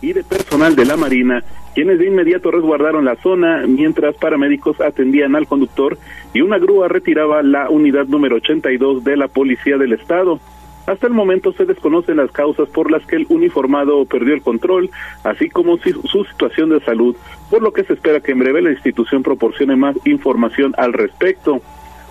y de personal de la Marina, quienes de inmediato resguardaron la zona mientras paramédicos atendían al conductor y una grúa retiraba la unidad número 82 de la Policía del Estado. Hasta el momento se desconocen las causas por las que el uniformado perdió el control, así como su situación de salud, por lo que se espera que en breve la institución proporcione más información al respecto.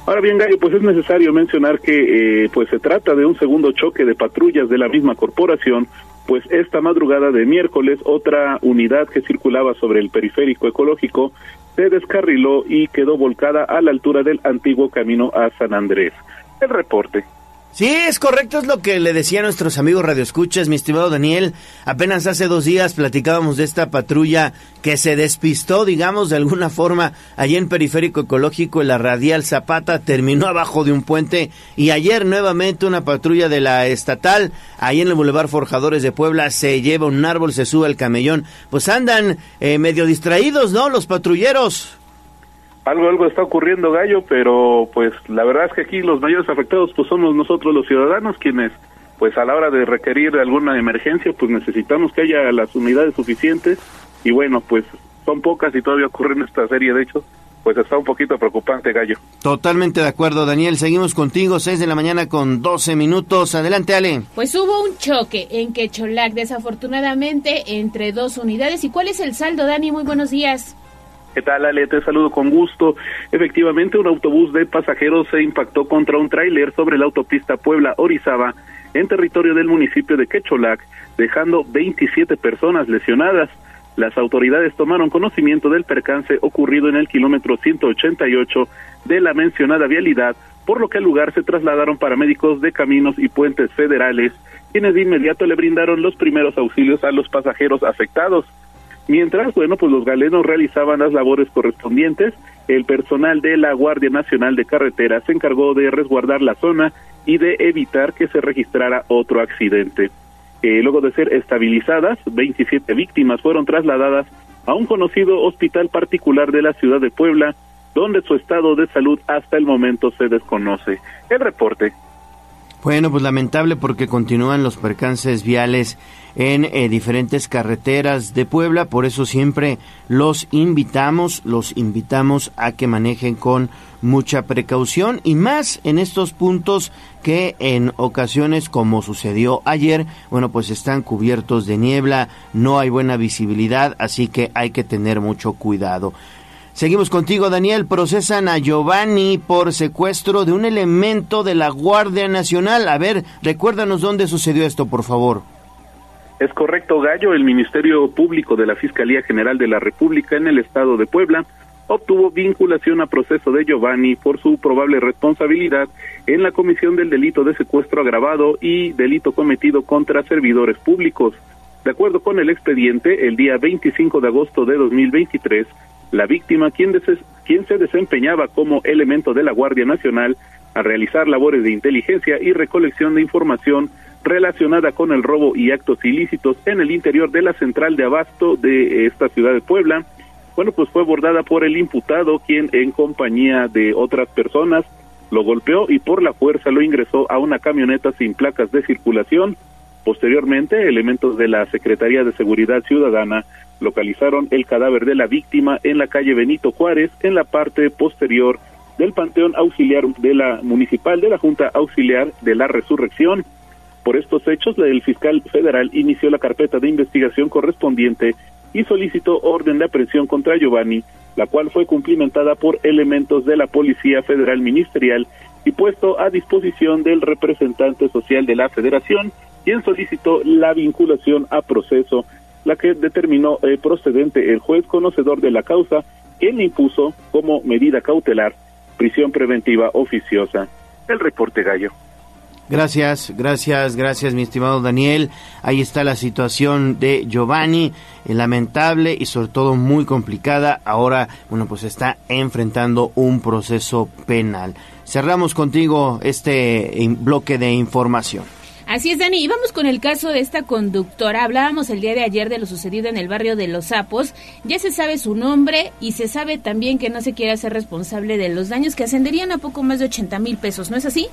Ahora bien, Gallo, pues es necesario mencionar que eh, pues se trata de un segundo choque de patrullas de la misma corporación, pues esta madrugada de miércoles otra unidad que circulaba sobre el periférico ecológico se descarriló y quedó volcada a la altura del antiguo camino a San Andrés. El reporte. Sí, es correcto, es lo que le decía a nuestros amigos radioescuchas, mi estimado Daniel. Apenas hace dos días platicábamos de esta patrulla que se despistó, digamos, de alguna forma, allí en Periférico Ecológico, en la Radial Zapata, terminó abajo de un puente y ayer nuevamente una patrulla de la estatal, ahí en el Boulevard Forjadores de Puebla, se lleva un árbol, se sube el camellón. Pues andan eh, medio distraídos, ¿no? Los patrulleros algo algo está ocurriendo gallo pero pues la verdad es que aquí los mayores afectados pues somos nosotros los ciudadanos quienes pues a la hora de requerir alguna emergencia pues necesitamos que haya las unidades suficientes y bueno pues son pocas y todavía ocurren esta serie de hechos pues está un poquito preocupante, Gallo. Totalmente de acuerdo, Daniel. Seguimos contigo, 6 de la mañana con 12 minutos. Adelante, Ale. Pues hubo un choque en Quecholac, desafortunadamente, entre dos unidades. ¿Y cuál es el saldo, Dani? Muy buenos días. ¿Qué tal, Ale? Te saludo con gusto. Efectivamente, un autobús de pasajeros se impactó contra un tráiler sobre la autopista Puebla-Orizaba en territorio del municipio de Quecholac, dejando 27 personas lesionadas. Las autoridades tomaron conocimiento del percance ocurrido en el kilómetro 188 de la mencionada vialidad, por lo que al lugar se trasladaron paramédicos de caminos y puentes federales, quienes de inmediato le brindaron los primeros auxilios a los pasajeros afectados. Mientras, bueno, pues los galenos realizaban las labores correspondientes, el personal de la Guardia Nacional de Carretera se encargó de resguardar la zona y de evitar que se registrara otro accidente. Eh, luego de ser estabilizadas, 27 víctimas fueron trasladadas a un conocido hospital particular de la ciudad de Puebla, donde su estado de salud hasta el momento se desconoce. El reporte. Bueno, pues lamentable porque continúan los percances viales en eh, diferentes carreteras de Puebla, por eso siempre los invitamos, los invitamos a que manejen con mucha precaución y más en estos puntos que en ocasiones como sucedió ayer, bueno, pues están cubiertos de niebla, no hay buena visibilidad, así que hay que tener mucho cuidado. Seguimos contigo, Daniel. Procesan a Giovanni por secuestro de un elemento de la Guardia Nacional. A ver, recuérdanos dónde sucedió esto, por favor. Es correcto, Gallo. El Ministerio Público de la Fiscalía General de la República en el estado de Puebla obtuvo vinculación a proceso de Giovanni por su probable responsabilidad en la comisión del delito de secuestro agravado y delito cometido contra servidores públicos. De acuerdo con el expediente, el día 25 de agosto de 2023, la víctima, quien, quien se desempeñaba como elemento de la Guardia Nacional a realizar labores de inteligencia y recolección de información relacionada con el robo y actos ilícitos en el interior de la central de abasto de esta ciudad de Puebla. Bueno, pues fue abordada por el imputado, quien en compañía de otras personas lo golpeó y por la fuerza lo ingresó a una camioneta sin placas de circulación. Posteriormente, elementos de la Secretaría de Seguridad Ciudadana localizaron el cadáver de la víctima en la calle Benito Juárez, en la parte posterior del Panteón Auxiliar de la Municipal de la Junta Auxiliar de la Resurrección. Por estos hechos, el fiscal federal inició la carpeta de investigación correspondiente y solicitó orden de aprehensión contra Giovanni, la cual fue cumplimentada por elementos de la Policía Federal Ministerial y puesto a disposición del representante social de la Federación, quien solicitó la vinculación a proceso la que determinó eh, procedente el juez conocedor de la causa, quien impuso como medida cautelar prisión preventiva oficiosa. El reporte gallo. Gracias, gracias, gracias, mi estimado Daniel. Ahí está la situación de Giovanni, eh, lamentable y sobre todo muy complicada. Ahora, bueno, pues está enfrentando un proceso penal. Cerramos contigo este eh, bloque de información. Así es, Dani. Y vamos con el caso de esta conductora. Hablábamos el día de ayer de lo sucedido en el barrio de Los Sapos. Ya se sabe su nombre y se sabe también que no se quiere hacer responsable de los daños que ascenderían a poco más de 80 mil pesos. ¿No es así?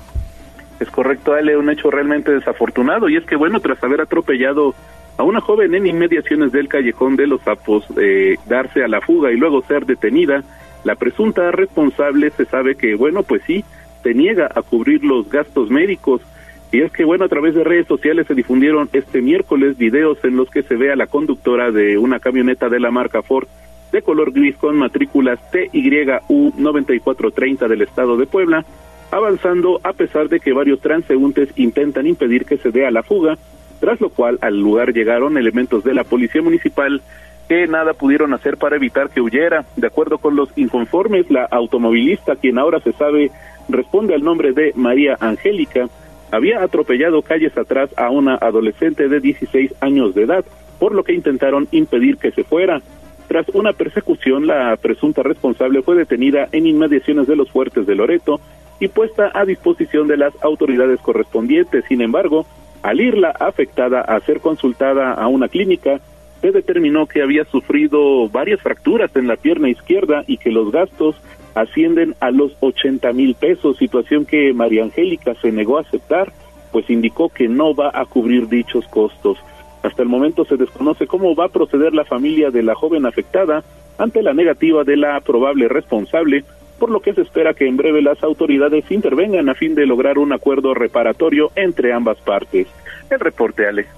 Es correcto, Ale, un hecho realmente desafortunado. Y es que, bueno, tras haber atropellado a una joven en inmediaciones del callejón de los sapos eh, darse a la fuga y luego ser detenida. La presunta responsable se sabe que, bueno, pues sí, se niega a cubrir los gastos médicos. Y es que, bueno, a través de redes sociales se difundieron este miércoles videos en los que se ve a la conductora de una camioneta de la marca Ford de color gris con matrículas TYU 9430 del estado de Puebla, avanzando a pesar de que varios transeúntes intentan impedir que se dé a la fuga, tras lo cual al lugar llegaron elementos de la policía municipal que nada pudieron hacer para evitar que huyera. De acuerdo con los inconformes, la automovilista, quien ahora se sabe responde al nombre de María Angélica, había atropellado calles atrás a una adolescente de 16 años de edad, por lo que intentaron impedir que se fuera. Tras una persecución, la presunta responsable fue detenida en inmediaciones de los fuertes de Loreto y puesta a disposición de las autoridades correspondientes. Sin embargo, al irla afectada a ser consultada a una clínica, se determinó que había sufrido varias fracturas en la pierna izquierda y que los gastos ascienden a los 80 mil pesos, situación que María Angélica se negó a aceptar, pues indicó que no va a cubrir dichos costos. Hasta el momento se desconoce cómo va a proceder la familia de la joven afectada ante la negativa de la probable responsable, por lo que se espera que en breve las autoridades intervengan a fin de lograr un acuerdo reparatorio entre ambas partes. El reporte, Ale.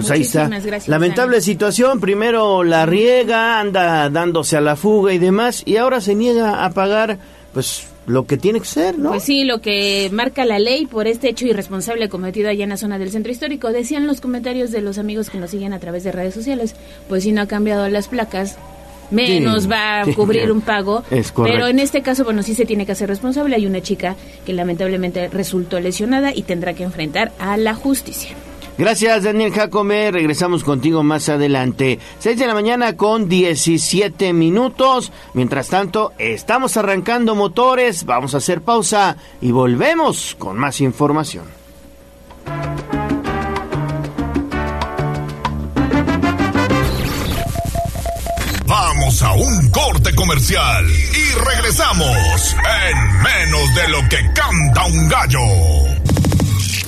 Pues ahí está. Lamentable situación. Primero la riega, anda dándose a la fuga y demás, y ahora se niega a pagar, pues lo que tiene que ser, ¿no? Pues sí, lo que marca la ley por este hecho irresponsable cometido allá en la zona del centro histórico. Decían los comentarios de los amigos que nos siguen a través de redes sociales, pues si no ha cambiado las placas, menos va a cubrir un pago. pero en este caso, bueno, sí se tiene que hacer responsable. Hay una chica que lamentablemente resultó lesionada y tendrá que enfrentar a la justicia. Gracias, Daniel Jacome. Regresamos contigo más adelante. 6 de la mañana con 17 minutos. Mientras tanto, estamos arrancando motores. Vamos a hacer pausa y volvemos con más información. Vamos a un corte comercial y regresamos en menos de lo que canta un gallo.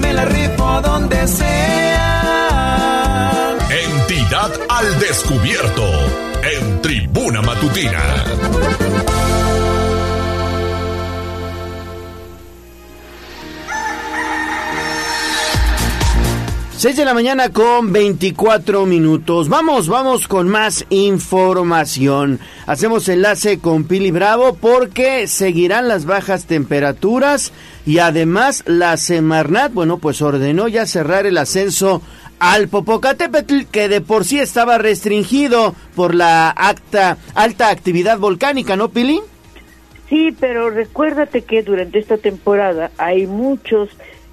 Me la rifo donde sea. Entidad al descubierto en Tribuna Matutina. 6 de la mañana con 24 minutos. Vamos, vamos con más información. Hacemos enlace con Pili Bravo porque seguirán las bajas temperaturas y además la Semarnat, bueno, pues ordenó ya cerrar el ascenso al Popocatépetl que de por sí estaba restringido por la alta actividad volcánica, ¿no, Pili? Sí, pero recuérdate que durante esta temporada hay muchos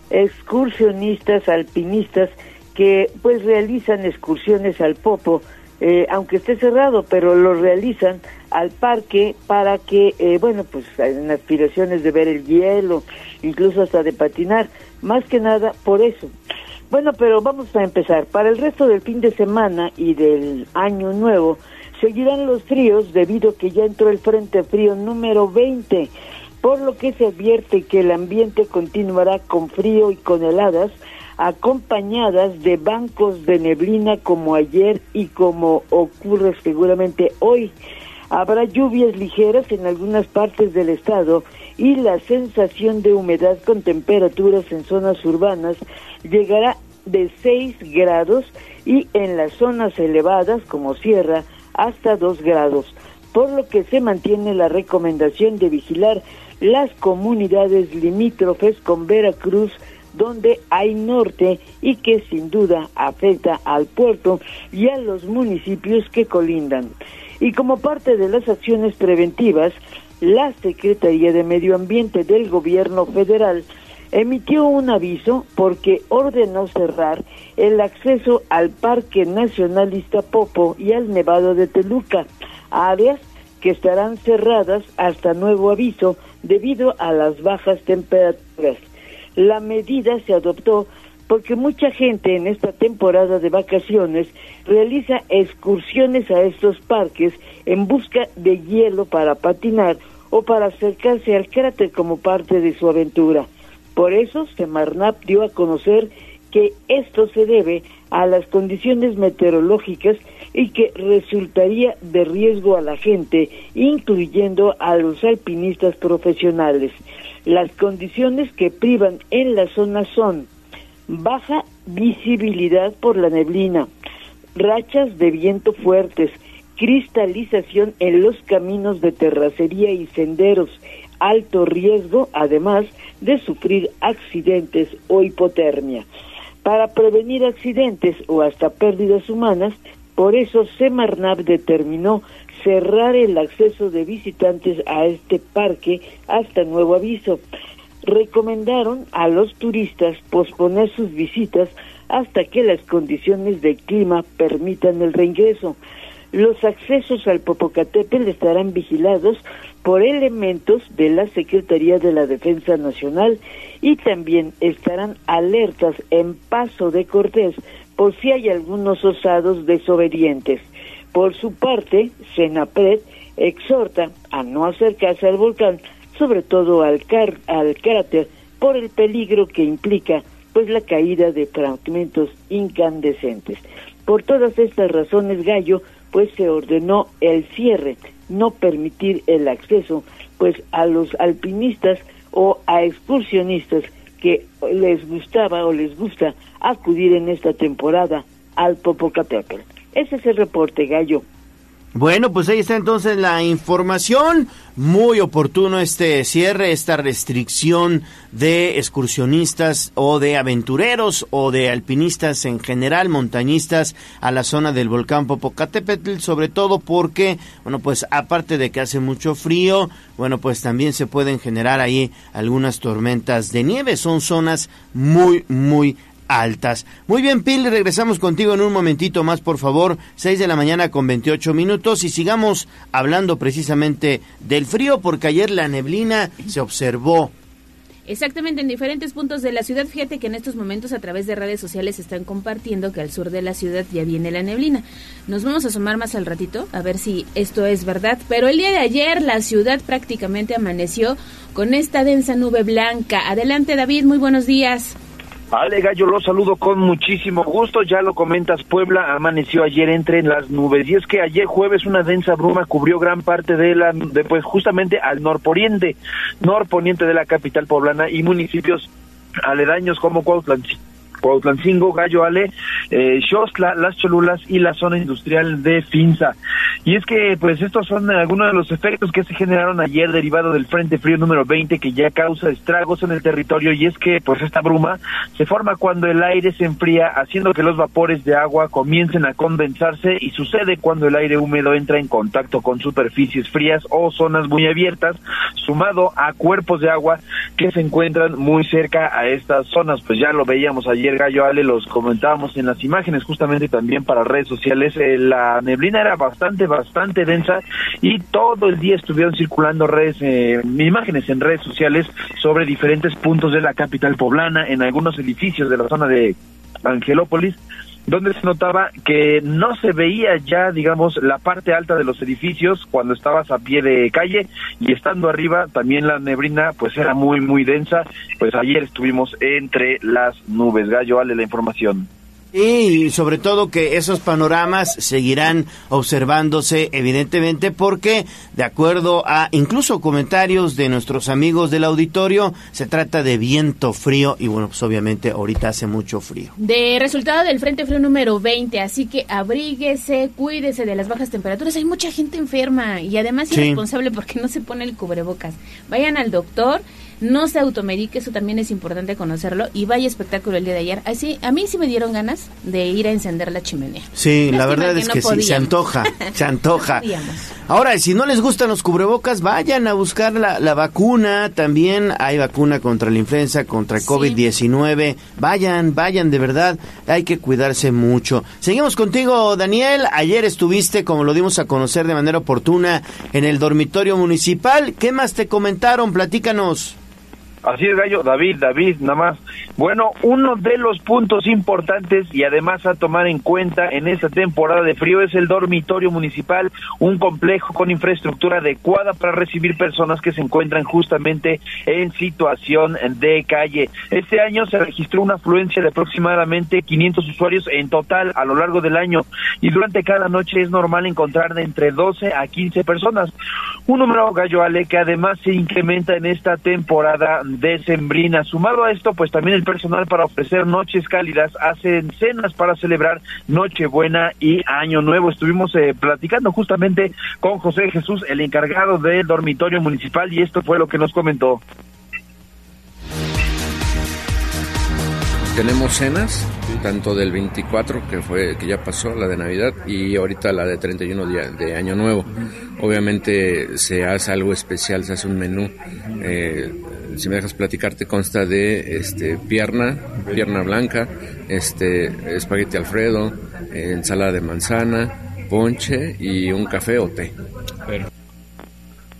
excursionistas, alpinistas que pues realizan excursiones al Popo, eh, aunque esté cerrado, pero lo realizan al parque para que, eh, bueno, pues en aspiraciones de ver el hielo, incluso hasta de patinar, más que nada por eso. Bueno, pero vamos a empezar. Para el resto del fin de semana y del año nuevo, seguirán los fríos debido a que ya entró el Frente Frío número 20 por lo que se advierte que el ambiente continuará con frío y con heladas, acompañadas de bancos de neblina como ayer y como ocurre seguramente hoy. Habrá lluvias ligeras en algunas partes del estado y la sensación de humedad con temperaturas en zonas urbanas llegará de 6 grados y en las zonas elevadas como sierra hasta 2 grados, por lo que se mantiene la recomendación de vigilar las comunidades limítrofes con Veracruz, donde hay norte y que sin duda afecta al puerto y a los municipios que colindan. Y como parte de las acciones preventivas, la Secretaría de Medio Ambiente del Gobierno Federal emitió un aviso porque ordenó cerrar el acceso al Parque Nacional Iztapopo y al Nevado de Teluca, áreas que estarán cerradas hasta nuevo aviso debido a las bajas temperaturas. La medida se adoptó porque mucha gente en esta temporada de vacaciones realiza excursiones a estos parques en busca de hielo para patinar o para acercarse al cráter como parte de su aventura. Por eso, Semarnap dio a conocer que esto se debe a las condiciones meteorológicas y que resultaría de riesgo a la gente, incluyendo a los alpinistas profesionales. Las condiciones que privan en la zona son baja visibilidad por la neblina, rachas de viento fuertes, cristalización en los caminos de terracería y senderos, alto riesgo además de sufrir accidentes o hipotermia. Para prevenir accidentes o hasta pérdidas humanas, por eso Semarnap determinó cerrar el acceso de visitantes a este parque hasta nuevo aviso. Recomendaron a los turistas posponer sus visitas hasta que las condiciones de clima permitan el reingreso. Los accesos al Popocatépetl estarán vigilados por elementos de la Secretaría de la Defensa Nacional y también estarán alertas en paso de Cortés por si hay algunos osados desobedientes. Por su parte, Senapred exhorta a no acercarse al volcán, sobre todo al, al cráter, por el peligro que implica pues la caída de fragmentos incandescentes. Por todas estas razones, Gallo pues se ordenó el cierre, no permitir el acceso pues a los alpinistas o a excursionistas que les gustaba o les gusta acudir en esta temporada al Popocatépetl. Ese es el reporte, Gallo. Bueno, pues ahí está entonces la información. Muy oportuno este cierre, esta restricción de excursionistas o de aventureros o de alpinistas en general, montañistas a la zona del volcán Popocatépetl, sobre todo porque, bueno, pues aparte de que hace mucho frío, bueno, pues también se pueden generar ahí algunas tormentas de nieve. Son zonas muy, muy altas. Muy bien, Pil, regresamos contigo en un momentito más, por favor. 6 de la mañana con 28 minutos y sigamos hablando precisamente del frío porque ayer la neblina se observó Exactamente, en diferentes puntos de la ciudad. Fíjate que en estos momentos a través de redes sociales están compartiendo que al sur de la ciudad ya viene la neblina. Nos vamos a asomar más al ratito a ver si esto es verdad. Pero el día de ayer la ciudad prácticamente amaneció con esta densa nube blanca. Adelante David, muy buenos días. Ale Gallo, lo saludo con muchísimo gusto. Ya lo comentas, Puebla amaneció ayer entre las nubes. Y es que ayer jueves una densa bruma cubrió gran parte de la, de, pues justamente al norponiente, norponiente de la capital poblana y municipios aledaños como Cuautla, Cuautlancingo, Gallo Ale, eh, Las Cholulas y la zona industrial de Finza. Y es que, pues, estos son algunos de los efectos que se generaron ayer derivado del Frente Frío número 20 que ya causa estragos en el territorio y es que, pues, esta bruma se forma cuando el aire se enfría, haciendo que los vapores de agua comiencen a condensarse y sucede cuando el aire húmedo entra en contacto con superficies frías o zonas muy abiertas, sumado a cuerpos de agua que se encuentran muy cerca a estas zonas. Pues ya lo veíamos ayer, Gallo Ale, los comentábamos en las imágenes justamente también para redes sociales. Eh, la neblina era bastante bastante densa y todo el día estuvieron circulando redes, eh, imágenes en redes sociales sobre diferentes puntos de la capital poblana, en algunos edificios de la zona de Angelópolis, donde se notaba que no se veía ya, digamos, la parte alta de los edificios cuando estabas a pie de calle y estando arriba también la neblina pues era muy, muy densa. Pues ayer estuvimos entre las nubes. Gallo, vale la información. Y sobre todo que esos panoramas seguirán observándose evidentemente porque de acuerdo a incluso comentarios de nuestros amigos del auditorio se trata de viento frío y bueno pues obviamente ahorita hace mucho frío. De resultado del Frente Frío número 20, así que abríguese, cuídese de las bajas temperaturas, hay mucha gente enferma y además irresponsable porque no se pone el cubrebocas. Vayan al doctor no se automedique, eso también es importante conocerlo, y vaya espectáculo el día de ayer. Así, a mí sí me dieron ganas de ir a encender la chimenea. Sí, la verdad es que sí, se antoja, se antoja. Ahora, si no les gustan los cubrebocas, vayan a buscar la, la vacuna, también hay vacuna contra la influenza, contra el COVID-19, vayan, vayan de verdad, hay que cuidarse mucho. Seguimos contigo, Daniel, ayer estuviste, como lo dimos a conocer de manera oportuna, en el dormitorio municipal, ¿qué más te comentaron? Platícanos. Así es, Gallo, David, David, nada más. Bueno, uno de los puntos importantes y además a tomar en cuenta en esta temporada de frío es el dormitorio municipal, un complejo con infraestructura adecuada para recibir personas que se encuentran justamente en situación de calle. Este año se registró una afluencia de aproximadamente 500 usuarios en total a lo largo del año y durante cada noche es normal encontrar de entre 12 a 15 personas. Un número, Gallo Ale, que además se incrementa en esta temporada decembrina. Sumado a esto, pues también el personal para ofrecer noches cálidas hacen cenas para celebrar Nochebuena y Año Nuevo. Estuvimos eh, platicando justamente con José Jesús, el encargado del dormitorio municipal, y esto fue lo que nos comentó. Tenemos cenas, tanto del 24 que fue que ya pasó, la de Navidad, y ahorita la de 31 día de Año Nuevo. Obviamente se hace algo especial, se hace un menú. Eh, si me dejas platicarte, consta de este pierna, pierna blanca, este espagueti alfredo, ensalada de manzana, ponche y un café o té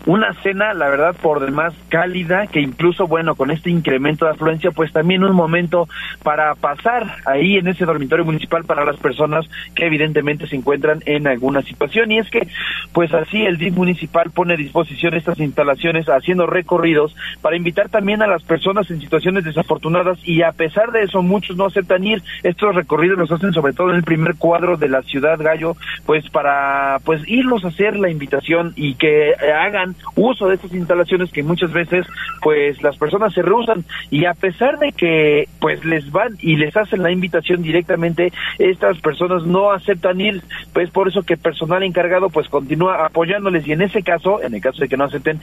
una cena, la verdad, por demás cálida, que incluso, bueno, con este incremento de afluencia, pues también un momento para pasar ahí en ese dormitorio municipal para las personas que evidentemente se encuentran en alguna situación. Y es que, pues así el DIF municipal pone a disposición estas instalaciones haciendo recorridos para invitar también a las personas en situaciones desafortunadas y a pesar de eso muchos no aceptan ir. Estos recorridos los hacen sobre todo en el primer cuadro de la ciudad Gallo, pues para pues irlos a hacer la invitación y que hagan uso de estas instalaciones que muchas veces pues las personas se rehusan. Y a pesar de que pues les van y les hacen la invitación directamente estas personas no aceptan ir. Pues por eso que personal encargado pues continúa apoyándoles. Y en ese caso en el caso de que no acepten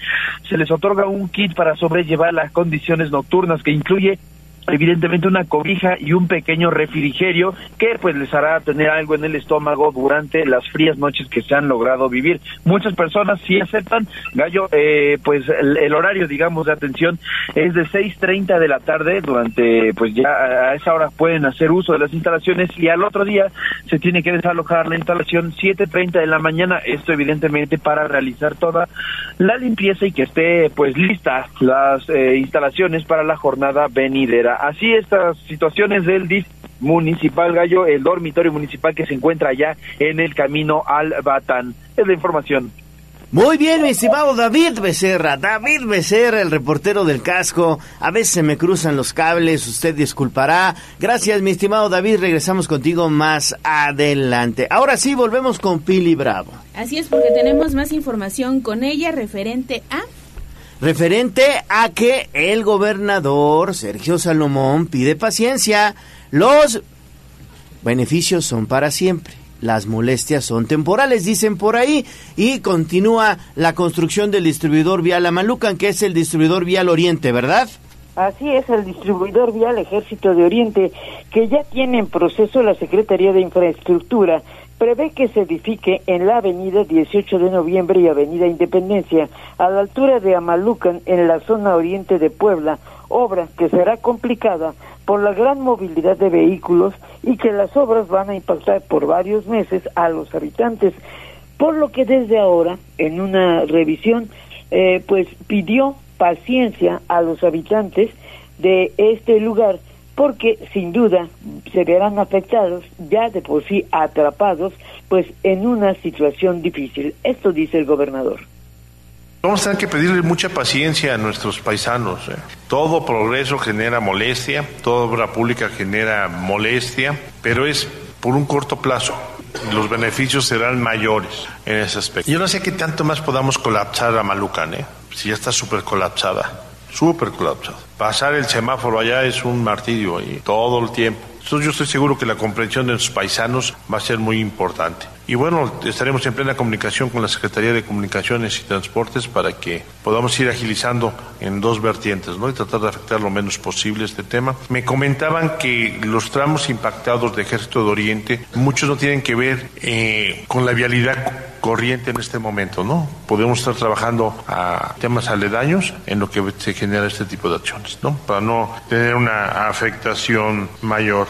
se les otorga un kit para sobrellevar las condiciones nocturnas que incluye evidentemente una cobija y un pequeño refrigerio que pues les hará tener algo en el estómago durante las frías noches que se han logrado vivir. Muchas personas sí aceptan, Gallo, eh, pues el, horario digamos de atención es de 6.30 de la tarde, durante pues ya a esa hora pueden hacer uso de las instalaciones y al otro día se tiene que desalojar la instalación 7.30 de la mañana, esto evidentemente para realizar toda la limpieza y que esté pues lista las eh, instalaciones para la jornada venidera. Así estas situaciones del DIF municipal Gallo, el dormitorio municipal que se encuentra allá en el camino al Batán. Es la información. Muy bien, mi estimado David Becerra. David Becerra, el reportero del casco. A veces se me cruzan los cables, usted disculpará. Gracias, mi estimado David. Regresamos contigo más adelante. Ahora sí, volvemos con Pili Bravo. Así es, porque tenemos más información con ella referente a referente a que el gobernador Sergio Salomón pide paciencia. Los beneficios son para siempre. Las molestias son temporales, dicen por ahí, y continúa la construcción del distribuidor vial Amalucan, que es el distribuidor vial Oriente, ¿verdad? Así es, el distribuidor vial Ejército de Oriente, que ya tiene en proceso la Secretaría de Infraestructura prevé que se edifique en la avenida 18 de noviembre y avenida Independencia, a la altura de Amalucan, en la zona oriente de Puebla, obra que será complicada por la gran movilidad de vehículos y que las obras van a impactar por varios meses a los habitantes, por lo que desde ahora, en una revisión, eh, pues pidió paciencia a los habitantes de este lugar porque sin duda se verán afectados, ya de por sí atrapados, pues en una situación difícil. Esto dice el gobernador. Vamos a tener que pedirle mucha paciencia a nuestros paisanos. ¿eh? Todo progreso genera molestia, toda obra pública genera molestia, pero es por un corto plazo. Los beneficios serán mayores en ese aspecto. Yo no sé qué tanto más podamos colapsar a Malucan, ¿eh? si ya está súper colapsada súper colapsado. Pasar el semáforo allá es un martirio y todo el tiempo. Entonces yo estoy seguro que la comprensión de los paisanos va a ser muy importante. Y bueno, estaremos en plena comunicación con la Secretaría de Comunicaciones y Transportes para que podamos ir agilizando en dos vertientes, ¿no? Y tratar de afectar lo menos posible este tema. Me comentaban que los tramos impactados de Ejército de Oriente, muchos no tienen que ver eh, con la vialidad corriente en este momento, ¿no? Podemos estar trabajando a temas aledaños en lo que se genera este tipo de acciones, ¿no? Para no tener una afectación mayor.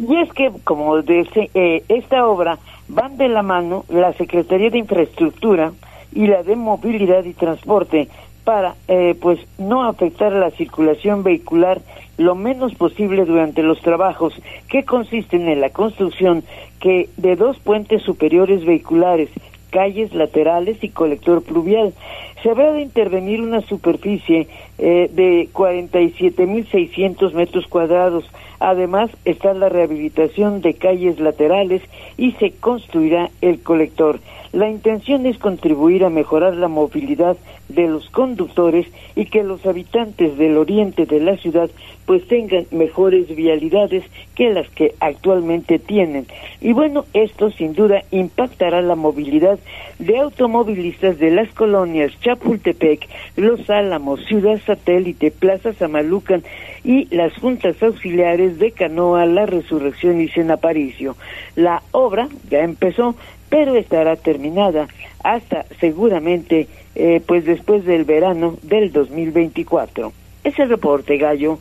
Y es que, como dice, eh, esta obra van de la mano la Secretaría de Infraestructura y la de Movilidad y Transporte para, eh, pues, no afectar la circulación vehicular lo menos posible durante los trabajos que consisten en la construcción que de dos puentes superiores vehiculares, calles laterales y colector pluvial. Se habrá de intervenir una superficie eh, de 47.600 metros cuadrados Además está la rehabilitación de calles laterales y se construirá el colector. La intención es contribuir a mejorar la movilidad de los conductores y que los habitantes del oriente de la ciudad pues tengan mejores vialidades que las que actualmente tienen. Y bueno, esto sin duda impactará la movilidad de automovilistas de las colonias Chapultepec, Los Álamos, Ciudad Satélite, Plaza Samalucan y las juntas auxiliares de Canoa, La Resurrección y Senaparicio. La obra ya empezó, pero estará terminada hasta seguramente eh, pues después del verano del 2024. Es el reporte, Gallo.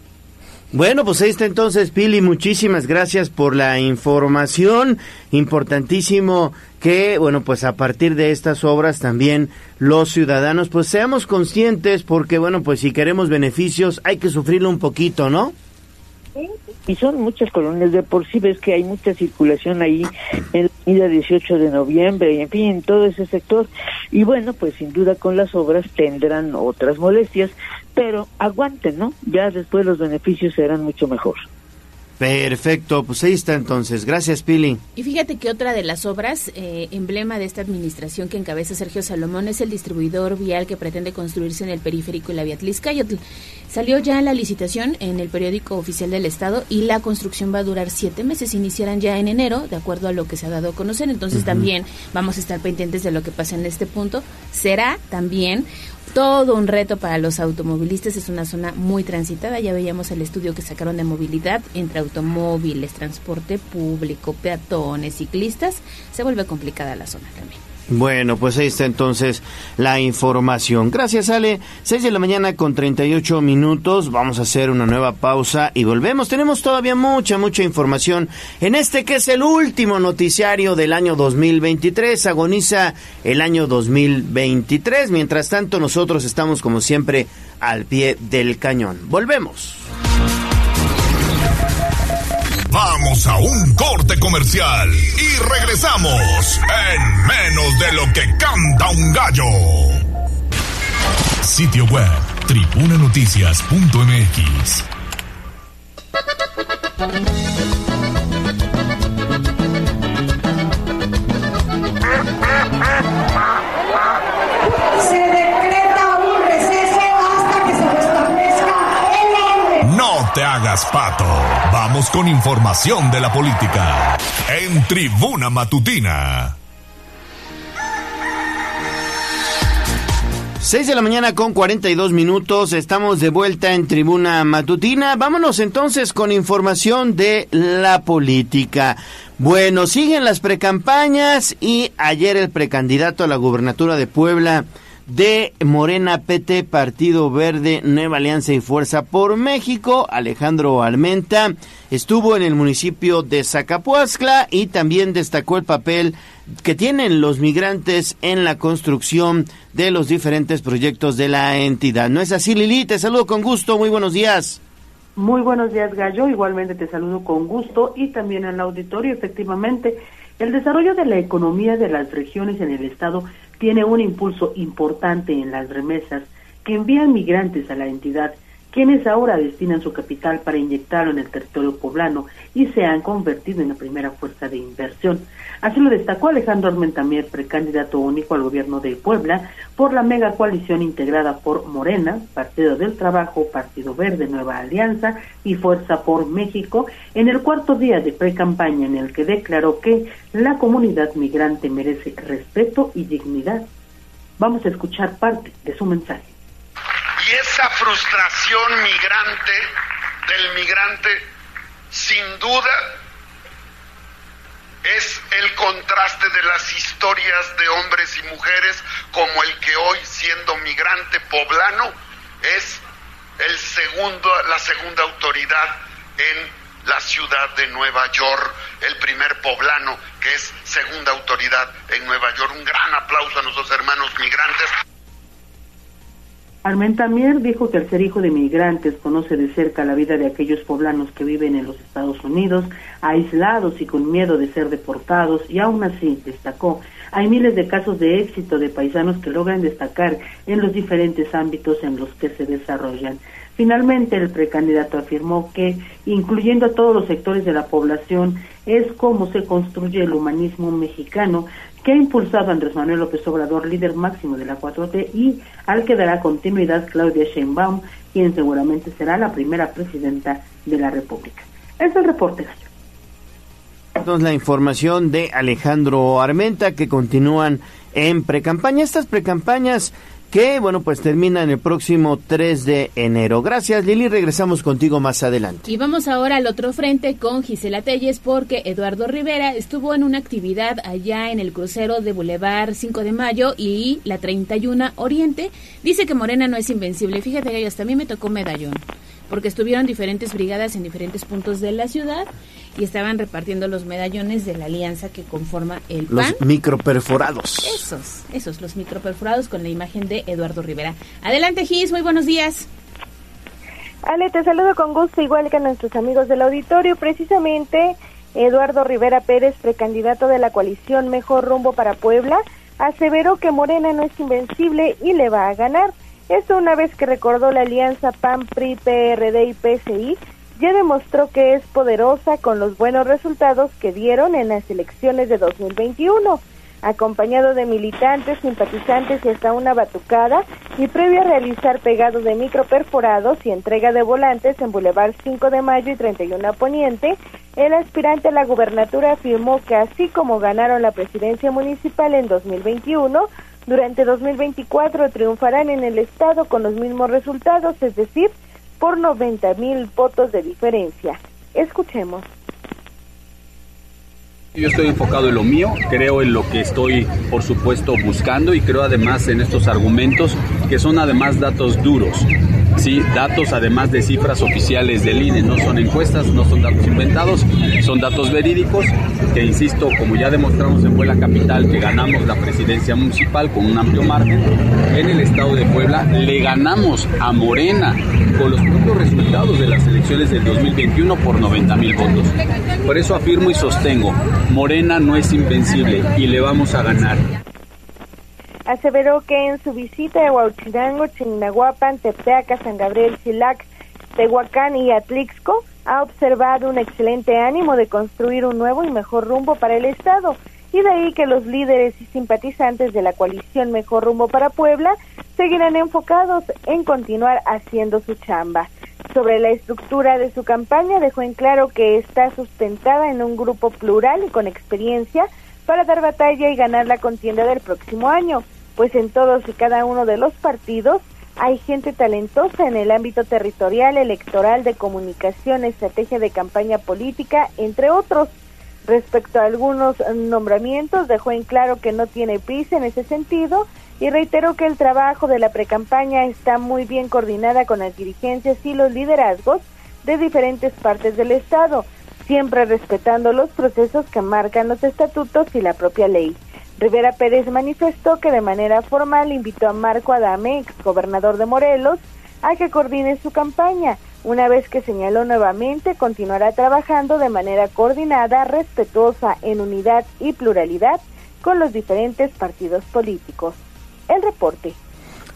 Bueno, pues ahí está entonces, Pili. Muchísimas gracias por la información. Importantísimo que, bueno, pues a partir de estas obras también los ciudadanos, pues seamos conscientes, porque, bueno, pues si queremos beneficios hay que sufrirlo un poquito, ¿no? Y son muchas colonias. De por sí ves que hay mucha circulación ahí en la avenida 18 de noviembre y en fin en todo ese sector. Y bueno pues sin duda con las obras tendrán otras molestias pero aguanten no ya después los beneficios serán mucho mejor Perfecto, pues ahí está entonces. Gracias, Pili. Y fíjate que otra de las obras, eh, emblema de esta administración que encabeza Sergio Salomón, es el distribuidor vial que pretende construirse en el periférico y la vía Tliscayotl. Salió ya la licitación en el periódico oficial del Estado y la construcción va a durar siete meses. Iniciarán ya en enero, de acuerdo a lo que se ha dado a conocer. Entonces también vamos a estar pendientes de lo que pasa en este punto. Será también todo un reto para los automovilistas. Es una zona muy transitada. Ya veíamos el estudio que sacaron de movilidad entre automóviles, transporte público, peatones, ciclistas. Se vuelve complicada la zona también. Bueno, pues ahí está entonces la información. Gracias, Ale. 6 de la mañana con 38 minutos. Vamos a hacer una nueva pausa y volvemos. Tenemos todavía mucha, mucha información en este que es el último noticiario del año 2023. Agoniza el año 2023. Mientras tanto, nosotros estamos como siempre al pie del cañón. Volvemos. Vamos a un corte comercial y regresamos en menos de lo que canta un gallo. Sitio web tribunanoticias.mx. te hagas pato. Vamos con información de la política. En Tribuna Matutina. 6 de la mañana con 42 minutos, estamos de vuelta en Tribuna Matutina. Vámonos entonces con información de la política. Bueno, siguen las precampañas y ayer el precandidato a la gubernatura de Puebla, de Morena PT, Partido Verde, Nueva Alianza y Fuerza por México, Alejandro Almenta, estuvo en el municipio de Zacapuazcla y también destacó el papel que tienen los migrantes en la construcción de los diferentes proyectos de la entidad. ¿No es así, Lili? Te saludo con gusto, muy buenos días. Muy buenos días, Gallo. Igualmente te saludo con gusto y también al auditorio. Efectivamente, el desarrollo de la economía de las regiones en el Estado tiene un impulso importante en las remesas que envían migrantes a la entidad quienes ahora destinan su capital para inyectarlo en el territorio poblano y se han convertido en la primera fuerza de inversión. Así lo destacó Alejandro Armentamier, precandidato único al gobierno de Puebla por la mega coalición integrada por Morena, Partido del Trabajo, Partido Verde, Nueva Alianza y Fuerza por México, en el cuarto día de pre-campaña en el que declaró que la comunidad migrante merece respeto y dignidad. Vamos a escuchar parte de su mensaje. Y esa frustración migrante del migrante, sin duda, es el contraste de las historias de hombres y mujeres como el que hoy siendo migrante poblano es el segundo la segunda autoridad en la ciudad de Nueva York, el primer poblano que es segunda autoridad en Nueva York. Un gran aplauso a nuestros hermanos migrantes. Armentamier dijo que al ser hijo de migrantes conoce de cerca la vida de aquellos poblanos que viven en los Estados Unidos, aislados y con miedo de ser deportados, y aún así, destacó, hay miles de casos de éxito de paisanos que logran destacar en los diferentes ámbitos en los que se desarrollan. Finalmente, el precandidato afirmó que, incluyendo a todos los sectores de la población, es como se construye el humanismo mexicano, que ha impulsado Andrés Manuel López Obrador, líder máximo de la 4T, y al que dará continuidad Claudia Sheinbaum, quien seguramente será la primera presidenta de la República. Es el reporte, la información de Alejandro Armenta que continúan en precampaña. Estas precampañas que, bueno, pues termina en el próximo 3 de enero. Gracias, Lili. Regresamos contigo más adelante. Y vamos ahora al otro frente con Gisela Telles porque Eduardo Rivera estuvo en una actividad allá en el crucero de Boulevard 5 de Mayo y la 31 Oriente. Dice que Morena no es invencible. Fíjate que hasta a mí me tocó medallón porque estuvieron diferentes brigadas en diferentes puntos de la ciudad y estaban repartiendo los medallones de la alianza que conforma el PAN. Los microperforados. Esos, esos, los microperforados con la imagen de Eduardo Rivera. Adelante, Gis, muy buenos días. Ale, te saludo con gusto, igual que a nuestros amigos del auditorio. Precisamente, Eduardo Rivera Pérez, precandidato de la coalición Mejor Rumbo para Puebla, aseveró que Morena no es invencible y le va a ganar. Esto una vez que recordó la alianza PAN, PRI, PRD y PSI, ya demostró que es poderosa con los buenos resultados que dieron en las elecciones de 2021 acompañado de militantes, simpatizantes y hasta una batucada, y previo a realizar pegado de microperforados y entrega de volantes en Boulevard 5 de Mayo y 31 Poniente, el aspirante a la gubernatura afirmó que así como ganaron la presidencia municipal en 2021, durante 2024 triunfarán en el estado con los mismos resultados, es decir, por 90 mil votos de diferencia. Escuchemos. Yo estoy enfocado en lo mío, creo en lo que estoy, por supuesto, buscando y creo además en estos argumentos que son además datos duros. Sí, datos además de cifras oficiales del INE, no son encuestas, no son datos inventados, son datos verídicos que, insisto, como ya demostramos en Puebla Capital, que ganamos la presidencia municipal con un amplio margen, en el estado de Puebla le ganamos a Morena con los propios resultados de las elecciones del 2021 por 90 mil votos. Por eso afirmo y sostengo, Morena no es invencible y le vamos a ganar aseveró que en su visita a Huachinango, Chignahuapan, Tepeaca, San Gabriel, Chilac, Tehuacán y Atlixco, ha observado un excelente ánimo de construir un nuevo y mejor rumbo para el Estado, y de ahí que los líderes y simpatizantes de la coalición Mejor Rumbo para Puebla seguirán enfocados en continuar haciendo su chamba. Sobre la estructura de su campaña dejó en claro que está sustentada en un grupo plural y con experiencia para dar batalla y ganar la contienda del próximo año pues en todos y cada uno de los partidos hay gente talentosa en el ámbito territorial, electoral, de comunicación, estrategia de campaña política, entre otros. Respecto a algunos nombramientos, dejó en claro que no tiene prisa en ese sentido y reiteró que el trabajo de la precampaña está muy bien coordinada con las dirigencias y los liderazgos de diferentes partes del Estado, siempre respetando los procesos que marcan los estatutos y la propia ley. Rivera Pérez manifestó que de manera formal invitó a Marco Adame, ex gobernador de Morelos, a que coordine su campaña, una vez que señaló nuevamente continuará trabajando de manera coordinada, respetuosa, en unidad y pluralidad con los diferentes partidos políticos. El reporte.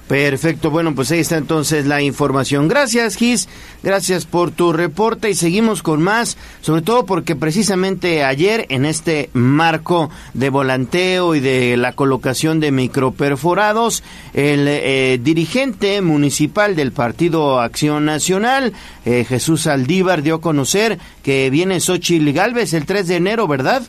Perfecto, bueno, pues ahí está entonces la información. Gracias, Gis, gracias por tu reporte y seguimos con más, sobre todo porque precisamente ayer en este marco de volanteo y de la colocación de microperforados, el eh, dirigente municipal del Partido Acción Nacional, eh, Jesús Aldívar, dio a conocer que viene Xochitl Galvez el 3 de enero, ¿verdad?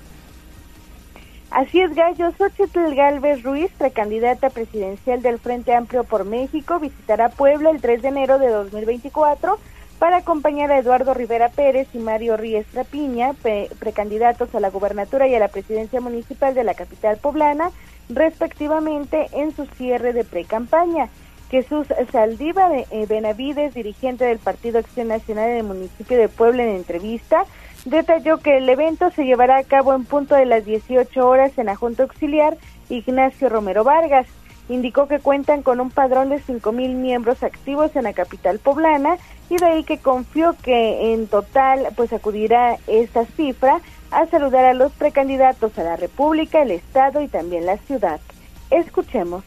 Así es, Gallo. Xochitl Galvez Ruiz, precandidata presidencial del Frente Amplio por México, visitará Puebla el 3 de enero de 2024 para acompañar a Eduardo Rivera Pérez y Mario Ríez Trapiña, precandidatos a la gubernatura y a la presidencia municipal de la capital poblana, respectivamente en su cierre de precampaña. Jesús Saldívar eh, Benavides, dirigente del Partido Acción Nacional en el municipio de Puebla, en entrevista, detalló que el evento se llevará a cabo en punto de las 18 horas en la Junta Auxiliar Ignacio Romero Vargas. Indicó que cuentan con un padrón de mil miembros activos en la capital poblana y de ahí que confió que en total pues acudirá esta cifra a saludar a los precandidatos a la República, el Estado y también la ciudad. Escuchemos.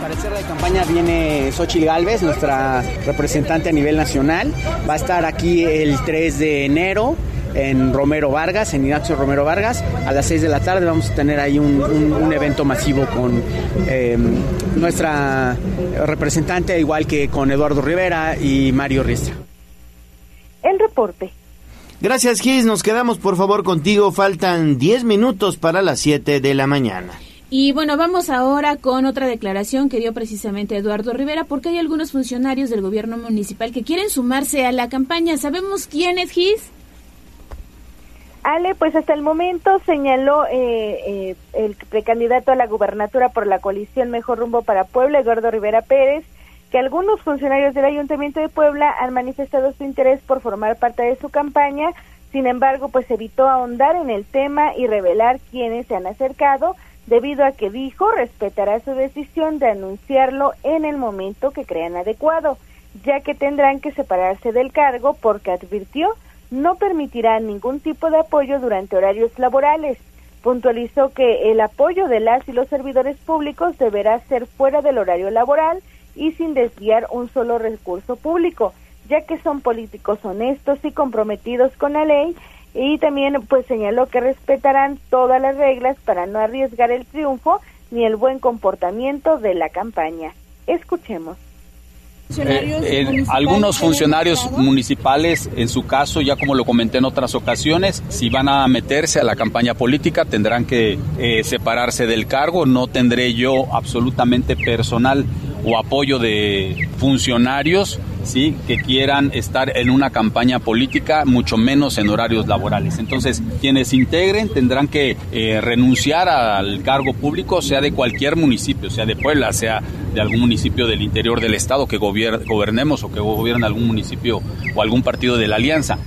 Para el cierre de campaña viene Xochitl Galvez, nuestra representante a nivel nacional. Va a estar aquí el 3 de enero en Romero Vargas, en Ignacio Romero Vargas. A las 6 de la tarde vamos a tener ahí un, evento masivo con em, nuestra representante, igual que con Eduardo Rivera y Mario Ristra. El reporte. Gracias, Gis. Nos quedamos, por favor, contigo. Faltan 10 minutos para las 7 de la mañana. Y bueno, vamos ahora con otra declaración que dio precisamente Eduardo Rivera, porque hay algunos funcionarios del gobierno municipal que quieren sumarse a la campaña. ¿Sabemos quién es Gis? Ale, pues hasta el momento señaló eh, eh, el precandidato a la gubernatura por la coalición Mejor Rumbo para Puebla, Eduardo Rivera Pérez, que algunos funcionarios del Ayuntamiento de Puebla han manifestado su interés por formar parte de su campaña, sin embargo, pues evitó ahondar en el tema y revelar quiénes se han acercado debido a que dijo respetará su decisión de anunciarlo en el momento que crean adecuado, ya que tendrán que separarse del cargo porque advirtió no permitirá ningún tipo de apoyo durante horarios laborales. Puntualizó que el apoyo de las y los servidores públicos deberá ser fuera del horario laboral y sin desviar un solo recurso público, ya que son políticos honestos y comprometidos con la ley y también pues señaló que respetarán todas las reglas para no arriesgar el triunfo ni el buen comportamiento de la campaña. Escuchemos. Eh, algunos funcionarios municipales, en su caso, ya como lo comenté en otras ocasiones, si van a meterse a la campaña política tendrán que eh, separarse del cargo. No tendré yo absolutamente personal o apoyo de funcionarios ¿sí? que quieran estar en una campaña política, mucho menos en horarios laborales. Entonces, quienes integren tendrán que eh, renunciar al cargo público, sea de cualquier municipio, sea de Puebla, sea de algún municipio del interior del Estado que gobernemos o que gobierne algún municipio o algún partido de la Alianza.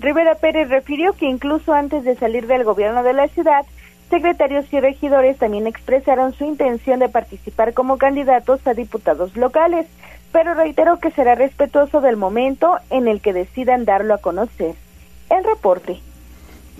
Rivera Pérez refirió que incluso antes de salir del gobierno de la ciudad, secretarios y regidores también expresaron su intención de participar como candidatos a diputados locales pero reitero que será respetuoso del momento en el que decidan darlo a conocer. El reporte.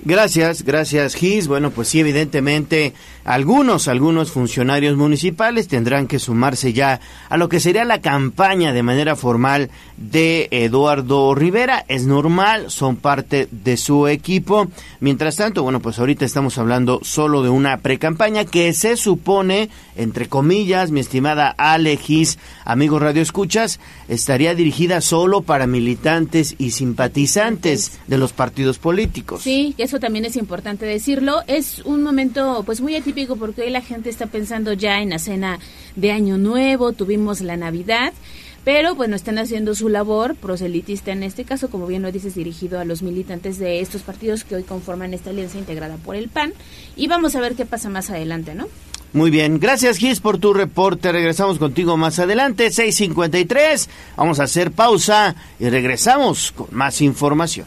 Gracias, gracias Gis. Bueno, pues sí, evidentemente algunos, algunos funcionarios municipales tendrán que sumarse ya a lo que sería la campaña de manera formal de Eduardo Rivera. Es normal, son parte de su equipo. Mientras tanto, bueno, pues ahorita estamos hablando solo de una precampaña que se supone, entre comillas, mi estimada Ale Gis, amigos Radio Escuchas, estaría dirigida solo para militantes y simpatizantes de los partidos políticos. Sí, también es importante decirlo. Es un momento pues muy atípico porque hoy la gente está pensando ya en la cena de Año Nuevo, tuvimos la Navidad pero bueno, están haciendo su labor proselitista en este caso, como bien lo dices, dirigido a los militantes de estos partidos que hoy conforman esta alianza integrada por el PAN. Y vamos a ver qué pasa más adelante, ¿no? Muy bien, gracias Gis por tu reporte. Regresamos contigo más adelante, 6.53. Vamos a hacer pausa y regresamos con más información.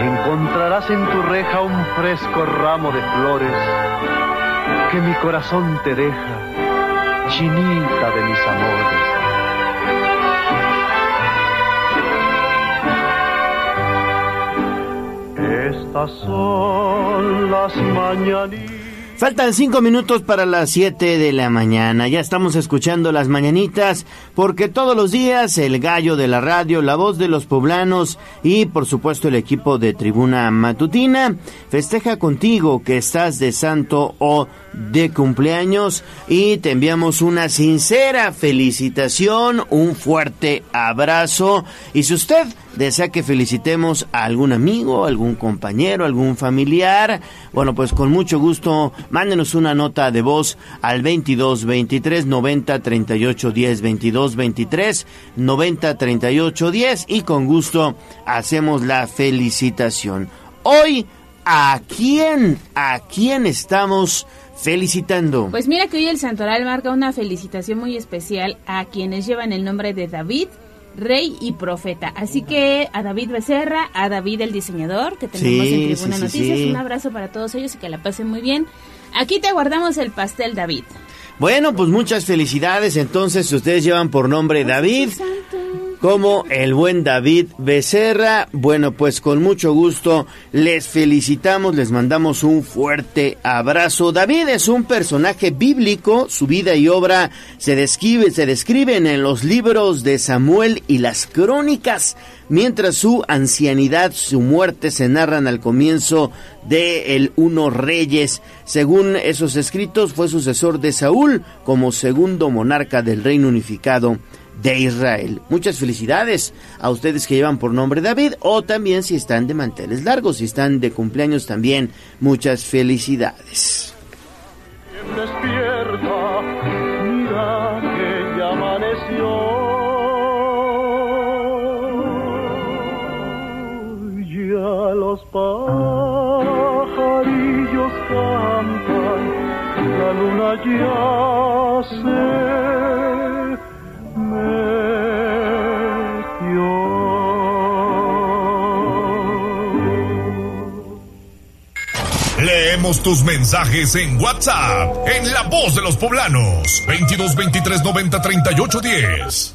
Encontrarás en tu reja un fresco ramo de flores que mi corazón te deja, chinita de mis amores. Estas son las mañanitas. Faltan cinco minutos para las siete de la mañana. Ya estamos escuchando las mañanitas porque todos los días el gallo de la radio, la voz de los poblanos y por supuesto el equipo de Tribuna Matutina festeja contigo que estás de santo o de cumpleaños y te enviamos una sincera felicitación, un fuerte abrazo y si usted desea que felicitemos a algún amigo, algún compañero, algún familiar, bueno, pues con mucho gusto, mándenos una nota de voz al 22 23 90 38 10 22 23 90 38 10 y con gusto hacemos la felicitación. Hoy, ¿a quién, a quién estamos felicitando? Pues mira que hoy el Santoral marca una felicitación muy especial a quienes llevan el nombre de David, rey y profeta. Así que a David Becerra, a David el diseñador, que tenemos Sí, en Tribuna sí, Noticias, sí. un abrazo para todos ellos y que la pasen muy bien. Aquí te guardamos el pastel, David. Bueno, pues muchas felicidades. Entonces, si ustedes llevan por nombre David, como el buen David Becerra, bueno, pues con mucho gusto les felicitamos, les mandamos un fuerte abrazo. David es un personaje bíblico, su vida y obra se describe, se describen en los libros de Samuel y las crónicas, mientras su ancianidad, su muerte se narran al comienzo de el Uno Reyes. Según esos escritos, fue sucesor de Saúl como segundo monarca del reino unificado de Israel. Muchas felicidades a ustedes que llevan por nombre David o también si están de manteles largos, si están de cumpleaños también, muchas felicidades. los pajarillos cantan, la luna ya se. Leemos tus mensajes en WhatsApp, en La Voz de los Poblanos, 22 23 90 38 10.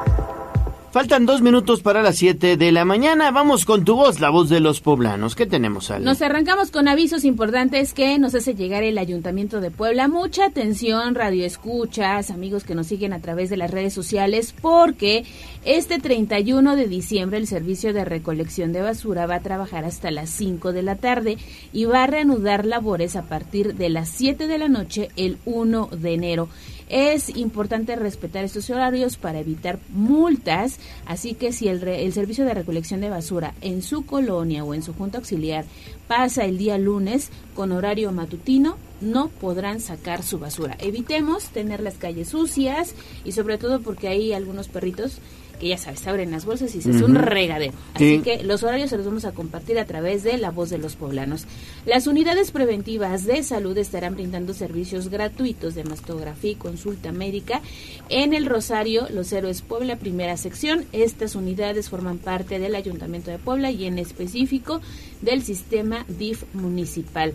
Faltan dos minutos para las 7 de la mañana. Vamos con tu voz, la voz de los poblanos. ¿Qué tenemos, Ale? Nos arrancamos con avisos importantes que nos hace llegar el Ayuntamiento de Puebla. Mucha atención, radioescuchas, amigos que nos siguen a través de las redes sociales, porque este 31 de diciembre el servicio de recolección de basura va a trabajar hasta las 5 de la tarde y va a reanudar labores a partir de las 7 de la noche el 1 de enero. Es importante respetar estos horarios para evitar multas, así que si el, re- el servicio de recolección de basura en su colonia o en su junta auxiliar pasa el día lunes con horario matutino, no podrán sacar su basura. Evitemos tener las calles sucias y sobre todo porque hay algunos perritos que ya sabes, abren las bolsas y se hace un regadero. Así Sí. que los horarios se los vamos a compartir a través de La Voz de los Poblanos. Las unidades preventivas de salud estarán brindando servicios gratuitos de mastografía y consulta médica en el Rosario Los Héroes Puebla, primera sección. Estas unidades forman parte del Ayuntamiento de Puebla y en específico del sistema DIF municipal.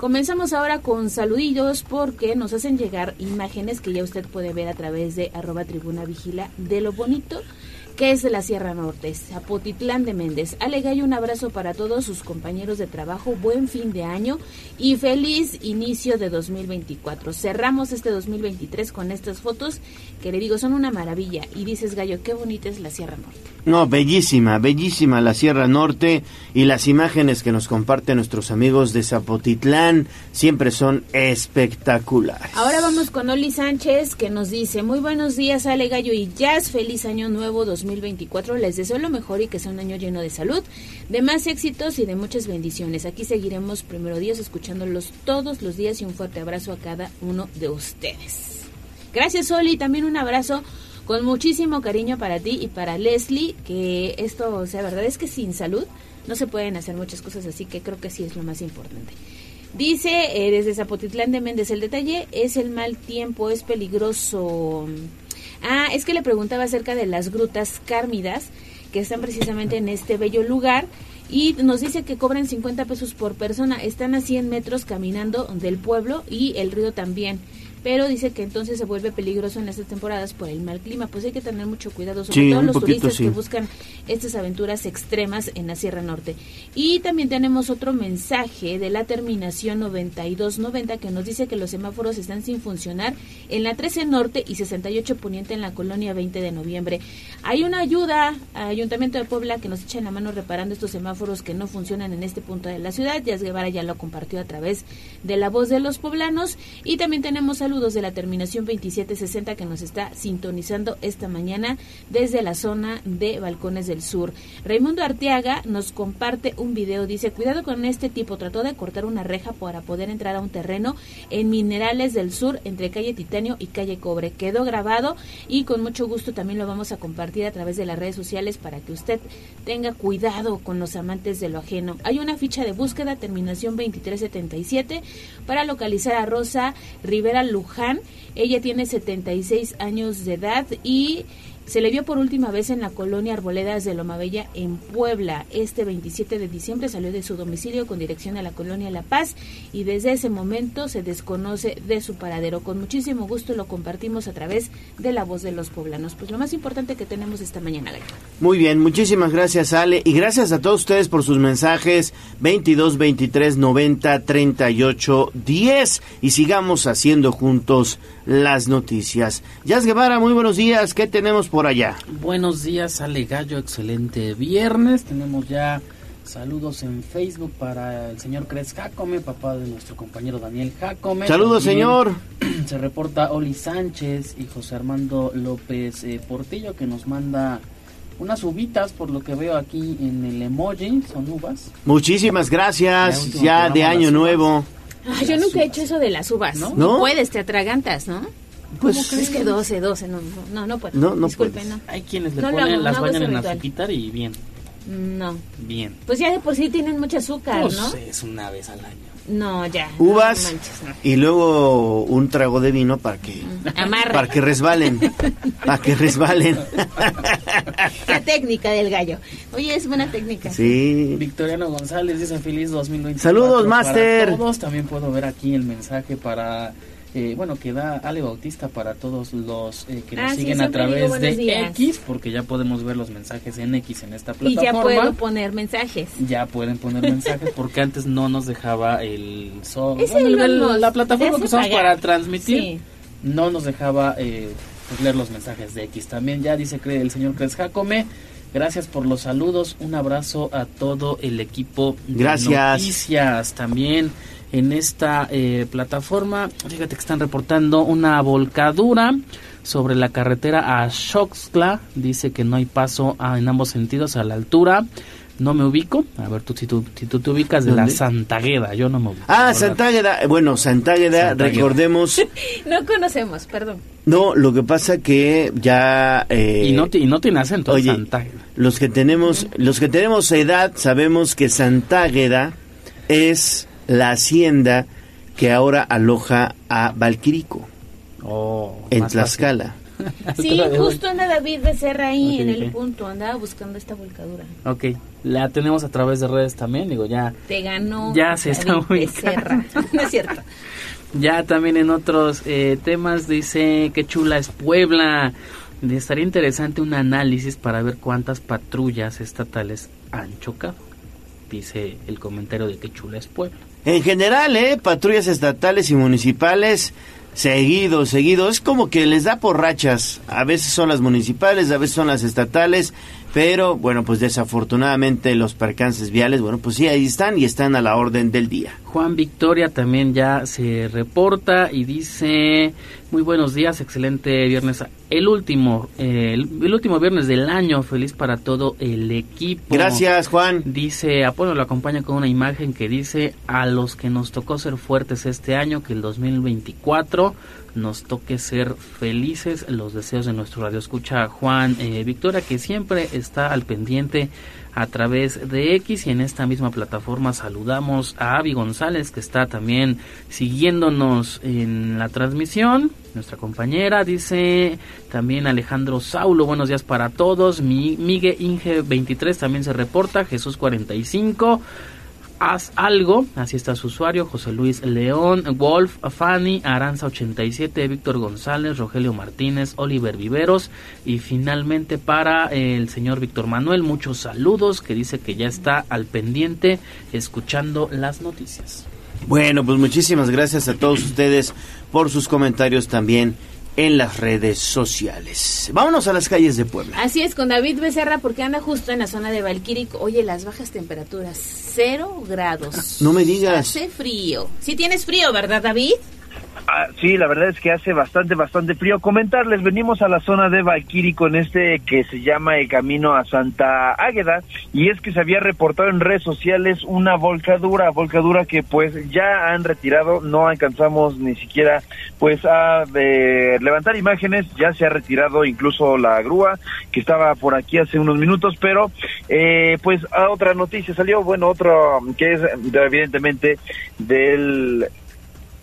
Comenzamos ahora con saludillos porque nos hacen llegar imágenes que ya usted puede ver a través de arroba tribuna vigila de lo bonito ¿Qué es la Sierra Norte? Zapotitlán de Méndez. Ale Gallo, un abrazo para todos sus compañeros de trabajo. Buen fin de año y feliz inicio de 2024. Cerramos este 2023 con estas fotos que le digo son una maravilla. Y dices, Gallo, qué bonita es la Sierra Norte. No, bellísima, bellísima la Sierra Norte y las imágenes que nos comparten nuestros amigos de Zapotitlán siempre son espectaculares. Ahora vamos con Oli Sánchez que nos dice, muy buenos días Ale Gallo y Jazz, feliz año nuevo 2024, les deseo lo mejor y que sea un año lleno de salud, de más éxitos y de muchas bendiciones. Aquí seguiremos primero días escuchándolos todos los días y un fuerte abrazo a cada uno de ustedes. Gracias Oli, también un abrazo con muchísimo cariño para ti y para Leslie, que esto, o sea, verdad es que sin salud no se pueden hacer muchas cosas, así que creo que sí es lo más importante. Dice eh, desde Zapotitlán de Méndez, el detalle es el mal tiempo, es peligroso. Ah, es que le preguntaba acerca de las grutas cármidas que están precisamente en este bello lugar y nos dice que cobran 50 pesos por persona. Están a 100 metros caminando del pueblo y el río también pero dice que entonces se vuelve peligroso en estas temporadas por el mal clima. Pues hay que tener mucho cuidado, sobre todo los turistas que buscan estas aventuras extremas en la Sierra Norte. Y también tenemos otro mensaje de la terminación 9290 que nos dice que los semáforos están sin funcionar en la 13 Norte y 68 Poniente en la colonia 20 de noviembre. Hay una ayuda Ayuntamiento de Puebla que nos echa la mano reparando estos semáforos que no funcionan en este punto de la ciudad. Yas Guevara ya lo compartió a través de la voz de los poblanos. Y también tenemos a saludos de la terminación 2760 que nos está sintonizando esta mañana desde la zona de Balcones del Sur. Raimundo Arteaga nos comparte un video, dice, cuidado con este tipo, trató de cortar una reja para poder entrar a un terreno en Minerales del Sur entre calle Titanio y calle Cobre. Quedó grabado y con mucho gusto también lo vamos a compartir a través de las redes sociales para que usted tenga cuidado con los amantes de lo ajeno. Hay una ficha de búsqueda, terminación 2377, para localizar a Rosa Rivera Luján Luján. Ella tiene 76 años de edad y se le vio por última vez en la colonia Arboledas de Loma Bella en Puebla. Este 27 de diciembre salió de su domicilio con dirección a la colonia La Paz y desde ese momento se desconoce de su paradero. Con muchísimo gusto lo compartimos a través de la voz de los poblanos. Pues lo más importante que tenemos esta mañana, Muy bien, muchísimas gracias Ale y gracias a todos ustedes por sus mensajes 22 23 90 38 10 y sigamos haciendo juntos las noticias. Jazz Guevara, muy buenos días. ¿Qué tenemos por allá? Buenos días, Ale Gallo. Excelente viernes. Tenemos ya saludos en Facebook para el señor Cres Jacome, papá de nuestro compañero Daniel Jacome. Saludos, señor. Se reporta Oli Sánchez y José Armando López eh, Portillo que nos manda unas uvitas por lo que veo aquí en el emoji, son uvas. Muchísimas gracias, ya, de año nuevo. Ah, yo nunca he hecho eso de las uvas. ¿No? no puedes, te atragantas, ¿no? Pues, ¿Cómo crees que 12, 12? No, no, no puedo. No, no Disculpe, no. Hay quienes le ponen, las bañan en azúcar y bien. No. Bien. Pues ya de por sí tienen mucho azúcar, pues ¿no? es una vez al año. No, ya. Uvas y luego un trago de vino para que Amarre. para que resbalen, para que resbalen. La técnica del gallo. Oye, es buena técnica. Sí. Victoriano González dice feliz 2020. Saludos, Master. Todos también puedo ver aquí el mensaje para eh, bueno, que da Ale Bautista para todos los eh, que nos ah, siguen a través de X, porque ya podemos ver los mensajes en X en esta plataforma. Y ya puedo poner mensajes. Ya pueden poner mensajes, porque antes no nos dejaba el, la plataforma que usamos para transmitir, no nos dejaba eh, pues, leer los mensajes de X. También ya dice el señor Cres Jacome. Gracias por los saludos. Un abrazo a todo el equipo de Gracias. noticias. También en esta eh, plataforma. Fíjate que están reportando una volcadura sobre la carretera a Xoxtla. Dice que no hay paso en ambos sentidos a la altura. No me ubico. A ver, tú, si, tú, si tú te ubicas de la Santagueda, yo no me ubico. Ah, Santagueda. Bueno, Santagueda, recordemos. no conocemos, perdón. No, lo que pasa que ya... Eh, y, no, y no tiene acento, oye, Los que, tenemos, los que tenemos edad sabemos que Santágueda es la hacienda que ahora aloja a Valquirico. Oh, en Tlaxcala. Sí, justo anda David Becerra ahí en el punto, andaba buscando esta volcadura. Ok, la tenemos a través de redes también, digo, ya. Te ganó. Ya se está Becerra, no es cierto. Ya también en otros eh, temas dice que chula es Puebla. estaría interesante un análisis para ver cuántas patrullas estatales han chocado, dice el comentario de que chula es Puebla. En general, ¿eh? Patrullas estatales y municipales, seguido, seguido. Es como que les da por rachas. A veces son las municipales, a veces son las estatales. Pero bueno, pues desafortunadamente los percances viales, bueno, pues sí, ahí están y están a la orden del día. Juan Victoria también ya se reporta y dice, muy buenos días, excelente viernes, el último, eh, el, último viernes del año, feliz para todo el equipo. Gracias, Juan. Dice, Apolo lo acompaña con una imagen que dice, a los que nos tocó ser fuertes este año, que el 2024 nos toque ser felices. Los deseos de nuestro radio escucha Juan eh, Victoria, que siempre está al pendiente a través de X y en esta misma plataforma saludamos a Avi González que está también siguiéndonos en la transmisión. Nuestra compañera dice también Alejandro Saulo, buenos días para todos. Mi, Miguel Inge 23 también se reporta, Jesús 45 haz algo, así está su usuario, José Luis León, Wolf, Fanny, Aranza 87, Víctor González, Rogelio Martínez, Oliver Viveros y finalmente para el señor Víctor Manuel, muchos saludos que dice que ya está al pendiente escuchando las noticias. Bueno, pues muchísimas gracias a todos ustedes por sus comentarios también en las redes sociales. Vámonos a las calles de Puebla. Así es, con David Becerra, porque anda justo en la zona de Valquirico. Oye, las bajas temperaturas, cero grados. No me digas. Hace frío. Si tienes frío, ¿verdad, David? Ah, sí, la verdad es que hace bastante, bastante frío. Comentarles, venimos a la zona de Valquiri con este que se llama el camino a Santa Águeda y es que se había reportado en redes sociales una volcadura, volcadura que pues ya han retirado, no alcanzamos ni siquiera pues a eh, levantar imágenes, ya se ha retirado incluso la grúa que estaba por aquí hace unos minutos, pero eh, pues a otra noticia salió, bueno, otro que es evidentemente del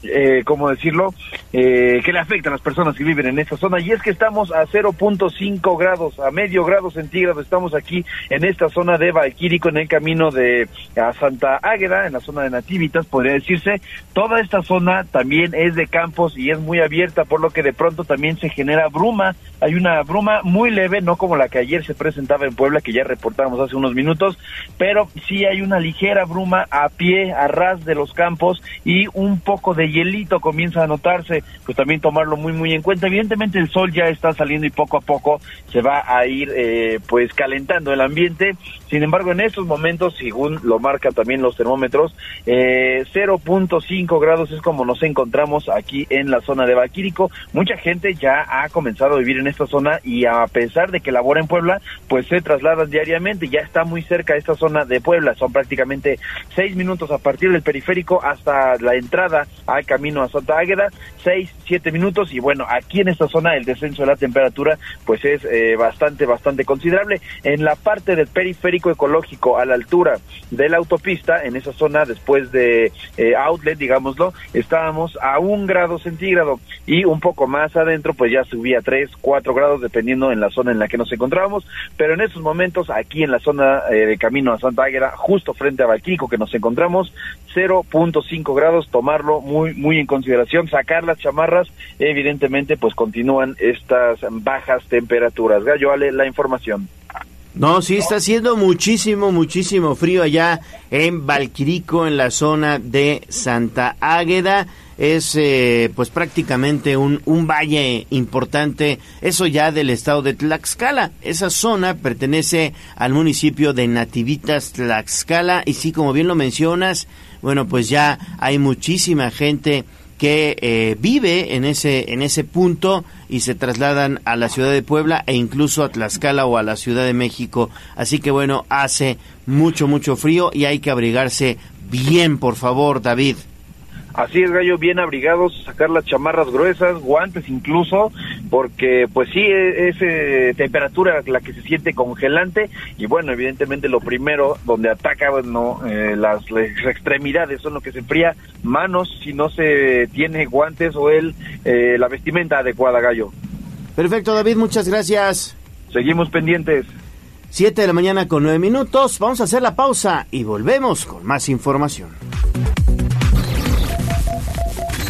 eh, ¿cómo decirlo?, eh, que le afecta a las personas que viven en esta zona. Y es que estamos a 0.5 grados, a medio grado centígrado, estamos aquí en esta zona de Valquírico, en el camino de a Santa Águeda, en la zona de Nativitas, podría decirse. Toda esta zona también es de campos y es muy abierta, por lo que de pronto también se genera bruma. Hay una bruma muy leve, no como la que ayer se presentaba en Puebla, que ya reportamos hace unos minutos, pero sí hay una ligera bruma a pie, a ras de los campos y un poco de hielito comienza a notarse, pues también tomarlo muy muy en cuenta. Evidentemente el sol ya está saliendo y poco a poco se va a ir eh, pues calentando el ambiente. Sin embargo, en estos momentos, según lo marcan también los termómetros, eh, 0.5 grados es como nos encontramos aquí en la zona de Baquírico. Mucha gente ya ha comenzado a vivir en esta zona y a pesar de que labora en Puebla, pues se trasladan diariamente. Ya está muy cerca esta zona de Puebla. Son prácticamente seis minutos a partir del periférico hasta la entrada camino a Santa Águeda, seis, siete minutos y bueno, aquí en esta zona el descenso de la temperatura pues es eh, bastante, bastante considerable. En la parte del periférico ecológico a la altura de la autopista, en esa zona después de eh, outlet, digámoslo, estábamos a un grado centígrado y un poco más adentro pues ya subía tres, cuatro grados dependiendo en la zona en la que nos encontrábamos, pero en esos momentos aquí en la zona eh, de camino a Santa Águeda, justo frente a Valquico que nos encontramos, 0.5 grados, tomarlo muy muy en consideración, sacar las chamarras, evidentemente pues continúan estas bajas temperaturas. Gallo Ale, la información. No, sí está haciendo muchísimo, muchísimo frío allá en Valquirico, en la zona de Santa Águeda. Es eh, pues prácticamente un, un valle importante, eso ya del estado de Tlaxcala. Esa zona pertenece al municipio de Nativitas, Tlaxcala. Y sí, como bien lo mencionas, bueno, pues ya hay muchísima gente que eh, vive en ese en ese punto y se trasladan a la ciudad de Puebla e incluso a Tlaxcala o a la Ciudad de México. Así que bueno, hace mucho mucho frío y hay que abrigarse bien, por favor, David. Así es, Gallo, bien abrigados, sacar las chamarras gruesas, guantes incluso, porque pues sí, e, es, eh, temperatura la que se siente congelante y bueno, evidentemente lo primero donde ataca bueno, eh, las, extremidades son lo que se enfría, manos si no se tiene guantes o el, eh, la vestimenta adecuada, Gallo. Perfecto, David, muchas gracias. Seguimos pendientes. Siete de la mañana con nueve minutos, vamos a hacer la pausa y volvemos con más información.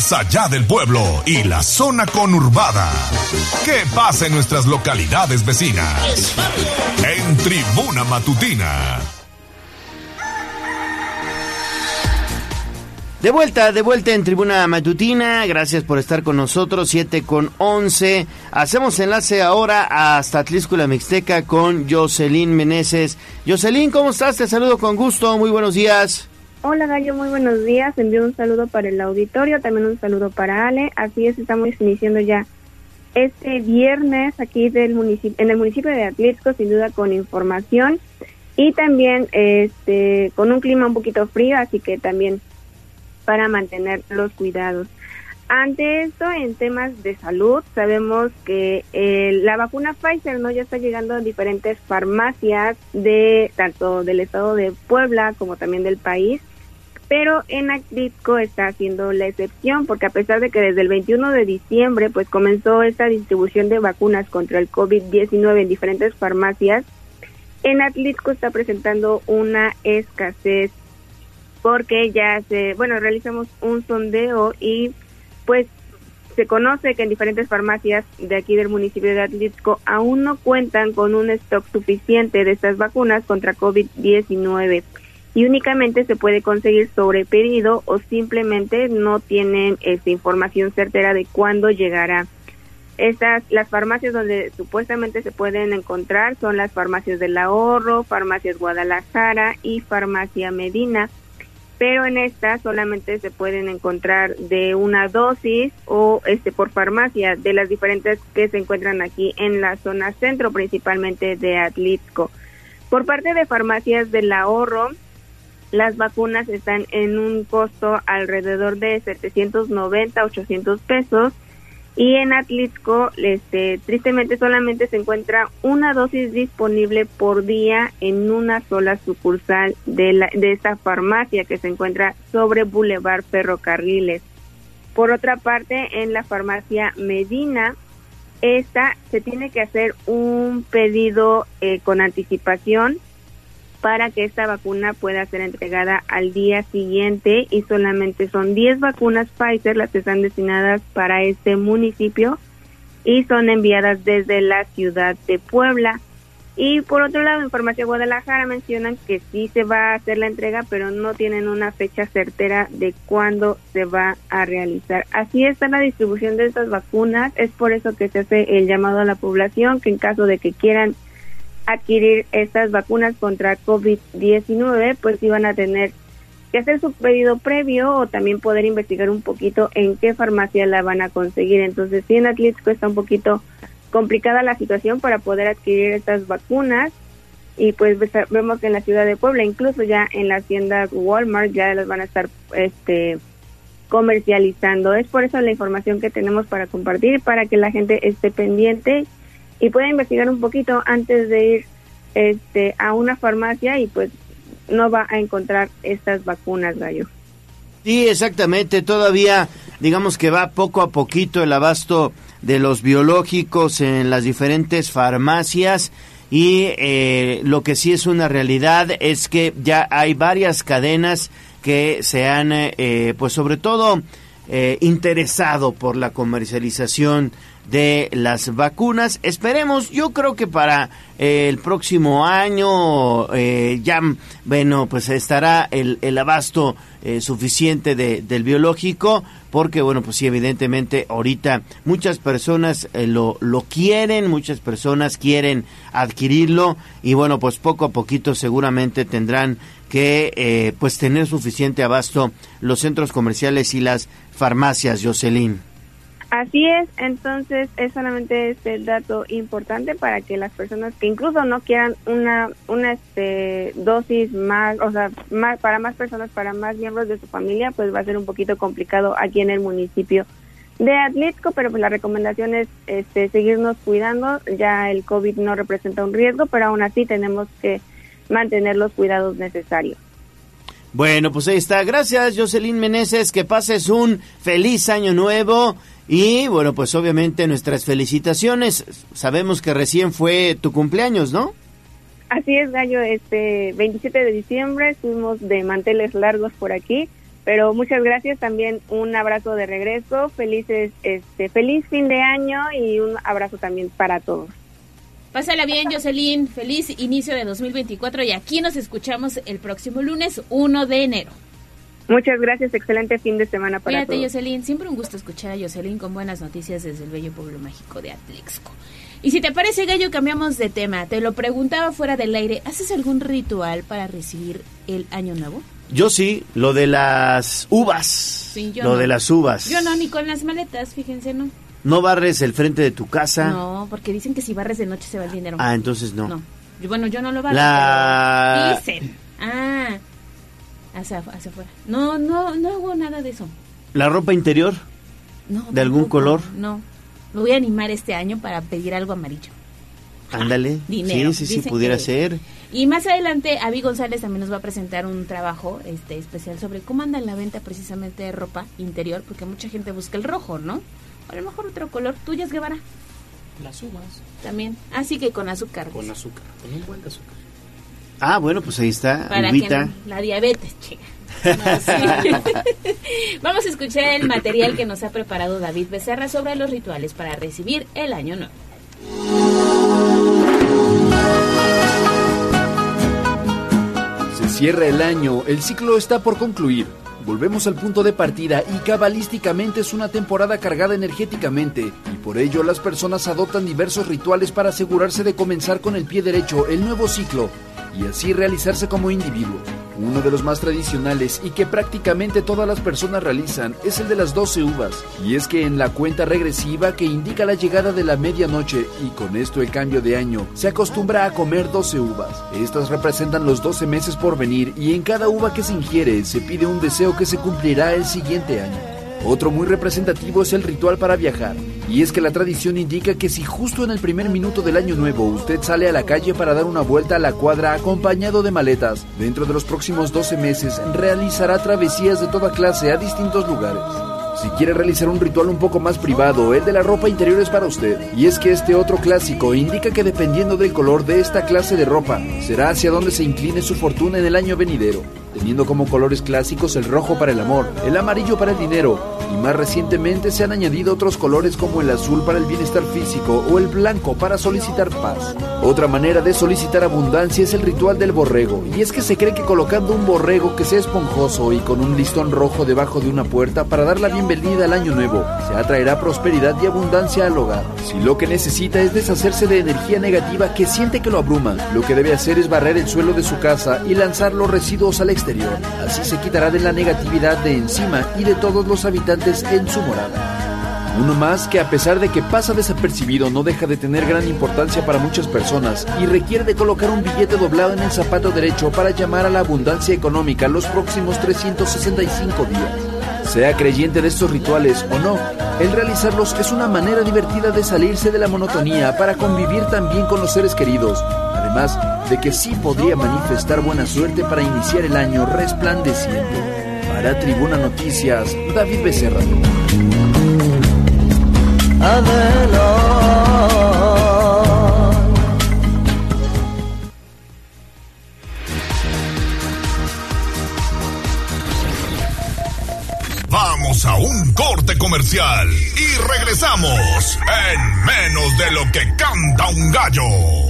Más allá del pueblo y la zona conurbada. ¿Qué pasa en nuestras localidades vecinas? En Tribuna Matutina. De vuelta, de vuelta en Tribuna Matutina. Gracias por estar con nosotros. 7 con 11. Hacemos enlace ahora hasta Tlíscula Mixteca con Jocelyn Meneses. Jocelyn, ¿cómo estás? Te saludo con gusto. Muy buenos días. Hola Gallo, muy buenos días. Envío un saludo para el auditorio, también un saludo para Ale. Así es, estamos iniciando ya este viernes aquí del municipio, en el municipio de Atlixco, sin duda con información y también este con un clima un poquito frío, así que también para mantener los cuidados. Ante esto, en temas de salud, sabemos que eh, la vacuna Pfizer no ya está llegando a diferentes farmacias de tanto del estado de Puebla como también del país, pero en Atlixco está haciendo la excepción porque a pesar de que desde el 21 de diciembre pues comenzó esta distribución de vacunas contra el COVID-19 en diferentes farmacias, en Atlixco está presentando una escasez porque ya se, bueno, realizamos un sondeo y pues se conoce que en diferentes farmacias de aquí del municipio de Atlixco aún no cuentan con un stock suficiente de estas vacunas contra COVID-19 y únicamente se puede conseguir sobre pedido o simplemente no tienen esta información certera de cuándo llegará. Estas, las farmacias donde supuestamente se pueden encontrar son las farmacias del ahorro, farmacias Guadalajara y farmacia Medina pero en esta solamente se pueden encontrar de una dosis o este por farmacia de las diferentes que se encuentran aquí en la zona centro, principalmente de Atlixco. Por parte de farmacias del ahorro, las vacunas están en un costo alrededor de 790, 800 pesos y en Atlixco, este, tristemente solamente se encuentra una dosis disponible por día en una sola sucursal de, la, de esta farmacia que se encuentra sobre Boulevard Ferrocarriles. Por otra parte, en la farmacia Medina, esta se tiene que hacer un pedido eh, con anticipación para que esta vacuna pueda ser entregada al día siguiente y solamente son 10 vacunas Pfizer las que están destinadas para este municipio y son enviadas desde la ciudad de Puebla. Y por otro lado, en Farmacia Guadalajara mencionan que sí se va a hacer la entrega, pero no tienen una fecha certera de cuándo se va a realizar. Así está la distribución de estas vacunas. Es por eso que se hace el llamado a la población que en caso de que quieran adquirir estas vacunas contra COVID-19, pues iban a tener que hacer su pedido previo o también poder investigar un poquito en qué farmacia la van a conseguir. Entonces, sí, en Atlixco está un poquito complicada la situación para poder adquirir estas vacunas y pues vemos que en la ciudad de Puebla, incluso ya en las tiendas Walmart ya las van a estar este comercializando. Es por eso la información que tenemos para compartir, para que la gente esté pendiente y puede investigar un poquito antes de ir este a una farmacia y pues no va a encontrar estas vacunas, Gallo. Sí, exactamente. Todavía, digamos que va poco a poquito el abasto de los biológicos en las diferentes farmacias y eh, lo que sí es una realidad es que ya hay varias cadenas que se han, eh, pues sobre todo, eh, interesado por la comercialización de las vacunas. Esperemos, yo creo que para eh, el próximo año eh, ya, bueno, pues estará el, el abasto eh, suficiente de, del biológico, porque, bueno, pues sí, evidentemente ahorita muchas personas lo, lo quieren, muchas personas quieren adquirirlo y, bueno, pues poco a poquito seguramente tendrán que, pues tener suficiente abasto los centros comerciales y las farmacias, Jocelyn. Así es, entonces es solamente este dato importante para que las personas que incluso no quieran una una este dosis más, o sea, para más personas, para más miembros de su familia, pues va a ser un poquito complicado aquí en el municipio de Atlixco, pero pues la recomendación es este seguirnos cuidando, ya el COVID no representa un riesgo, pero aún así tenemos que mantener los cuidados necesarios. Bueno, pues ahí está. Gracias, Jocelyn Meneses. Que pases un feliz año nuevo. Y bueno, pues obviamente nuestras felicitaciones. Sabemos que recién fue tu cumpleaños, ¿no? Así es, Gallo. Este 27 de diciembre estuvimos de manteles largos por aquí, pero muchas gracias. También un abrazo de regreso. Felices, este, feliz fin de año y un abrazo también para todos. Pásala bien, Jocelyn. Feliz inicio de 2024 y aquí nos escuchamos el próximo lunes 1 de enero. Muchas gracias, excelente fin de semana para Cuídate, todos. Jocelyn. Siempre un gusto escuchar a Jocelyn con buenas noticias desde el bello pueblo mágico de Atlixco. Y si te parece, Gallo, cambiamos de tema. Te lo preguntaba fuera del aire. ¿Haces algún ritual para recibir el año nuevo? Yo sí, lo de las uvas. Sí, yo lo no. de las uvas. Yo no, ni con las maletas, fíjense, no. No barres el frente de tu casa. No, porque dicen que si barres de noche se va el dinero. Ah, entonces no. No. Bueno, yo no lo barro. La- pero Dicen. Ah. Hacia, hacia afuera. No, no, no hago nada de eso. La ropa interior No. de algún color. No. Me voy a animar este año para pedir algo amarillo. Ándale. Dinero, Sí, sí, sí, dicen pudiera que- ser. Y más adelante, Avi González también nos va a presentar un trabajo este especial sobre cómo anda la venta precisamente de ropa interior, porque mucha gente busca el rojo, ¿no? O a lo mejor otro color. ¿Tuyas, Guevara? Las uvas. También. Así que con azúcar. Con azúcar, con un buen de azúcar. Ah, bueno, pues ahí está. Para que la diabetes, chica. No, sí. Vamos a escuchar el material que nos ha preparado David Becerra sobre los rituales para recibir el año nuevo. Se cierra el año, el ciclo está por concluir. Volvemos al punto de partida y cabalísticamente es una temporada cargada energéticamente y por ello las personas adoptan diversos rituales para asegurarse de comenzar con el pie derecho el nuevo ciclo y así realizarse como individuo. Uno de los más tradicionales y que prácticamente todas las personas realizan es el de las 12 uvas. Y es que en la cuenta regresiva que indica la llegada de la medianoche y con esto el cambio de año, se acostumbra a comer 12 uvas. Estas representan los 12 meses por venir y en cada uva que se ingiere se pide un deseo que se cumplirá el siguiente año. Otro muy representativo es el ritual para viajar. Y es que la tradición indica que si justo en el primer minuto del año nuevo usted sale a la calle para dar una vuelta a la cuadra acompañado de maletas, dentro de los próximos 12 meses realizará travesías de toda clase a distintos lugares. Si quiere realizar un ritual un poco más privado, el de la ropa interior es para usted. Y es que este otro clásico indica que dependiendo del color de esta clase de ropa, será hacia donde se incline su fortuna en el año venidero, teniendo como colores clásicos el rojo para el amor, el amarillo para el dinero, y más recientemente se han añadido otros colores como el azul para el bienestar físico o el blanco para solicitar paz. Otra manera de solicitar abundancia es el ritual del borrego, y es que se cree que colocando un borrego que sea esponjoso y con un listón rojo debajo de una puerta para dar la bienvenida al año nuevo, se atraerá prosperidad y abundancia al hogar. Si lo que necesita es deshacerse de energía negativa que siente que lo abruma, lo que debe hacer es barrer el suelo de su casa y lanzar los residuos al exterior. Así se quitará de la negatividad de encima y de todos los habitantes en su morada. Uno más que a pesar de que pasa desapercibido no deja de tener gran importancia para muchas personas y requiere de colocar un billete doblado en el zapato derecho para llamar a la abundancia económica los próximos 365 días. Sea creyente de estos rituales o no, el realizarlos es una manera divertida de salirse de la monotonía para convivir también con los seres queridos, además de que sí podría manifestar buena suerte para iniciar el año resplandeciente. Para Tribuna Noticias, David Becerra. Vamos a un corte comercial y regresamos en menos de lo que canta un gallo.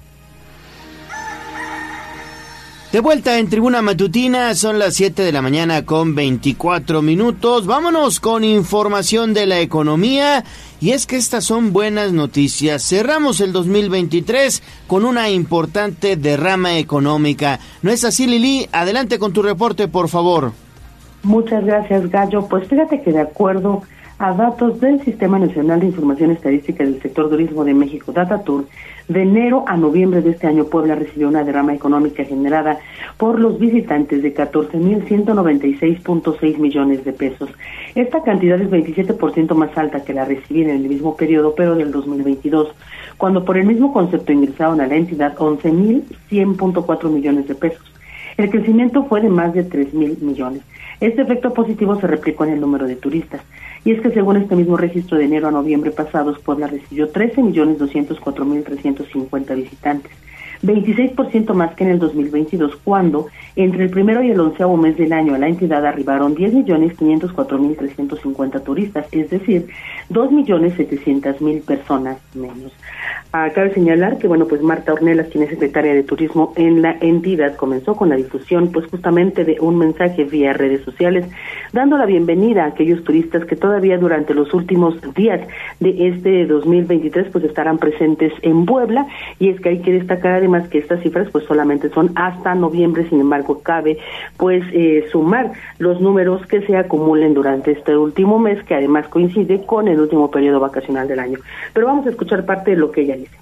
De vuelta en Tribuna Matutina, son las 7 de la mañana con 24 minutos. Vámonos con información de la economía. Y es que estas son buenas noticias. Cerramos el 2023 con una importante derrama económica. ¿No es así, Lili? Adelante con tu reporte, por favor. Muchas gracias, Gallo. Pues fíjate que de acuerdo a datos del Sistema Nacional de Información Estadística del Sector Turismo de México, DataTour, de enero a noviembre de este año, Puebla recibió una derrama económica generada por los visitantes de 14.196.6 millones de pesos. Esta cantidad es 27% más alta que la recibida en el mismo periodo, pero del 2022, cuando por el mismo concepto ingresaron a la entidad 11.100.4 millones de pesos. El crecimiento fue de más de 3.000 millones. Este efecto positivo se replicó en el número de turistas. Y es que según este mismo registro de enero a noviembre pasados, Puebla recibió 13.204.350 visitantes, 26% más que en el 2022, cuando entre el primero y el onceavo mes del año a la entidad arribaron 10.504.350 turistas, es decir, 2.700.000 personas menos. Ah, cabe señalar que, bueno, pues Marta Ornelas, quien es secretaria de Turismo en la entidad, comenzó con la difusión, pues justamente de un mensaje vía redes sociales, dando la bienvenida a aquellos turistas que todavía durante los últimos días de este 2023, pues estarán presentes en Puebla. Y es que hay que destacar además que estas cifras, pues solamente son hasta noviembre, sin embargo, cabe, pues, eh, sumar los números que se acumulen durante este último mes, que además coincide con el último periodo vacacional del año. Pero vamos a escuchar parte de lo que ella dice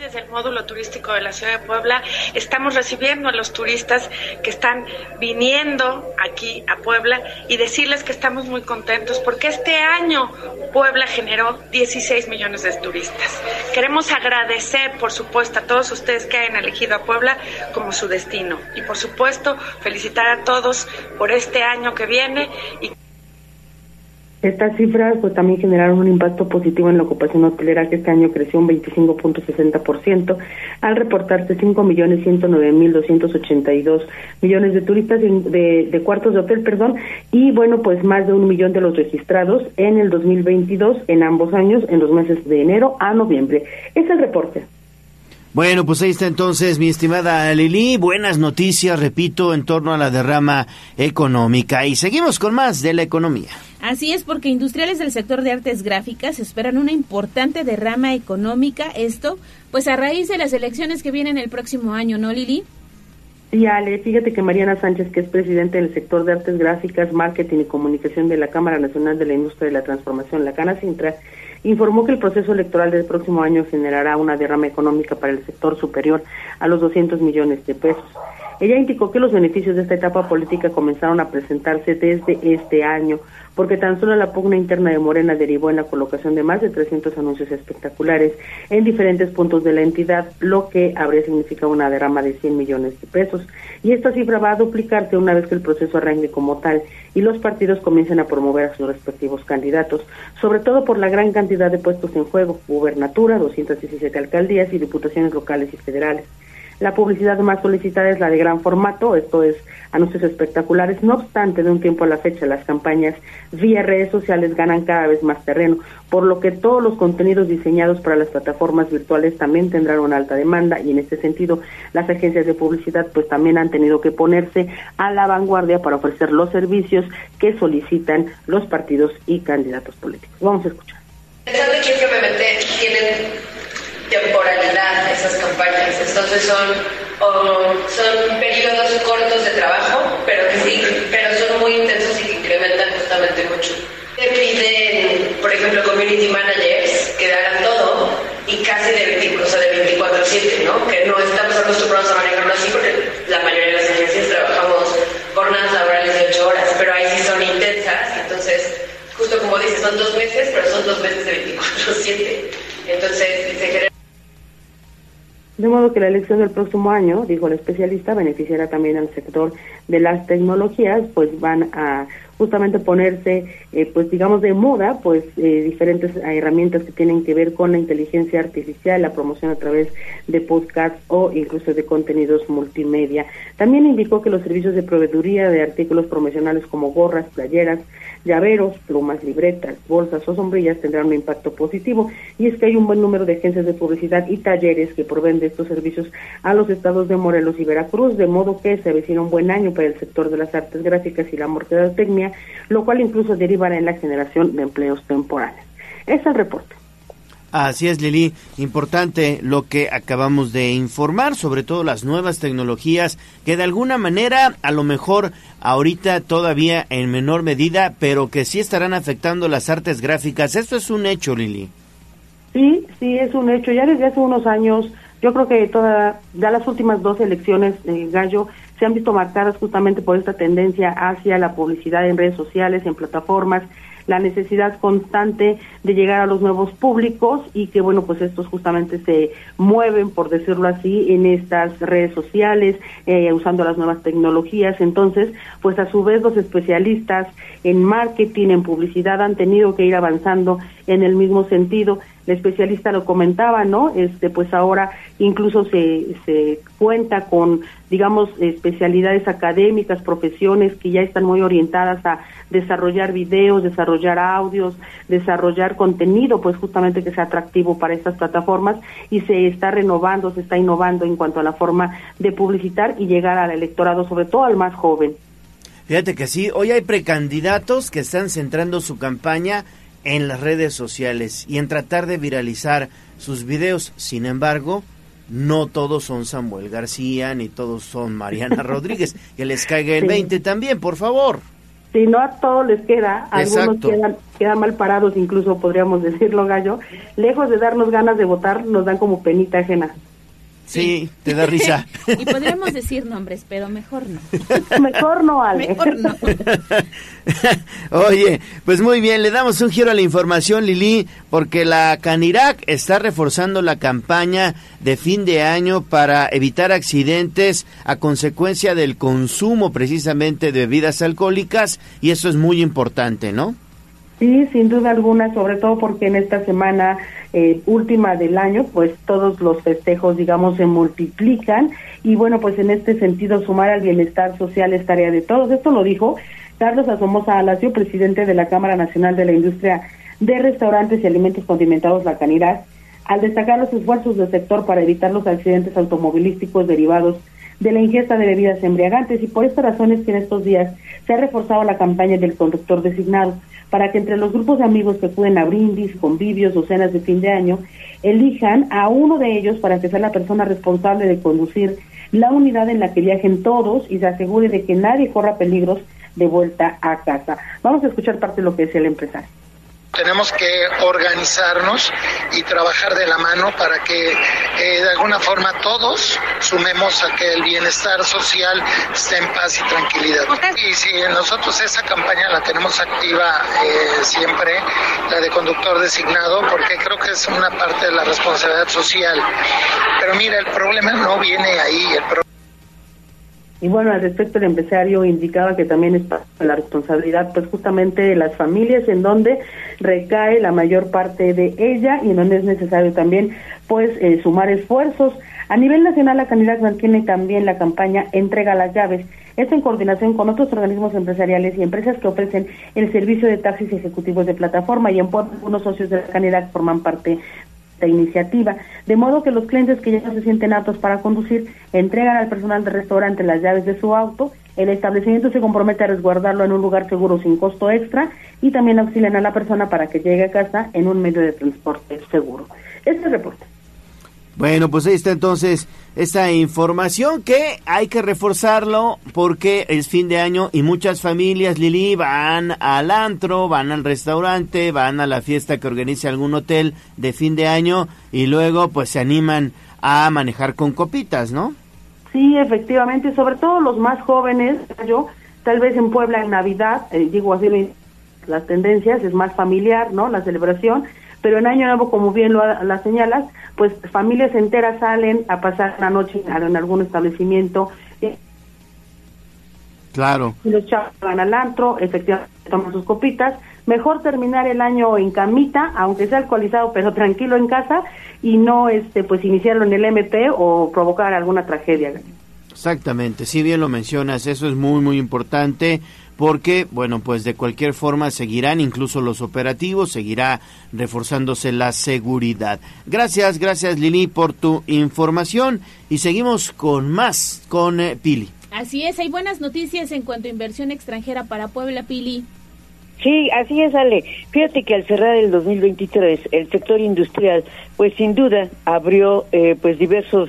desde el módulo turístico de la ciudad de Puebla estamos recibiendo a los turistas que están viniendo aquí a Puebla y decirles que estamos muy contentos porque este año Puebla generó 16 millones de turistas. Queremos agradecer, por supuesto, a todos ustedes que hayan elegido a Puebla como su destino y, por supuesto, felicitar a todos por este año que viene estas cifras pues también generaron un impacto positivo en la ocupación hotelera que este año creció un 25.60% al reportarse 5.109.282 millones de turistas de, de cuartos de hotel, perdón, y bueno, pues más de un millón de los registrados en el 2022 en ambos años en los meses de enero a noviembre. Es el reporte. Bueno, pues ahí está entonces, mi estimada Lili. Buenas noticias, repito, en torno a la derrama económica. Y seguimos con más de la economía. Así es, porque industriales del sector de artes gráficas esperan una importante derrama económica. Esto, pues a raíz de las elecciones que vienen el próximo año, ¿no, Lili? Sí, Ale, fíjate que Mariana Sánchez, que es presidente del sector de artes gráficas, marketing y comunicación de la Cámara Nacional de la Industria de la Transformación, la Cana Sintra, informó que el proceso electoral del próximo año generará una derrama económica para el sector superior a los 200 millones de pesos. Ella indicó que los beneficios de esta etapa política comenzaron a presentarse desde este año, porque tan solo la pugna interna de Morena derivó en la colocación de más de 300 anuncios espectaculares en diferentes puntos de la entidad, lo que habría significado una derrama de 100 millones de pesos. Y esta cifra va a duplicarse una vez que el proceso arranque como tal y los partidos comiencen a promover a sus respectivos candidatos, sobre todo por la gran cantidad de puestos en juego, gubernatura, 217 alcaldías y diputaciones locales y federales. La publicidad más solicitada es la de gran formato, esto es anuncios espectaculares. No obstante, de un tiempo a la fecha, las campañas vía redes sociales ganan cada vez más terreno, por lo que todos los contenidos diseñados para las plataformas virtuales también tendrán una alta demanda y en este sentido las agencias de publicidad pues también han tenido que ponerse a la vanguardia para ofrecer los servicios que solicitan los partidos y candidatos políticos. Vamos a escuchar. Temporalidad esas campañas. Entonces son, son periodos cortos de trabajo, pero que sí, pero son muy intensos y que incrementan justamente mucho. Te piden, por ejemplo, community managers que hagan todo y casi de 24, de 24-7, ¿no? Que no estamos acostumbrados a manejarlo así porque la mayoría de las agencias trabajamos jornadas laborales de 8 horas, pero ahí sí son intensas, entonces, justo como dices, son dos meses, pero son dos meses de 24-7. Entonces, se genera de modo que la elección del próximo año, dijo el especialista, beneficiará también al sector de las tecnologías, pues van a justamente ponerse, eh, pues digamos, de moda, pues eh, diferentes herramientas que tienen que ver con la inteligencia artificial, la promoción a través de podcasts o incluso de contenidos multimedia. También indicó que los servicios de proveeduría de artículos promocionales como gorras, playeras, llaveros, plumas, libretas, bolsas o sombrillas tendrán un impacto positivo. Y es que hay un buen número de agencias de publicidad y talleres que proveen de estos servicios a los estados de Morelos y Veracruz, de modo que se avecina un buen año para el sector de las artes gráficas y la mercadotecnia, lo cual incluso derivará en la generación de empleos temporales. Es el reporte. Así es, Lili. Importante lo que acabamos de informar, sobre todo las nuevas tecnologías que de alguna manera, a lo mejor ahorita todavía en menor medida, pero que sí estarán afectando las artes gráficas. Esto es un hecho, Lili. Sí, sí, es un hecho. Ya desde hace unos años, yo creo que toda, ya las últimas dos elecciones, eh, Gallo, se han visto marcadas justamente por esta tendencia hacia la publicidad en redes sociales, en plataformas, la necesidad constante de llegar a los nuevos públicos y que bueno pues estos justamente se mueven por decirlo así en estas redes sociales eh, usando las nuevas tecnologías. Entonces pues a su vez los especialistas en marketing en publicidad han tenido que ir avanzando en el mismo sentido la especialista lo comentaba, ¿no? Este, pues ahora incluso se, se cuenta con, digamos, especialidades académicas, profesiones que ya están muy orientadas a desarrollar videos, desarrollar audios, desarrollar contenido, pues justamente que sea atractivo para estas plataformas y se está renovando, se está innovando en cuanto a la forma de publicitar y llegar al electorado, sobre todo al más joven. Fíjate que sí, hoy hay precandidatos que están centrando su campaña en las redes sociales y en tratar de viralizar sus videos. Sin embargo, no todos son Samuel García ni todos son Mariana Rodríguez. Que les caiga el 20 también, por favor. Si no a todos les queda, algunos quedan, quedan mal parados, incluso podríamos decirlo, Gallo. Lejos de darnos ganas de votar, nos dan como penita ajena. Sí, te da risa. y podríamos decir nombres, pero mejor no. mejor no, Ale. Mejor no. Oye, pues muy bien, le damos un giro a la información, Lili, porque la Canirac está reforzando la campaña de fin de año para evitar accidentes a consecuencia del consumo precisamente de bebidas alcohólicas, y eso es muy importante, ¿no? Sí, sin duda alguna, sobre todo porque en esta semana eh, última del año, pues todos los festejos, digamos, se multiplican. Y bueno, pues en este sentido sumar al bienestar social es tarea de todos. Esto lo dijo Carlos Asomosa Alacio, presidente de la Cámara Nacional de la Industria de Restaurantes y Alimentos Condimentados, la Canidad, al destacar los esfuerzos del sector para evitar los accidentes automovilísticos derivados de la ingesta de bebidas embriagantes. Y por esta razón es que en estos días se ha reforzado la campaña del conductor designado para que entre los grupos de amigos que acuden a brindis, convivios o cenas de fin de año, elijan a uno de ellos para que sea la persona responsable de conducir la unidad en la que viajen todos y se asegure de que nadie corra peligros de vuelta a casa. Vamos a escuchar parte de lo que es el empresario tenemos que organizarnos y trabajar de la mano para que eh, de alguna forma todos sumemos a que el bienestar social esté en paz y tranquilidad. Y si nosotros esa campaña la tenemos activa eh, siempre, la de conductor designado, porque creo que es una parte de la responsabilidad social. Pero mira, el problema no viene ahí, el problema y bueno, al respecto el empresario indicaba que también es la responsabilidad pues justamente de las familias en donde recae la mayor parte de ella y en donde es necesario también pues eh, sumar esfuerzos. A nivel nacional la Canidad mantiene también la campaña Entrega las llaves. Esto en coordinación con otros organismos empresariales y empresas que ofrecen el servicio de taxis ejecutivos de plataforma y en algunos socios de la Canidad forman parte iniciativa, de modo que los clientes que ya no se sienten aptos para conducir entregan al personal del restaurante las llaves de su auto, el establecimiento se compromete a resguardarlo en un lugar seguro sin costo extra y también auxilian a la persona para que llegue a casa en un medio de transporte seguro. Este reporte. Bueno, pues ahí está entonces esta información que hay que reforzarlo porque es fin de año y muchas familias, Lili, van al antro, van al restaurante, van a la fiesta que organiza algún hotel de fin de año y luego pues se animan a manejar con copitas, ¿no? Sí, efectivamente, sobre todo los más jóvenes, yo tal vez en Puebla en Navidad, eh, digo así las tendencias, es más familiar, ¿no? La celebración, pero en Año Nuevo, como bien lo la señalas, pues familias enteras salen a pasar la noche en algún establecimiento Claro. Y los chavos van al antro, efectivamente toman sus copitas. Mejor terminar el año en camita, aunque sea alcoholizado, pero tranquilo en casa, y no este pues iniciarlo en el MP o provocar alguna tragedia. Exactamente, si bien lo mencionas, eso es muy muy importante porque, bueno, pues de cualquier forma seguirán incluso los operativos, seguirá reforzándose la seguridad. Gracias, gracias Lili por tu información y seguimos con más, con eh, Pili. Así es, hay buenas noticias en cuanto a inversión extranjera para Puebla, Pili. Sí, así es, Ale. Fíjate que al cerrar el 2023, el sector industrial, pues sin duda abrió eh, pues diversos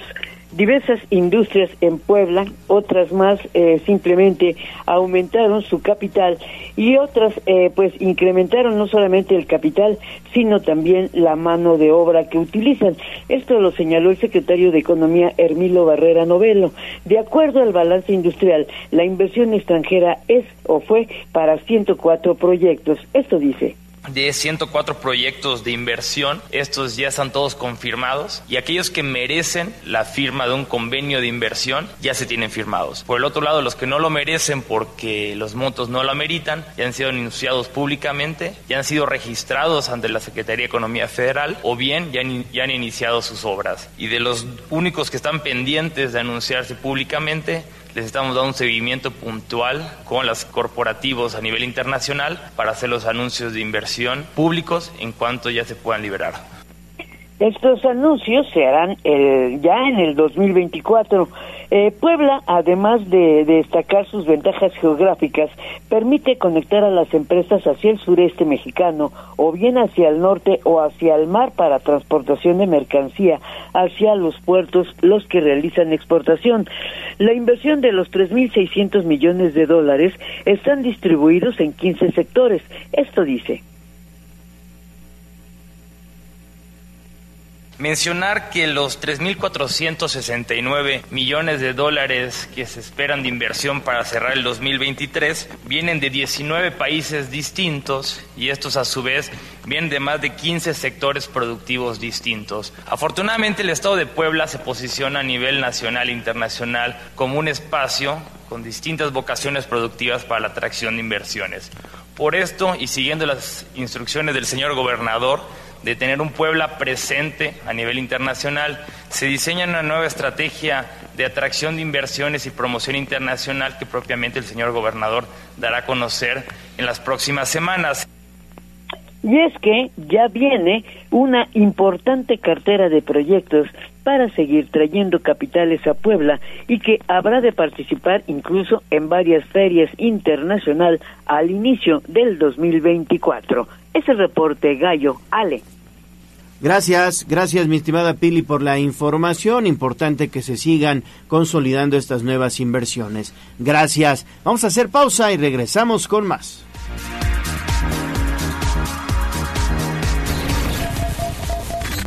diversas industrias en Puebla, otras más eh, simplemente aumentaron su capital y otras eh, pues incrementaron no solamente el capital, sino también la mano de obra que utilizan. Esto lo señaló el secretario de Economía Hermilo Barrera Novelo. De acuerdo al balance industrial, la inversión extranjera es o fue para 104 proyectos. Esto dice de 104 proyectos de inversión. Estos ya están todos confirmados y aquellos que merecen la firma de un convenio de inversión ya se tienen firmados. Por el otro lado, los que no lo merecen porque los montos no lo ameritan ya han sido anunciados públicamente, ya han sido registrados ante la Secretaría de Economía Federal o bien ya han, ya han iniciado sus obras. Y de los únicos que están pendientes de anunciarse públicamente, les estamos dando un seguimiento puntual con los corporativos a nivel internacional para hacer los anuncios de inversión públicos en cuanto ya se puedan liberar. Estos anuncios se harán ya en el 2024. Eh, Puebla, además de, destacar sus ventajas geográficas, permite conectar a las empresas hacia el sureste mexicano o bien hacia el norte o hacia el mar para transportación de mercancía hacia los puertos, los que realizan exportación. La inversión de los 3.600 millones de dólares están distribuidos en 15 sectores. Esto dice. Mencionar que los 3.469 millones de dólares que se esperan de inversión para cerrar el 2023 vienen de 19 países distintos y estos a su vez vienen de más de 15 sectores productivos distintos. Afortunadamente el Estado de Puebla se posiciona a nivel nacional e internacional como un espacio con distintas vocaciones productivas para la atracción de inversiones. Por esto, y siguiendo las instrucciones del señor gobernador, de tener un Puebla presente a nivel internacional, se diseña una nueva estrategia de atracción de inversiones y promoción internacional que propiamente el señor gobernador dará a conocer en las próximas semanas. Y es que ya viene una importante cartera de proyectos para seguir trayendo capitales a Puebla y que habrá de participar incluso en varias ferias internacional al inicio del 2024. Es el reporte Gallo Ale. Gracias, gracias mi estimada Pili por la información. Importante que se sigan consolidando estas nuevas inversiones. Gracias. Vamos a hacer pausa y regresamos con más.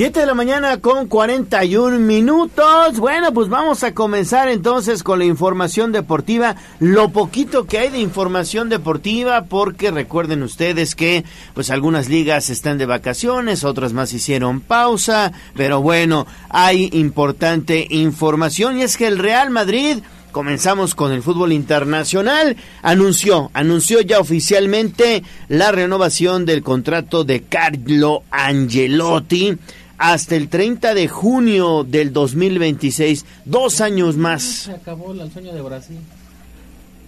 7 de la mañana con 41 minutos. Bueno, pues vamos a comenzar entonces con la información deportiva. Lo poquito que hay de información deportiva, porque recuerden ustedes que pues algunas ligas están de vacaciones, otras más hicieron pausa, pero bueno, hay importante información y es que el Real Madrid Comenzamos con el fútbol internacional. Anunció, anunció ya oficialmente la renovación del contrato de Carlo Angelotti hasta el 30 de junio del 2026, dos años más. Se acabó el sueño de Brasil.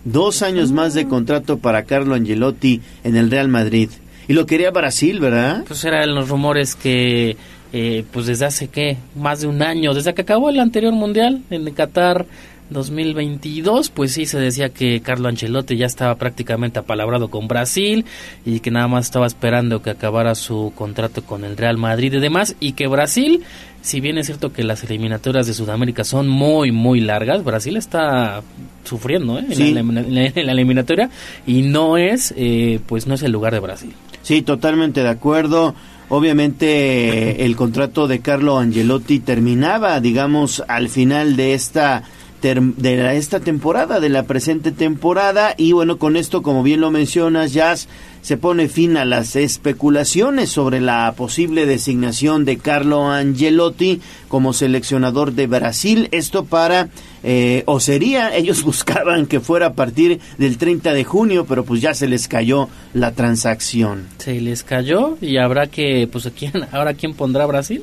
Dos años más de contrato para Carlo Angelotti en el Real Madrid. Y lo quería Brasil, ¿verdad? Pues eran los rumores que, eh, pues desde hace, ¿qué? Más de un año, desde que acabó el anterior mundial en Qatar 2022, pues sí se decía que Carlo Ancelotti ya estaba prácticamente apalabrado con Brasil y que nada más estaba esperando que acabara su contrato con el Real Madrid y demás y que Brasil, si bien es cierto que las eliminatorias de Sudamérica son muy muy largas, Brasil está sufriendo ¿eh? en, la, en la eliminatoria y no es eh, pues no es el lugar de Brasil. Sí, totalmente de acuerdo. Obviamente el contrato de Carlo Angelotti terminaba, digamos, al final de esta de la- esta temporada, de la presente temporada y bueno, con esto, como bien lo mencionas, Jazz, se pone fin a las especulaciones sobre la posible designación de Carlo Angelotti como seleccionador de Brasil. Esto para, eh, o sería, ellos buscaban que fuera a partir del 30 de junio, pero pues ya se les cayó la transacción. Se les cayó y habrá que, pues, ¿quién, ahora quién pondrá Brasil?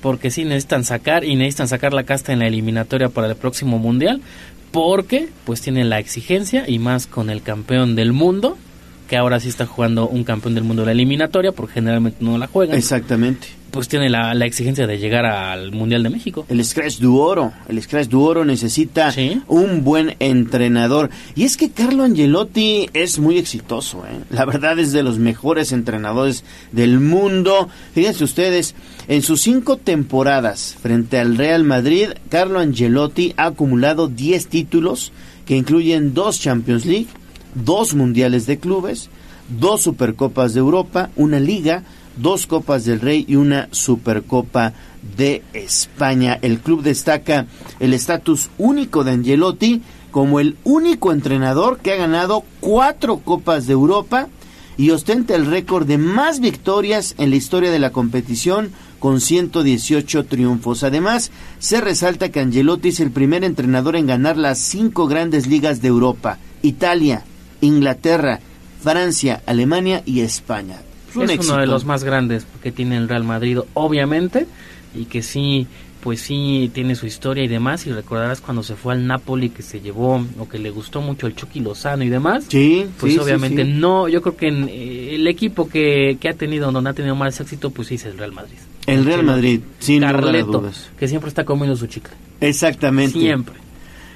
Porque sí necesitan sacar y necesitan sacar la casta en la eliminatoria para el próximo mundial, porque pues tienen la exigencia y más con el campeón del mundo, que ahora sí está jugando un campeón del mundo de la eliminatoria, porque generalmente no la juegan. Exactamente. Pues tiene la, la exigencia de llegar al Mundial de México. El Scratch du Oro, el Scratch du Oro necesita un buen entrenador. Y es que Carlo Angelotti es muy exitoso, ¿eh? la verdad es de los mejores entrenadores del mundo. Fíjense ustedes, en sus cinco temporadas frente al Real Madrid, Carlo Angelotti ha acumulado 10 títulos que incluyen dos Champions League, dos Mundiales de Clubes, dos Supercopas de Europa, una Liga, dos Copas del Rey y una Supercopa de España. El club destaca el estatus único de Angelotti como el único entrenador que ha ganado cuatro Copas de Europa y ostenta el récord de más victorias en la historia de la competición con 118 triunfos. Además, se resalta que Angelotti es el primer entrenador en ganar las cinco grandes ligas de Europa, Italia, Inglaterra, Francia, Alemania y España. Es un es éxito. uno de los más grandes que tiene el Real Madrid, obviamente, y que sí, pues sí tiene su historia y demás. Y recordarás cuando se fue al Napoli que se llevó o que le gustó mucho el Chucky Lozano y demás. Sí, pues sí, obviamente sí, sí. no. Yo creo que en, eh, el equipo que, que ha tenido, donde ha tenido más éxito, pues sí es el Real Madrid. El Real Madrid, sin lugar a Carleto, dudas. que siempre está comiendo su chicle. Exactamente. Siempre.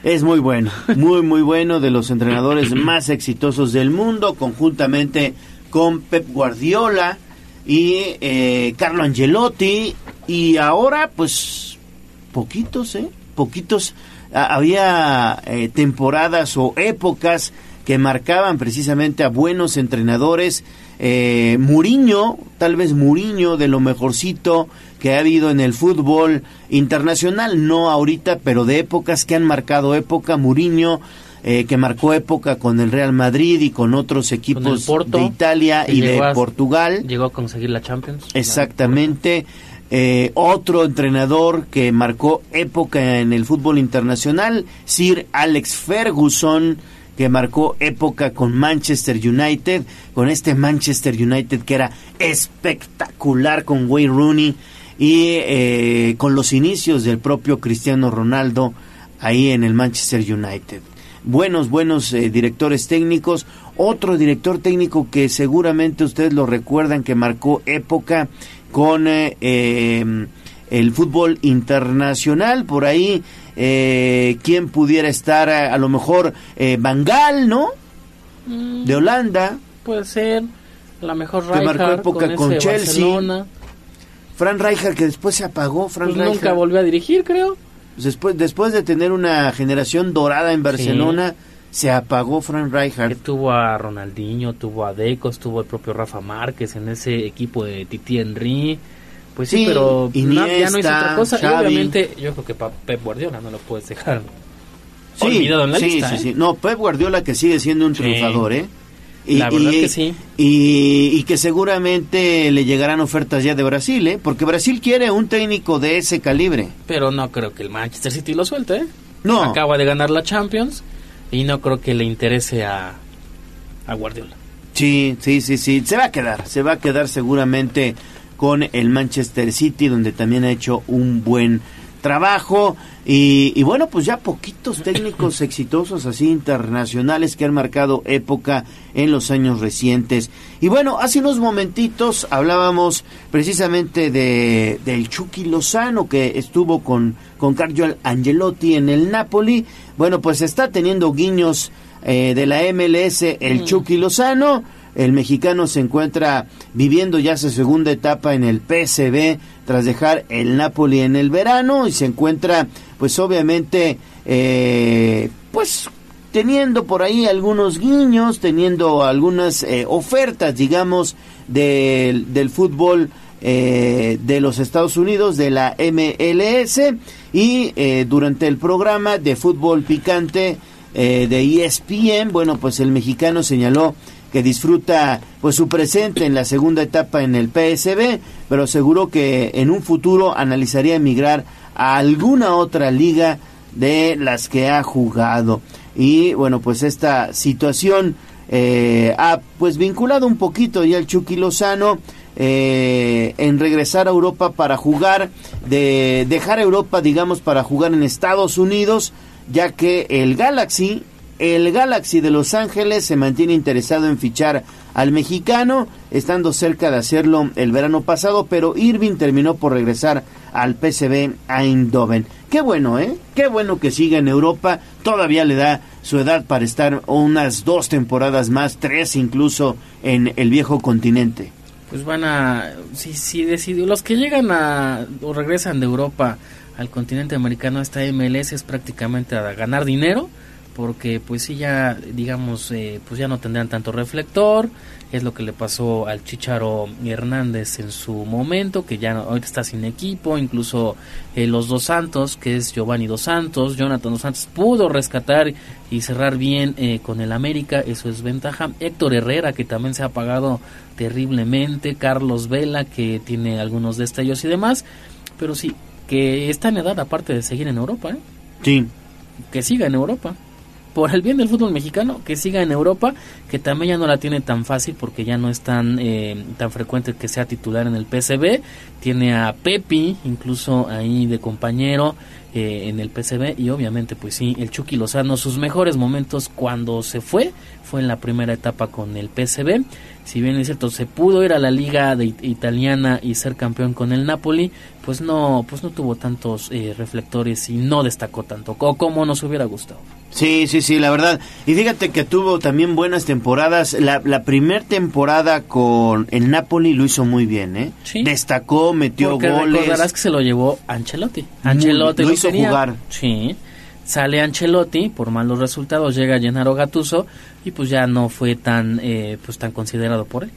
Es muy bueno, muy muy bueno, de los entrenadores más exitosos del mundo, conjuntamente con Pep Guardiola y eh, Carlo Angelotti. Y ahora, pues, poquitos, ¿eh? Poquitos. Había eh, temporadas o épocas que marcaban precisamente a buenos entrenadores. Eh, Muriño, tal vez Muriño de lo mejorcito que ha habido en el fútbol internacional, no ahorita, pero de épocas que han marcado época. Muriño, eh, que marcó época con el Real Madrid y con otros Con equipos Porto, de Italia y de a- Portugal. Llegó a conseguir la Champions. Exactamente. Eh, otro entrenador que marcó época en el fútbol internacional, Sir Alex Ferguson, que marcó época con Manchester United, con este Manchester United que era espectacular con Wayne Rooney y eh, con los inicios del propio Cristiano Ronaldo ahí en el Manchester United. Buenos, buenos eh, directores técnicos. Otro director técnico que seguramente ustedes lo recuerdan que marcó época con eh, eh, el fútbol internacional. Por ahí, eh, ¿quién pudiera estar? eh, A, lo mejor eh, Van Gaal, ¿no? Mm, De Holanda. Puede ser. La mejor Que marcó época con ese Chelsea. Barcelona. Fran Rijkaard, que después se apagó. Fran Pues nunca Rijkaard. volvió a dirigir, creo. Después, después de tener una generación dorada en Barcelona, se apagó Fran Rijkaard. Tuvo a Ronaldinho, tuvo a Deco, tuvo el propio Rafa Márquez en ese equipo de Titi Henry. Pues sí, Sí, pero na- ya no Iniesta, otra cosa. Y Xavi. obviamente, yo creo que pa- Pep Guardiola no lo puedes dejar Sí, olvidado en la sí, lista. sí, ¿eh? sí. No, Pep Guardiola que sigue siendo un triunfador, ¿eh? La verdad que sí. Y, y que seguramente le llegarán ofertas ya de Brasil, ¿eh? Porque Brasil quiere un técnico de ese calibre. Pero no creo que el Manchester City lo suelte. ¿eh? No. Acaba de ganar la Champions y no creo que le interese a, a Guardiola. Sí, sí, sí, sí. Se va a quedar, se va a quedar seguramente con el Manchester City, donde también ha hecho un buen trabajo y, y, bueno, pues ya poquitos técnicos exitosos así internacionales que han marcado época en los años recientes. Y bueno, hace unos momentitos hablábamos precisamente de del Chucky Lozano que estuvo con, con Carlo Angelotti en el Napoli. Bueno, pues está teniendo guiños eh, de la MLS el Chucky Lozano. El mexicano se encuentra viviendo ya su segunda etapa en el PSV tras dejar el Napoli en el verano y se encuentra pues obviamente eh, pues teniendo por ahí algunos guiños, teniendo algunas eh, ofertas digamos del, del fútbol eh, de los Estados Unidos, de la MLS y eh, durante el programa de fútbol picante eh, de ESPN, bueno pues el mexicano señaló que disfruta pues su presente en la segunda etapa en el PSB, pero aseguró que en un futuro analizaría emigrar a alguna otra liga de las que ha jugado. Y bueno, pues esta situación eh, ha pues vinculado un poquito ya el Chucky Lozano eh, en regresar a Europa para jugar, de dejar Europa digamos para jugar en Estados Unidos, ya que el Galaxy el Galaxy de Los Ángeles se mantiene interesado en fichar al mexicano, estando cerca de hacerlo el verano pasado, pero Irving terminó por regresar al PSV Eindhoven. Qué bueno, ¿eh? Qué bueno que siga en Europa. Todavía le da su edad para estar unas dos temporadas más, tres incluso, en el viejo continente. Pues van a, si, si decidió, los que llegan a o regresan de Europa al continente americano, esta MLS es prácticamente a ganar dinero porque pues sí ya digamos eh, pues ya no tendrán tanto reflector es lo que le pasó al Chicharo Hernández en su momento que ya ahorita está sin equipo incluso eh, los dos Santos que es Giovanni dos Santos Jonathan dos Santos pudo rescatar y cerrar bien eh, con el América eso es ventaja. Héctor Herrera que también se ha apagado terriblemente Carlos Vela que tiene algunos destellos y demás pero sí que está en edad aparte de seguir en Europa ¿eh? sí. Que siga en Europa por el bien del fútbol mexicano, que siga en Europa, que también ya no la tiene tan fácil porque ya no es tan, eh, tan frecuente que sea titular en el PSB. Tiene a Pepi, incluso ahí de compañero eh, en el PSB y obviamente pues sí, el Chucky Lozano, sus mejores momentos cuando se fue, fue en la primera etapa con el PSB. Si bien es cierto, se pudo ir a la liga de italiana y ser campeón con el Napoli, pues no, pues no tuvo tantos eh, reflectores y no destacó tanto como nos hubiera gustado. Sí, sí, sí, la verdad. Y fíjate que tuvo también buenas temporadas. La, la primera temporada con el Napoli lo hizo muy bien, ¿eh? Destacó, metió Porque goles. recordarás que se lo llevó Ancelotti. Ancelotti lo lo hizo tenía. jugar. Sí. Sale Ancelotti, por malos resultados llega Gennaro Gattuso y pues ya no fue tan eh, pues tan considerado por él.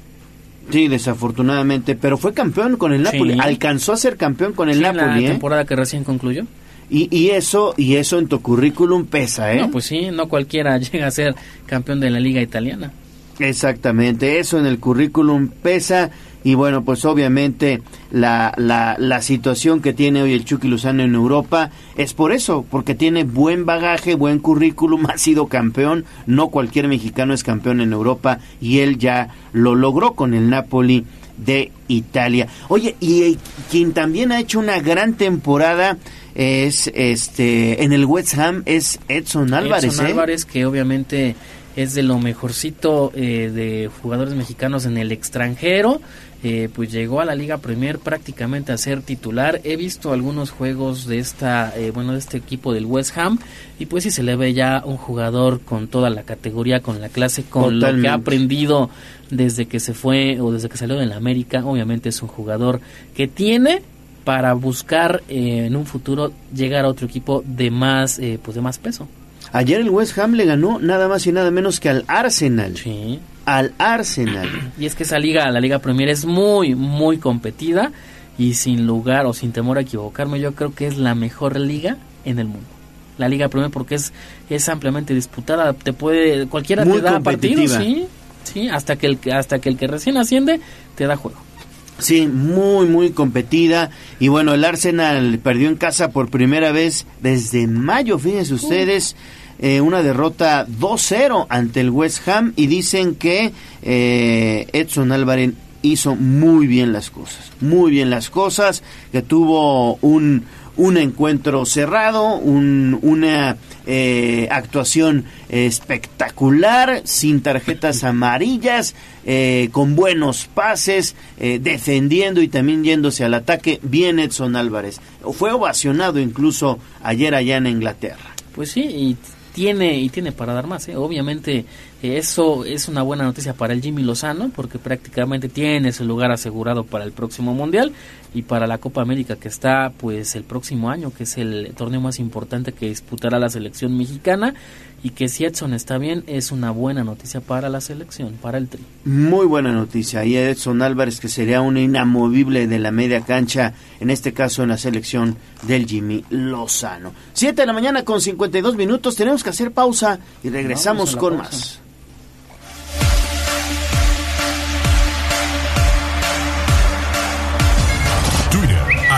Sí, desafortunadamente, pero fue campeón con el Napoli. Sí. Alcanzó a ser campeón con el Sí, en Napoli, la ¿eh? temporada que recién concluyó. Y, y eso y eso en tu currículum pesa, ¿eh? No, pues sí, no cualquiera llega a ser campeón de la liga italiana. Exactamente, eso en el currículum pesa y bueno, pues obviamente la, la, la situación que tiene hoy el Chucky Lozano en Europa es por eso, porque tiene buen bagaje, buen currículum, ha sido campeón, no cualquier mexicano es campeón en Europa y él ya lo logró con el Napoli de Italia. Oye, y quien también ha hecho una gran temporada es este en el West Ham es Edson Álvarez, Edson ¿eh? Álvarez, que obviamente es de lo mejorcito eh, de jugadores mexicanos en el extranjero. Eh, pues llegó a la Liga Premier prácticamente a ser titular. He visto algunos juegos de esta, eh, bueno, de este equipo del West Ham y pues sí se le ve ya un jugador con toda la categoría, con la clase, con lo que ha aprendido desde que se fue o desde que salió de la América. Obviamente es un jugador que tiene para buscar eh, en un futuro llegar a otro equipo de más, eh, pues de más peso. Ayer el West Ham le ganó nada más y nada menos que al Arsenal. Sí. Al Arsenal. Y es que esa liga, la Liga Premier, es muy, muy competida y sin lugar o sin temor a equivocarme, yo creo que es la mejor liga en el mundo. La Liga Premier porque es, es ampliamente disputada, te puede cualquiera Muy te da partido, sí, sí, hasta que el que- hasta que el que recién asciende te da juego. Sí, muy, muy competida. Y bueno, el Arsenal perdió en casa por primera vez desde mayo, fíjense ustedes. Eh, una derrota 2-0 ante el West Ham y dicen que eh, Edson Álvarez hizo muy bien las cosas, muy bien las cosas, que tuvo un, un encuentro cerrado, un, una eh, actuación espectacular, sin tarjetas amarillas, eh, con buenos pases, eh, defendiendo y también yéndose al ataque, bien Edson Álvarez. Fue ovacionado incluso ayer allá en Inglaterra. Pues sí, y tiene y tiene para dar más. ¿eh? Obviamente eso es una buena noticia para el Jimmy Lozano porque prácticamente tiene ese lugar asegurado para el próximo mundial y para la Copa América que está pues el próximo año que es el torneo más importante que disputará la selección mexicana y que si Edson está bien es una buena noticia para la selección, para el tri. Muy buena noticia. Y Edson Álvarez que sería un inamovible de la media cancha, en este caso en la selección del Jimmy Lozano. Siete de la mañana con 52 minutos, tenemos que hacer pausa y regresamos con pausa. más.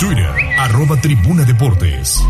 Twitter, arroba tribuna deportes.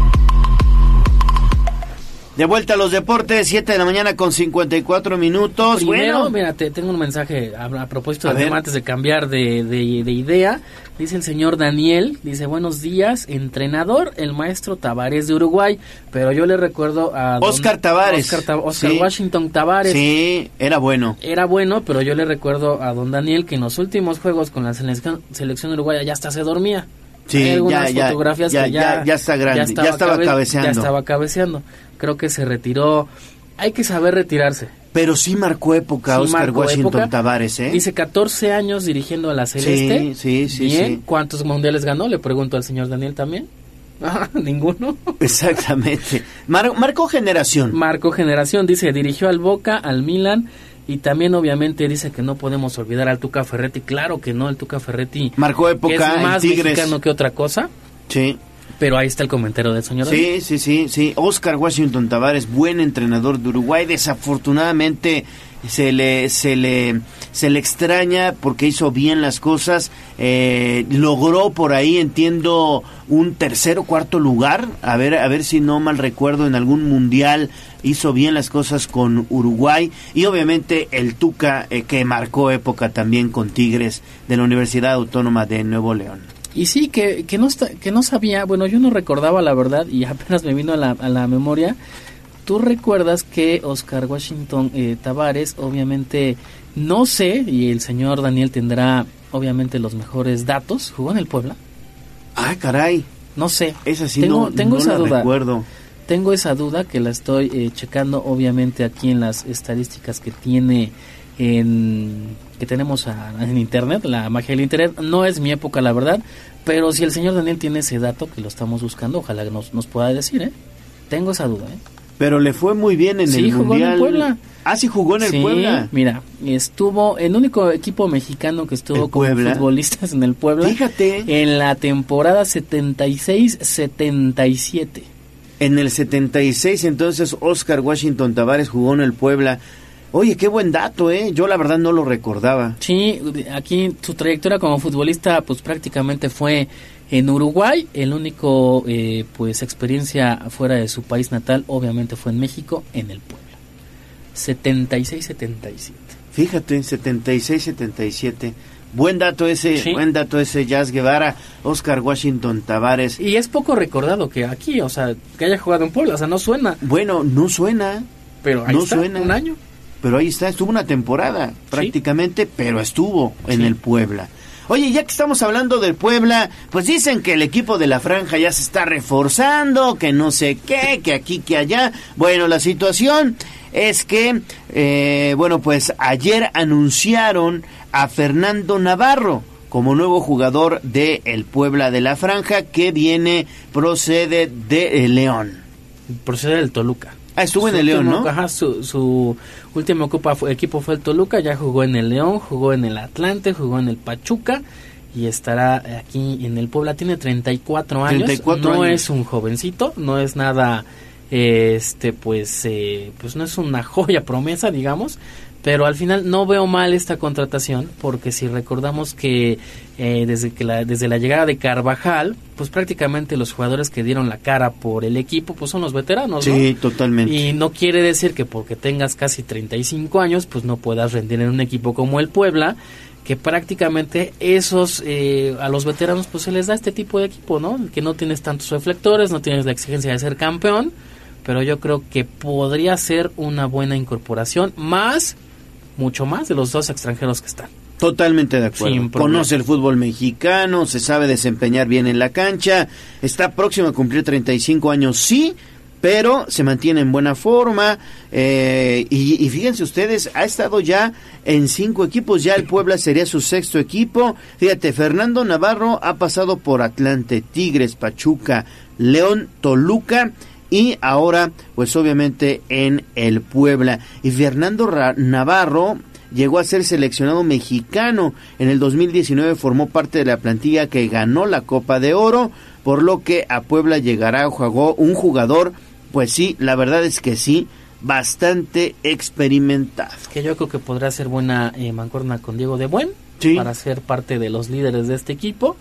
De vuelta a los deportes, 7 de la mañana con 54 minutos. Primero, bueno, mira, te tengo un mensaje a, a propósito del tema antes de cambiar de, de, de, idea. Dice el señor Daniel, dice, buenos días, entrenador, el maestro Tavares de Uruguay. Pero yo le recuerdo a... Oscar Tavares. Oscar, Oscar sí. Washington Tavares. Sí, era bueno. Era bueno, pero yo le recuerdo a don Daniel que en los últimos juegos con la selección, selección uruguaya ya hasta se dormía. Sí, ya, ya, fotografías ya, que ya, ya, está grande, ya estaba, ya estaba cabe cabeceando. Ya estaba cabeceando. Creo que se retiró. Hay que saber retirarse. Pero sí marcó época sí Oscar marcó Washington época. Tavares, ¿eh? Dice 14 años dirigiendo a la Celeste. Sí, sí, sí. Bien. sí. ¿Cuántos mundiales ganó? Le pregunto al señor Daniel también. Ah, ninguno. Exactamente. Mar marcó generación. Marcó generación. Dice, dirigió al Boca, al Milan, y también obviamente dice que no podemos olvidar al Tuca Ferretti. Claro que no, el Tuca Ferretti marcó época que es más en Tigres. mexicano que otra cosa. Sí. Pero ahí está el comentario del señor. Sí, sí, sí, sí. Oscar Washington Tavares, buen entrenador de Uruguay. Desafortunadamente se le, se le, se le extraña porque hizo bien las cosas. Eh, logró por ahí, entiendo, un tercer o cuarto lugar. A ver, a ver si no mal recuerdo en algún mundial hizo bien las cosas con Uruguay y obviamente el Tuca eh, que marcó época también con Tigres de la Universidad Autónoma de Nuevo León. Y sí, que, que, no, que no sabía, bueno, yo no recordaba la verdad y apenas me vino a la, a la memoria. Tú recuerdas que Oscar Washington eh, Tavares, obviamente, no sé, y el señor Daniel tendrá obviamente los mejores datos, jugó en el Puebla. Ah, caray. No sé. Esa sí tengo, no, tengo no esa la duda. recuerdo. Tengo esa duda que la estoy eh, checando obviamente aquí en las estadísticas que tiene en que tenemos a, en internet, la magia del internet. No es mi época, la verdad, pero si el señor Daniel tiene ese dato que lo estamos buscando, ojalá que nos, nos pueda decir, ¿eh? Tengo esa duda, ¿eh? Pero le fue muy bien en sí, el jugó mundial. en Puebla. Ah, sí jugó en el sí, Puebla. Mira, estuvo el único equipo mexicano que estuvo ¿El como Puebla? futbolistas en el Puebla. Fíjate. En la temporada 76-77. En el 76 entonces Oscar Washington Tavares jugó en el Puebla. Oye, qué buen dato, ¿eh? Yo la verdad no lo recordaba. Sí, aquí su trayectoria como futbolista pues prácticamente fue en Uruguay. El único eh, pues experiencia fuera de su país natal obviamente fue en México, en el Puebla. 76-77. Fíjate, 76-77. Buen dato ese, sí. buen dato ese Jazz Guevara, Oscar Washington Tavares. Y es poco recordado que aquí, o sea, que haya jugado en Puebla, o sea, no suena. Bueno, no suena. Pero ahí no está, suena. un año. Pero ahí está, estuvo una temporada prácticamente, sí. pero estuvo en sí. el Puebla. Oye, ya que estamos hablando del Puebla, pues dicen que el equipo de la franja ya se está reforzando, que no sé qué, que aquí, que allá. Bueno, la situación es que, eh, bueno, pues ayer anunciaron a Fernando Navarro como nuevo jugador de el Puebla de la Franja que viene, procede de León. Procede del Toluca. Ah, estuvo su en el León, último, ¿no? Ajá, su, su último ocupa, equipo fue el Toluca, ya jugó en el León, jugó en el Atlante, jugó en el Pachuca y estará aquí en el Puebla. Tiene 34 años, 34 no años. es un jovencito, no es nada, eh, este, pues, eh, pues no es una joya promesa, digamos. Pero al final no veo mal esta contratación porque si recordamos que eh, desde que la, desde la llegada de Carvajal, pues prácticamente los jugadores que dieron la cara por el equipo pues son los veteranos, ¿no? Sí, totalmente. Y no quiere decir que porque tengas casi 35 años, pues no puedas rendir en un equipo como el Puebla, que prácticamente esos, eh, a los veteranos, pues se les da este tipo de equipo, ¿no? Que no tienes tantos reflectores, no tienes la exigencia de ser campeón, pero yo creo que podría ser una buena incorporación, más, mucho más de los dos extranjeros que están. Totalmente de acuerdo. Conoce el fútbol mexicano, se sabe desempeñar bien en la cancha, está próximo a cumplir 35 años, sí, pero se mantiene en buena forma. eh, y, y fíjense ustedes, ha estado ya en cinco equipos, ya el Puebla sería su sexto equipo. Fíjate, Fernando Navarro ha pasado por Atlante, Tigres, Pachuca, León, Toluca y ahora pues obviamente en el Puebla. Y Fernando Ra- Navarro llegó a ser seleccionado mexicano. En el 2019 formó parte de la plantilla que ganó la Copa de Oro, por lo que a Puebla llegará jugó un jugador, pues sí, la verdad es que sí, bastante experimentado. Que yo creo que podrá ser buena eh, mancorna con Diego de Buen para ser parte de los líderes de este equipo.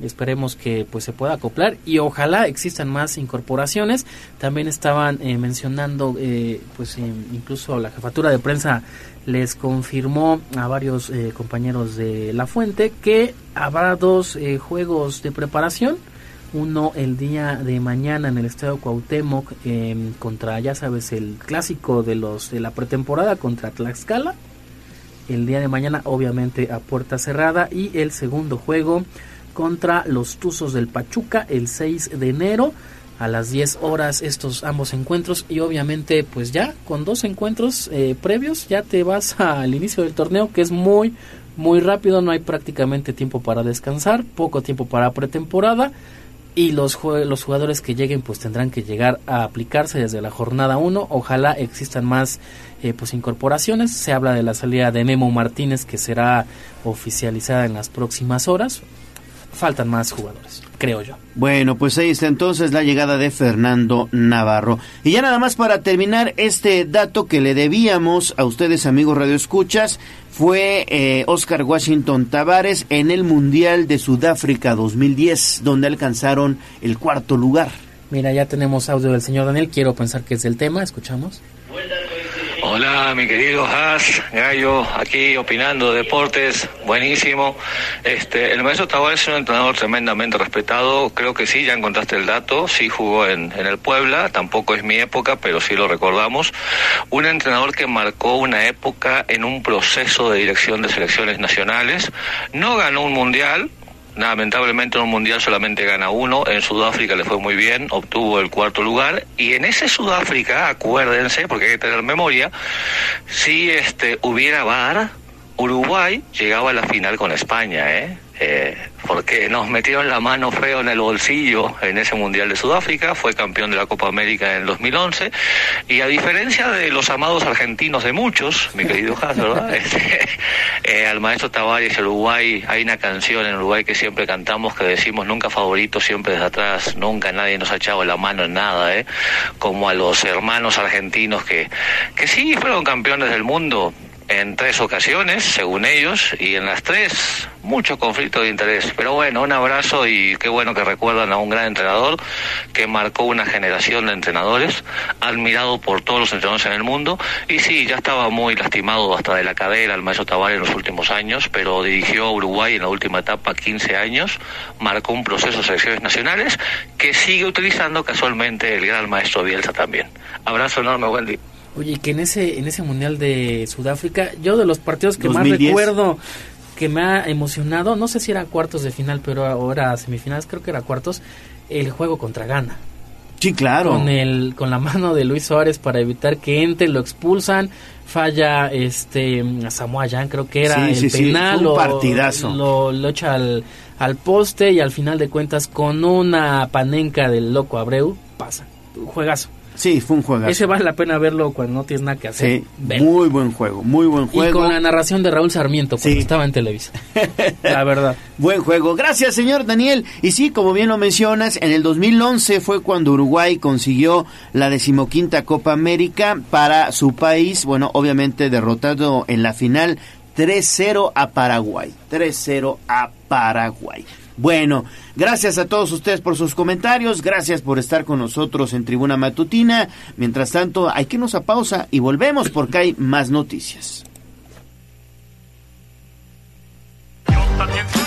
Esperemos que pues se pueda acoplar y ojalá existan más incorporaciones. También estaban eh, mencionando, eh, pues eh, incluso la jefatura de prensa les confirmó a varios eh, compañeros de La Fuente que habrá dos eh, juegos de preparación. Uno el día de mañana en el Estadio Cuauhtémoc eh, contra, ya sabes, el clásico de los de la pretemporada contra Tlaxcala. El día de mañana obviamente a puerta cerrada y el segundo juego contra los Tuzos del Pachuca el 6 de enero a las 10 horas estos ambos encuentros. Y obviamente pues ya con dos encuentros eh, previos ya te vas al inicio del torneo que es muy muy rápido. No hay prácticamente tiempo para descansar poco tiempo para pretemporada. Y los, los jugadores que lleguen pues tendrán que llegar a aplicarse desde la jornada 1 ojalá existan más eh, pues incorporaciones. Se habla de la salida de Memo Martínez que será oficializada en las próximas horas faltan más jugadores creo yo Bueno, pues ahí está entonces la llegada de Fernando Navarro. Y ya nada más para terminar este dato que le debíamos a ustedes amigos radioescuchas fue eh, Oscar Washington Tavares en el Mundial de Sudáfrica 2010, donde alcanzaron el cuarto lugar. Mira, ya tenemos audio del señor Daniel. Quiero pensar que es del tema. Escuchamos. Hola, mi querido Haas, Gallo, aquí opinando de deportes, buenísimo. Este, el maestro Tavares es un entrenador tremendamente respetado, creo que sí, ya encontraste el dato, sí jugó en, en el Puebla, tampoco es mi época, pero sí lo recordamos. Un entrenador que marcó una época en un proceso de dirección de selecciones nacionales, no ganó un mundial, Lamentablemente en un mundial solamente gana uno. En Sudáfrica le fue muy bien, obtuvo el cuarto lugar. Y en ese Sudáfrica, acuérdense, porque hay que tener memoria, si este hubiera VAR, Uruguay llegaba a la final con España, ¿eh? Eh, porque nos metieron la mano feo en el bolsillo en ese Mundial de Sudáfrica, fue campeón de la Copa América en el 2011, y a diferencia de los amados argentinos de muchos, mi querido Haas, ¿verdad? Este, eh, al maestro Tavares, Uruguay, hay una canción en Uruguay que siempre cantamos que decimos nunca favorito, siempre desde atrás, nunca nadie nos ha echado la mano en nada, ¿eh? como a los hermanos argentinos que, que sí fueron campeones del mundo, en tres ocasiones, según ellos, y en las tres mucho conflicto de interés. Pero bueno, un abrazo y qué bueno que recuerdan a un gran entrenador que marcó una generación de entrenadores, admirado por todos los entrenadores en el mundo. Y sí, ya estaba muy lastimado hasta de la cadera el maestro Tavares en los últimos años, pero dirigió a Uruguay en la última etapa 15 años, marcó un proceso de selecciones nacionales que sigue utilizando casualmente el gran maestro Bielsa también. Abrazo enorme, Wendy. Oye, que en ese, en ese Mundial de Sudáfrica, yo de los partidos que más 2010. recuerdo que me ha emocionado, no sé si era cuartos de final, pero ahora semifinales, creo que era cuartos, el juego contra Ghana. Sí, claro. Con, el, con la mano de Luis Suárez para evitar que entre, lo expulsan, falla este a Samoa Jan, creo que era Sí, el sí, sí, penal, fue un lo- partidazo. Lo, lo echa al, al poste y al final de cuentas con una panenca del loco Abreu pasa. Juegazo. Sí, fue un juego. Ese vale la pena verlo cuando no tienes nada que hacer. Sí, muy buen juego, muy buen juego. Y con la narración de Raúl Sarmiento cuando estaba en Televisa. la verdad. Buen juego. Gracias, señor Daniel. Y sí, como bien lo mencionas, en el 2011 fue cuando Uruguay consiguió la decimoquinta Copa América para su país. Bueno, obviamente derrotado en la final 3-0 a Paraguay. 3-0 a Paraguay. Bueno, gracias a todos ustedes por sus comentarios, gracias por estar con nosotros en Tribuna Matutina. Mientras tanto, hay que irnos a pausa y volvemos porque hay más noticias. Yo también soy.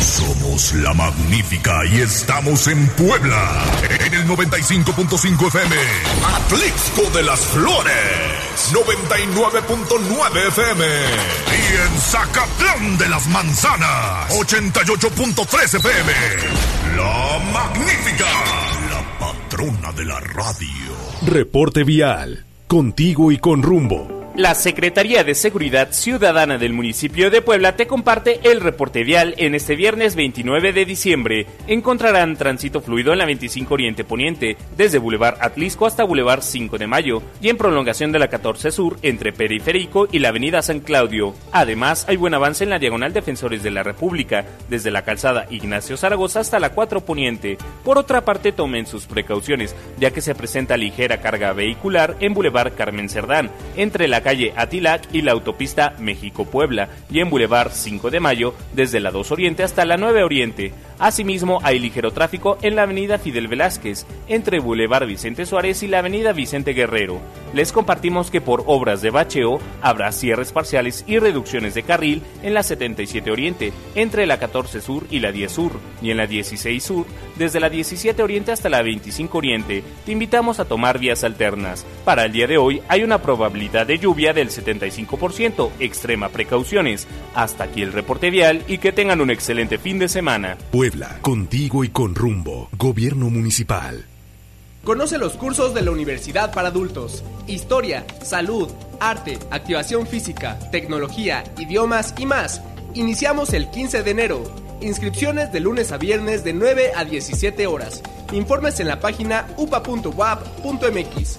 Somos la magnífica y estamos en Puebla. En el 95.5 FM. Atlixco de las Flores. 99.9 FM. Y en Zacatlán de las Manzanas. 88.3 FM. La magnífica. La patrona de la radio. Reporte vial. Contigo y con rumbo. La Secretaría de Seguridad Ciudadana del municipio de Puebla te comparte el reporte vial en este viernes 29 de diciembre. Encontrarán tránsito fluido en la 25 Oriente Poniente, desde Boulevard Atlisco hasta Boulevard 5 de Mayo, y en prolongación de la 14 Sur entre Periférico y la Avenida San Claudio. Además, hay buen avance en la Diagonal Defensores de la República, desde la calzada Ignacio Zaragoza hasta la 4 Poniente. Por otra parte, tomen sus precauciones, ya que se presenta ligera carga vehicular en Boulevard Carmen Cerdán, entre la calle Atilac y la autopista México-Puebla, y en Boulevard 5 de Mayo, desde la 2 Oriente hasta la 9 Oriente. Asimismo, hay ligero tráfico en la avenida Fidel Velázquez, entre Boulevard Vicente Suárez y la avenida Vicente Guerrero. Les compartimos que por obras de bacheo habrá cierres parciales y reducciones de carril en la 77 Oriente, entre la 14 Sur y la 10 Sur, y en la 16 Sur, desde la 17 Oriente hasta la 25 Oriente. Te invitamos a tomar vías alternas. Para el día de hoy hay una probabilidad de lluvia del 75%, extrema precauciones. Hasta aquí el reporte vial y que tengan un excelente fin de semana. Puebla, contigo y con rumbo. Gobierno municipal. Conoce los cursos de la Universidad para Adultos. Historia, salud, arte, activación física, tecnología, idiomas y más. Iniciamos el 15 de enero. Inscripciones de lunes a viernes de 9 a 17 horas. Informes en la página upa.wap.mx.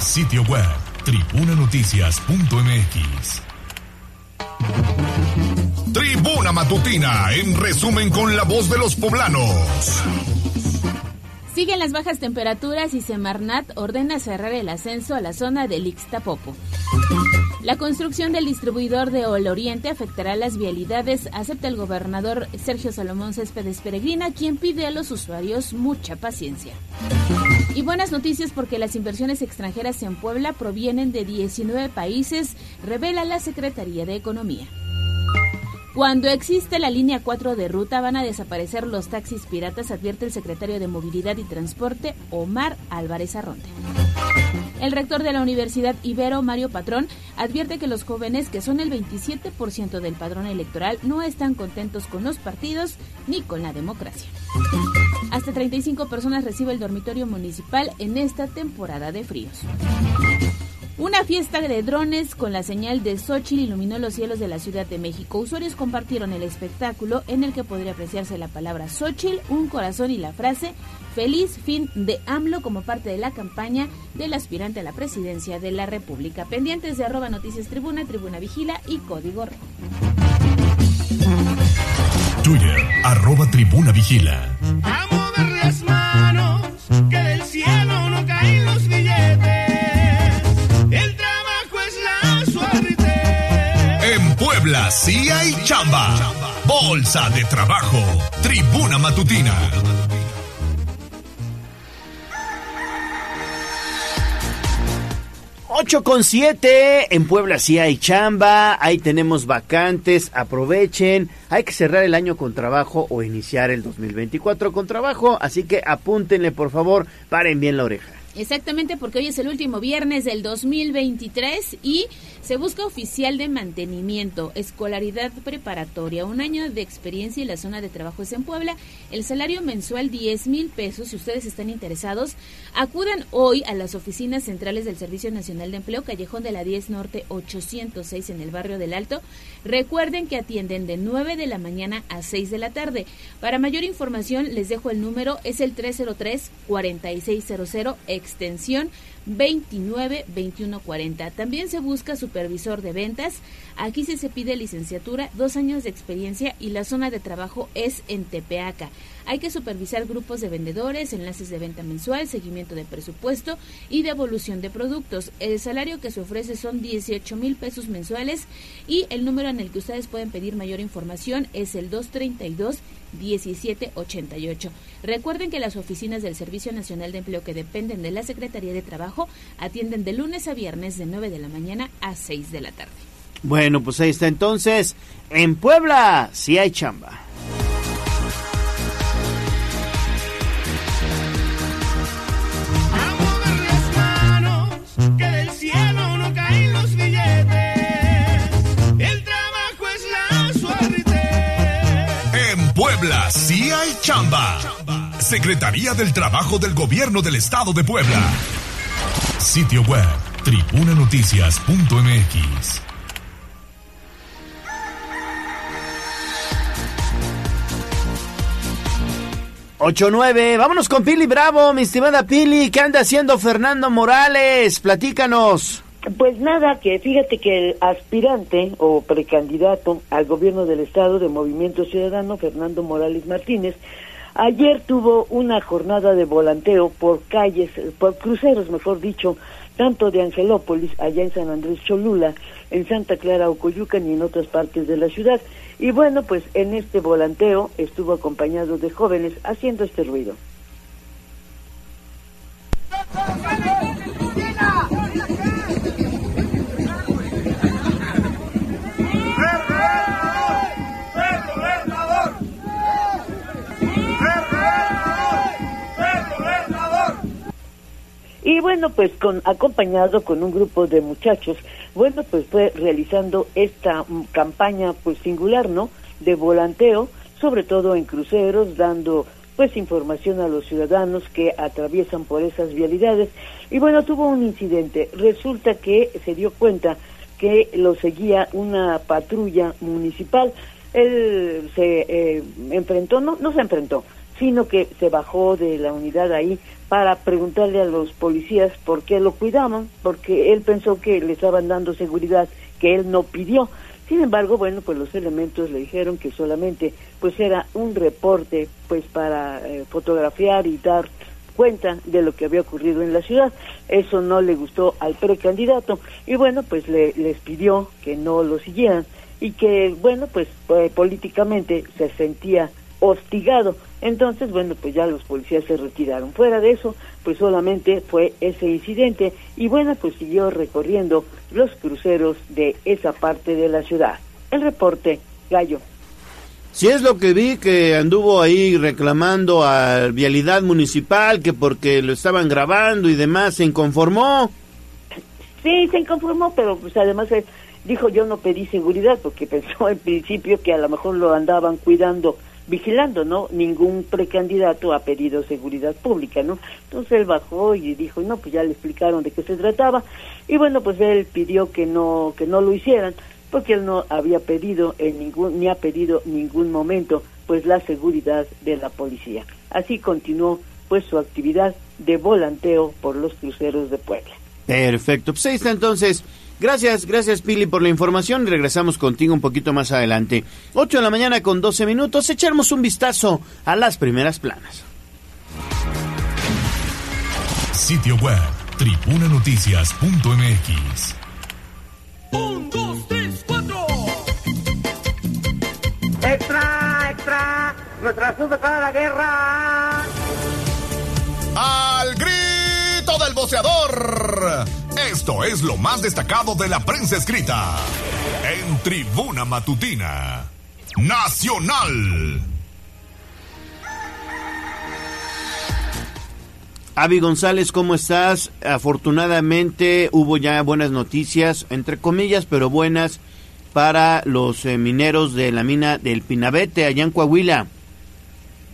Sitio web tribunanoticias.mx. Tribuna Matutina, en resumen con la voz de los poblanos. Siguen las bajas temperaturas y Semarnat ordena cerrar el ascenso a la zona del Ixtapopo. La construcción del distribuidor de Ol Oriente afectará las vialidades, acepta el gobernador Sergio Salomón Céspedes Peregrina, quien pide a los usuarios mucha paciencia. Y buenas noticias porque las inversiones extranjeras en Puebla provienen de 19 países, revela la Secretaría de Economía. Cuando existe la línea 4 de ruta van a desaparecer los taxis piratas, advierte el secretario de Movilidad y Transporte, Omar Álvarez Arronte. El rector de la Universidad Ibero, Mario Patrón, advierte que los jóvenes, que son el 27% del padrón electoral, no están contentos con los partidos ni con la democracia. Hasta 35 personas recibe el dormitorio municipal en esta temporada de fríos. Una fiesta de drones con la señal de Xochitl iluminó los cielos de la Ciudad de México. Usuarios compartieron el espectáculo en el que podría apreciarse la palabra Xochitl, un corazón y la frase Feliz fin de AMLO como parte de la campaña del aspirante a la presidencia de la República. Pendientes de arroba noticias tribuna, tribuna vigila y código rojo. Twitter, arroba tribuna vigila. A mover las manos, Puebla. Sí hay chamba. Bolsa de trabajo. Tribuna matutina. 8 con 7, en Puebla sí hay chamba, ahí tenemos vacantes, aprovechen, hay que cerrar el año con trabajo o iniciar el 2024 con trabajo, así que apúntenle por favor, paren bien la oreja. Exactamente, porque hoy es el último viernes del 2023 y se busca oficial de mantenimiento, escolaridad preparatoria, un año de experiencia y la zona de trabajo es en Puebla. El salario mensual 10 mil pesos. Si ustedes están interesados, acudan hoy a las oficinas centrales del Servicio Nacional de Empleo, Callejón de la 10 Norte 806 en el barrio del Alto. Recuerden que atienden de 9 de la mañana a 6 de la tarde. Para mayor información les dejo el número, es el 303 4600 extensión 29 21 40. También se busca supervisor de ventas. Aquí sí se pide licenciatura, dos años de experiencia y la zona de trabajo es en Tepeaca. Hay que supervisar grupos de vendedores, enlaces de venta mensual, seguimiento de presupuesto y devolución de productos. El salario que se ofrece son 18 mil pesos mensuales y el número en el que ustedes pueden pedir mayor información es el 232 1788. Recuerden que las oficinas del Servicio Nacional de Empleo que dependen de la Secretaría de Trabajo atienden de lunes a viernes de 9 de la mañana a 6 de la tarde. Bueno, pues ahí está entonces, en Puebla sí hay chamba. Puebla sí chamba. Secretaría del Trabajo del Gobierno del Estado de Puebla. Sitio web tribunanoticias.mx. 8-9, vámonos con Pili Bravo, mi estimada Pili, ¿qué anda haciendo Fernando Morales? Platícanos. Pues nada, que fíjate que el aspirante o precandidato al gobierno del estado de Movimiento Ciudadano, Fernando Morales Martínez, ayer tuvo una jornada de volanteo por calles, por cruceros, mejor dicho, tanto de Angelópolis, allá en San Andrés Cholula, en Santa Clara Ocoyucan y en otras partes de la ciudad. Y bueno, pues en este volanteo estuvo acompañado de jóvenes haciendo este ruido. Y bueno, pues con acompañado con un grupo de muchachos, bueno, pues fue realizando esta campaña pues singular, ¿no? De volanteo, sobre todo en cruceros, dando pues información a los ciudadanos que atraviesan por esas vialidades. Y bueno, tuvo un incidente. Resulta que se dio cuenta que lo seguía una patrulla municipal. Él se eh, enfrentó, no, no se enfrentó, sino que se bajó de la unidad ahí para preguntarle a los policías por qué lo cuidaban, porque él pensó que le estaban dando seguridad que él no pidió. Sin embargo, bueno, pues los elementos le dijeron que solamente pues era un reporte pues para eh, fotografiar y dar cuenta de lo que había ocurrido en la ciudad. Eso no le gustó al precandidato y bueno, pues le, les pidió que no lo siguieran y que bueno, pues eh, políticamente se sentía hostigado. Entonces, bueno, pues ya los policías se retiraron. Fuera de eso, pues solamente fue ese incidente y bueno, pues siguió recorriendo los cruceros de esa parte de la ciudad. El reporte, Gallo. Si es lo que vi que anduvo ahí reclamando a Vialidad Municipal que porque lo estaban grabando y demás, se inconformó. Sí, se inconformó, pero pues además él dijo yo no pedí seguridad porque pensó en principio que a lo mejor lo andaban cuidando vigilando, ¿no? Ningún precandidato ha pedido seguridad pública, ¿no? Entonces él bajó y dijo, no, pues ya le explicaron de qué se trataba y bueno, pues él pidió que no que no lo hicieran porque él no había pedido en ningún ni ha pedido ningún momento pues la seguridad de la policía. Así continuó pues su actividad de volanteo por los cruceros de Puebla. Perfecto. Pues ahí está entonces. Gracias, gracias Pili por la información. Regresamos contigo un poquito más adelante. 8 de la mañana con 12 minutos. Echamos un vistazo a las primeras planas. Sitio web tribunanoticias.mx. Un, dos, tres, nuestra sube para la guerra. Al grito del boceador. Esto es lo más destacado de la prensa escrita. En Tribuna Matutina. Nacional. Avi González, ¿cómo estás? Afortunadamente hubo ya buenas noticias, entre comillas, pero buenas, para los eh, mineros de la mina del Pinabete, allá en Coahuila.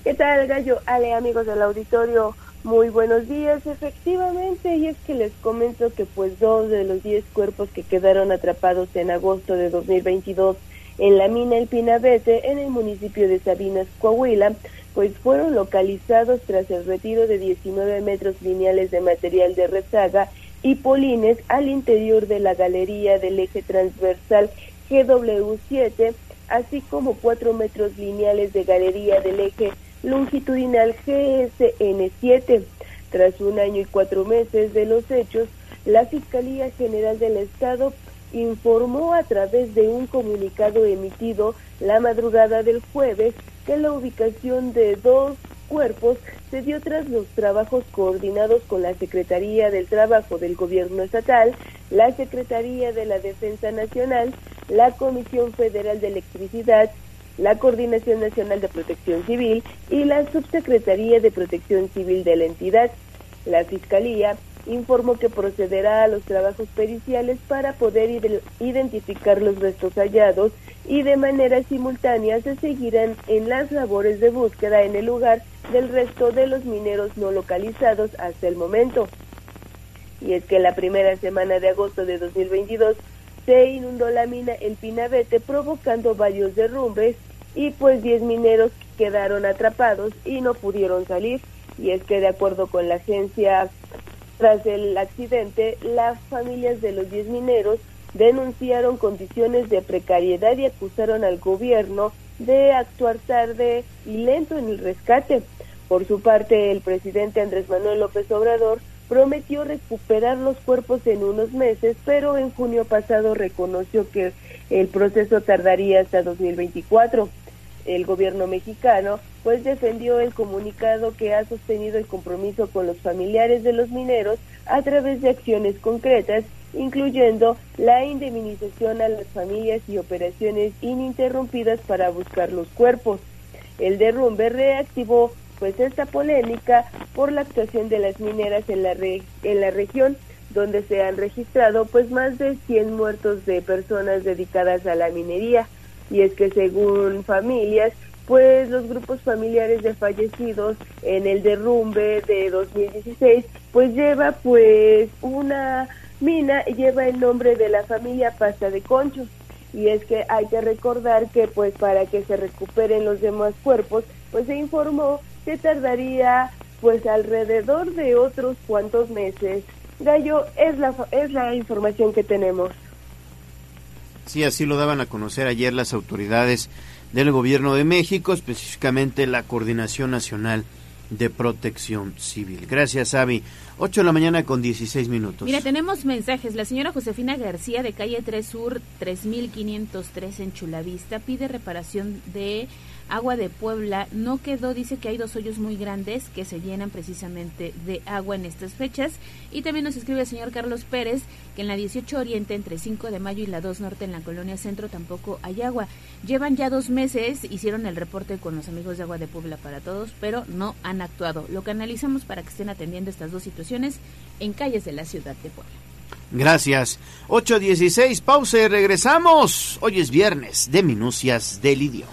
¿Qué tal, Gallo? Ale, amigos del auditorio, muy buenos días. Efectivamente, y es que les comento que pues dos de los diez cuerpos que quedaron atrapados en agosto de 2022 en la mina El Pinabete, en el municipio de Sabinas, Coahuila, pues fueron localizados tras el retiro de 19 metros lineales de material de rezaga y polines al interior de la galería del eje transversal GW7, así como 4 metros lineales de galería del eje longitudinal GSN7. Tras un año y cuatro meses de los hechos, la Fiscalía General del Estado informó a través de un comunicado emitido la madrugada del jueves que la ubicación de dos cuerpos se dio tras los trabajos coordinados con la Secretaría del Trabajo del Gobierno Estatal, la Secretaría de la Defensa Nacional, la Comisión Federal de Electricidad, la Coordinación Nacional de Protección Civil y la Subsecretaría de Protección Civil de la entidad. La Fiscalía informó que procederá a los trabajos periciales para poder ide- identificar los restos hallados y de manera simultánea se seguirán en las labores de búsqueda en el lugar del resto de los mineros no localizados hasta el momento. Y es que la primera semana de agosto de 2022 se inundó la mina El Pinabete provocando varios derrumbes y pues 10 mineros quedaron atrapados y no pudieron salir. Y es que de acuerdo con la agencia, tras el accidente, las familias de los 10 mineros denunciaron condiciones de precariedad y acusaron al gobierno de actuar tarde y lento en el rescate. Por su parte, el presidente Andrés Manuel López Obrador prometió recuperar los cuerpos en unos meses, pero en junio pasado reconoció que el proceso tardaría hasta 2024. El gobierno mexicano pues defendió el comunicado que ha sostenido el compromiso con los familiares de los mineros a través de acciones concretas, incluyendo la indemnización a las familias y operaciones ininterrumpidas para buscar los cuerpos. El derrumbe reactivó pues esta polémica por la actuación de las mineras en la re- en la región donde se han registrado pues más de 100 muertos de personas dedicadas a la minería. Y es que según familias pues los grupos familiares de fallecidos en el derrumbe de 2016 pues lleva pues una mina lleva el nombre de la familia Pasta de Conchos y es que hay que recordar que pues para que se recuperen los demás cuerpos pues se informó que tardaría pues alrededor de otros cuantos meses. Gallo, es la, es la información que tenemos. Sí, así lo daban a conocer ayer las autoridades del Gobierno de México, específicamente la Coordinación Nacional de Protección Civil. Gracias, Avi. 8 de la mañana con 16 minutos. Mira, tenemos mensajes. La señora Josefina García de calle 3 Sur 3503 en Chulavista pide reparación de agua de Puebla. No quedó, dice que hay dos hoyos muy grandes que se llenan precisamente de agua en estas fechas. Y también nos escribe el señor Carlos Pérez que en la 18 Oriente entre 5 de mayo y la 2 Norte en la colonia Centro tampoco hay agua. Llevan ya dos meses, hicieron el reporte con los amigos de Agua de Puebla para todos, pero no han actuado. Lo canalizamos para que estén atendiendo estas dos situaciones en calles de la ciudad de Puebla. Gracias. 8.16, pausa y regresamos. Hoy es viernes de Minucias del Idioma.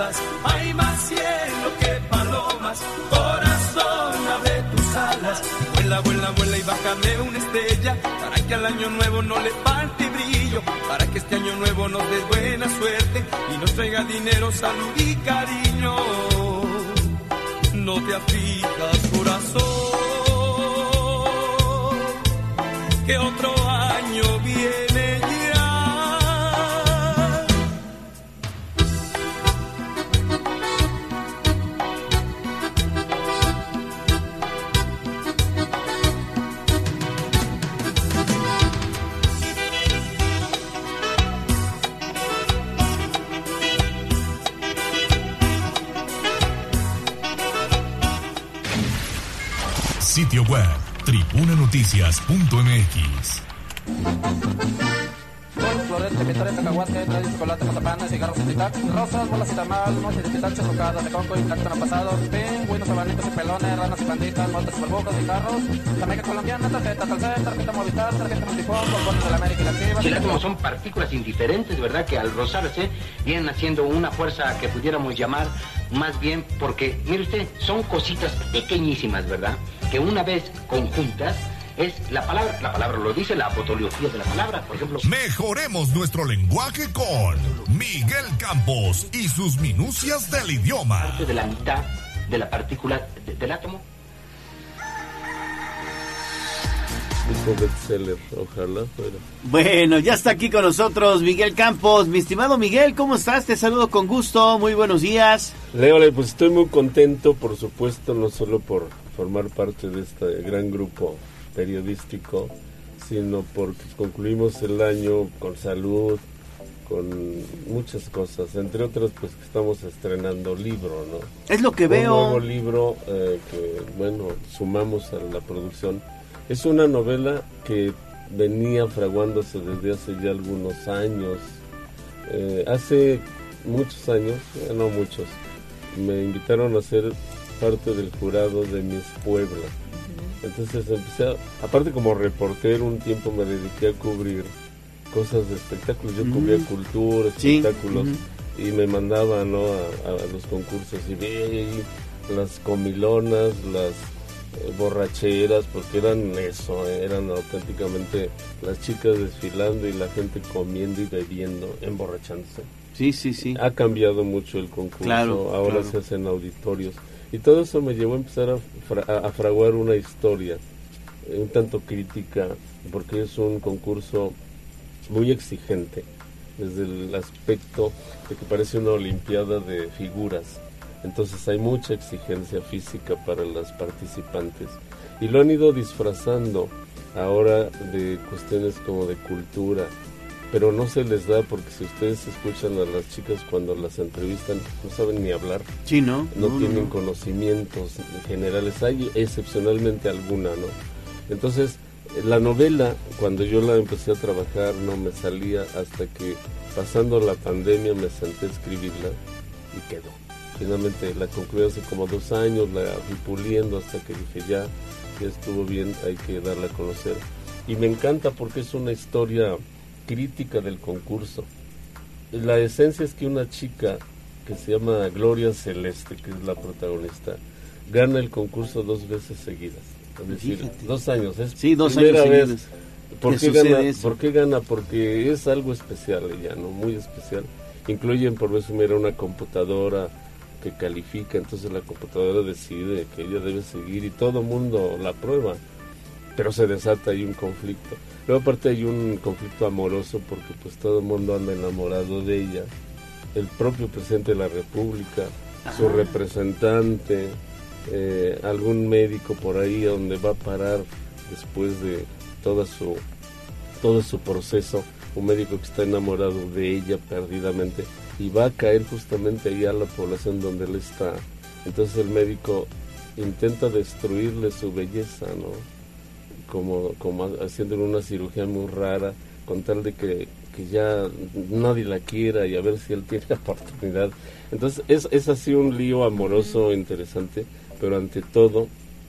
hay más cielo que palomas. Corazón, abre tus alas, Vuela, vuela, vuela y bájame una estrella para que al año nuevo no le falte brillo, para que este año nuevo nos dé buena suerte y nos traiga dinero, salud y cariño. No te aflijas, corazón, que otro año viene Sitio web tribunanoticias.mx. Florete, vitores, cacahuate, trae chocolate, mazapán, cigarros titac, rosas, bolas y tamales, y pitaches, rocadas de coco y lácteo pasado, pingüinos, abanitos y pelones, ranas y panditas, motos y barbucos y carros, jamaica colombiana, tarjeta Telcel, tarjeta Movistar, tarjeta Multifón, bombones de la América y la. El átomo son partículas indiferentes, ¿verdad? Que al rozarse vienen haciendo una fuerza que pudiéramos llamar más bien porque, mire usted, son cositas pequeñísimas, ¿verdad? Que una vez conjuntas es la palabra, la palabra lo dice, la apotología de la palabra, por ejemplo. Mejoremos nuestro lenguaje con Miguel Campos y sus minucias del idioma. Parte de la mitad de la partícula de- del átomo. Ojalá fuera. Bueno, ya está aquí con nosotros Miguel Campos. Mi estimado Miguel, ¿cómo estás? Te saludo con gusto. Muy buenos días. Leole, pues estoy muy contento, por supuesto, no solo por formar parte de este gran grupo periodístico, sino porque concluimos el año con salud, con muchas cosas, entre otras, pues que estamos estrenando libro, ¿no? Es lo que Un veo. nuevo libro eh, que, bueno, sumamos a la producción. Es una novela que venía fraguándose desde hace ya algunos años. Eh, hace muchos años, eh, no muchos, me invitaron a ser parte del jurado de Miss Puebla. Entonces empecé, a- aparte como reportero un tiempo me dediqué a cubrir cosas de espectáculos. Yo cubría Ujú. cultura, Sí, espectáculos y me mandaba ¿no? a, a los concursos y veía las comilonas, las eh, borracheras, porque eran eso, eh, eran auténticamente las chicas desfilando y la gente comiendo y bebiendo, emborrachándose. Sí, sí, sí. Ha cambiado mucho el concurso, Claro, ahora claro. se hacen auditorios. Y todo eso me llevó a empezar a, fra- a- fraguar una historia, eh, un tanto crítica, porque es un concurso muy exigente, desde el aspecto de que parece una olimpiada de figuras. Entonces hay mucha exigencia física para las participantes. Y lo han ido disfrazando ahora de cuestiones como de cultura, pero no se les da porque si ustedes escuchan a las chicas cuando las entrevistan, no saben ni hablar. Sí, ¿no? No, No, tienen no. conocimientos generales. Hay excepcionalmente alguna, ¿no? Entonces, la novela, cuando yo la empecé a trabajar, no me salía hasta que pasando la pandemia me senté a escribirla y quedó. Finalmente la concluí hace como dos años, la fui puliendo hasta que dije ya, ya estuvo bien, hay que darla a conocer. Y me encanta porque es una historia crítica del concurso. La esencia es que una chica que se llama Gloria Celeste, que es la protagonista, gana el concurso dos veces seguidas. Es decir, Fíjate. dos años. Es Sí, dos primera años vez. ¿Por qué, gana. ¿Por qué gana? Porque es algo especial ella, ¿no? Muy especial. Incluyen por vez primera una computadora que califica, entonces la computadora decide que ella debe seguir y todo mundo la prueba. Pero se desata ahí un conflicto. Luego aparte hay un conflicto amoroso porque pues todo el mundo anda enamorado de ella. El propio presidente de la República, su representante, eh, algún médico por ahí donde va a parar después de toda su todo su proceso, un médico que está enamorado de ella perdidamente y va a caer justamente ahí a la población donde él está. Entonces el médico intenta destruirle su belleza, ¿no? Como, como haciéndole una cirugía muy rara, con tal de que, que ya nadie la quiera y a ver si él tiene la oportunidad. Entonces es, es así un lío amoroso interesante, pero ante todo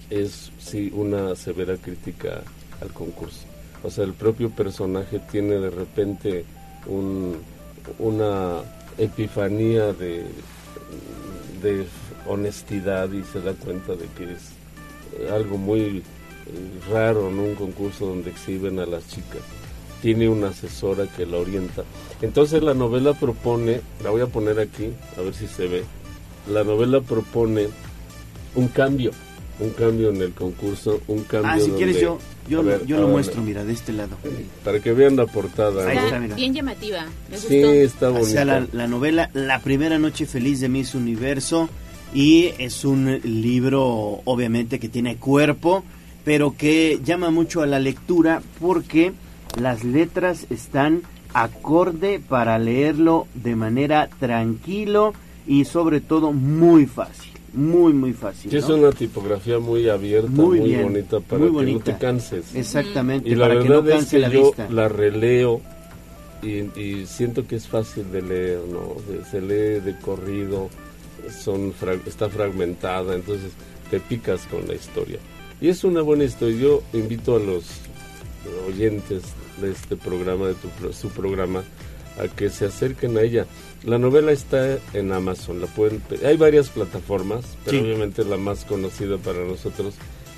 es sí una severa crítica al concurso. O sea, el propio personaje tiene de repente un, una epifanía de, de honestidad y se da cuenta de que es algo muy raro, ¿no? Un concurso donde exhiben a las chicas. Tiene una asesora que la orienta. Entonces la novela propone, la voy a poner aquí, a ver si se ve. La novela propone un cambio, un cambio en el concurso, un cambio. Ah, si quieres yo, yo, lo- ver, yo lo a ver, muestro, mira, de este lado. Para que vean la portada. Ahí ¿no? está, mira. Bien llamativa. Me Sí, gustó. está O bonita. sea, la, la novela La primera noche feliz de Miss Universo y es un libro obviamente que tiene cuerpo, pero que llama mucho a la lectura porque las letras están acorde para leerlo de manera tranquilo y sobre todo muy fácil, muy muy fácil. Sí, es una tipografía muy abierta, Muy muy, bien, bonita para muy que no te canses. Exactamente, Y la para que no es canse que la yo vista. la releo y, y siento que es fácil de leer, ¿no? Se, se lee de corrido, son está fragmentada, entonces te picas con la historia. Y es una buena historia. Yo invito a los oyentes de este programa, de tu, su programa, a que se acerquen a ella. La novela está en Amazon, la pueden hay varias plataformas, pero Sí. obviamente la más conocida para nosotros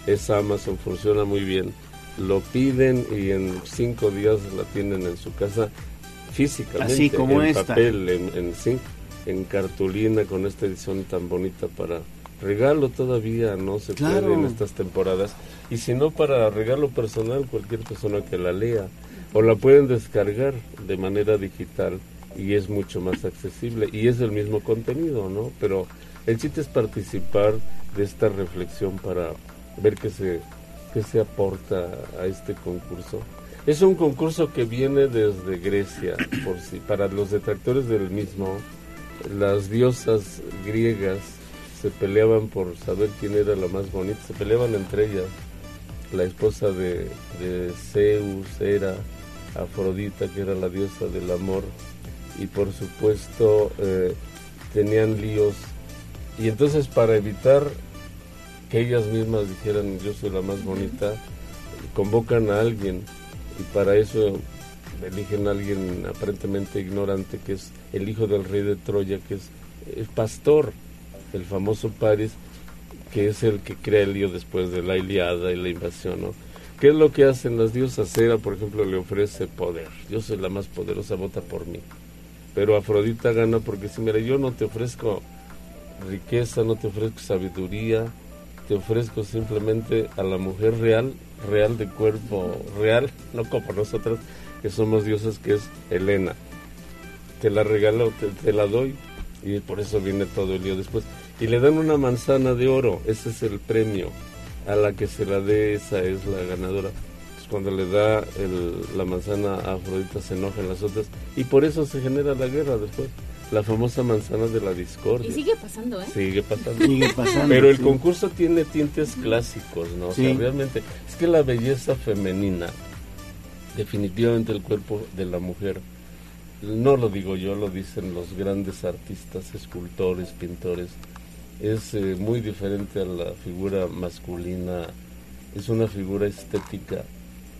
es Amazon, funciona muy bien. Lo piden y en cinco días la tienen en su casa físicamente, Así como en esta. papel, en, en sí, en cartulina con esta edición tan bonita para regalo todavía no se Claro. puede en estas temporadas y si no para regalo personal cualquier persona que la lea o la pueden descargar de manera digital y es mucho más accesible y es el mismo contenido, ¿no? Pero el chiste es participar de esta reflexión para ver qué se qué se aporta a este concurso. Es un concurso que viene desde Grecia, por si para los detractores del mismo, las diosas griegas se peleaban por saber quién era la más bonita, se peleaban entre ellas. La esposa de, de Zeus era Afrodita, que era la diosa del amor, y por supuesto eh, tenían líos. Y entonces para evitar que ellas mismas dijeran yo soy la más bonita, convocan a alguien y para eso eligen a alguien aparentemente ignorante que es el hijo del rey de Troya, que es el pastor, el famoso Paris, que es el que crea el lío después de la Iliada y la invasión, ¿no? ¿Qué es lo que hacen las diosas? Hera, por ejemplo, le ofrece poder. Yo soy la más poderosa, vota por mí. Pero Afrodita gana porque si, mira, yo no te ofrezco riqueza, no te ofrezco sabiduría, te ofrezco simplemente a la mujer real, real de cuerpo real, no como nosotras que somos diosas, que es Helena. Te la regalo, te, te la doy y por eso viene todo el lío después. Y le dan una manzana de oro, ese es el premio. A la que se la dé, esa es la ganadora. Entonces, cuando le da el- la manzana a Afrodita se enojan las otras y por eso se genera la guerra después. La famosa manzana de la discordia. Y sigue pasando, ¿eh? Sigue pasando. Sigue pasando, Pero el sí. concurso tiene tintes clásicos, ¿no? O sea, realmente es que la belleza femenina, definitivamente el cuerpo de la mujer, no lo digo yo, lo dicen los grandes artistas, escultores, pintores, es eh, muy diferente a la figura masculina, es una figura estética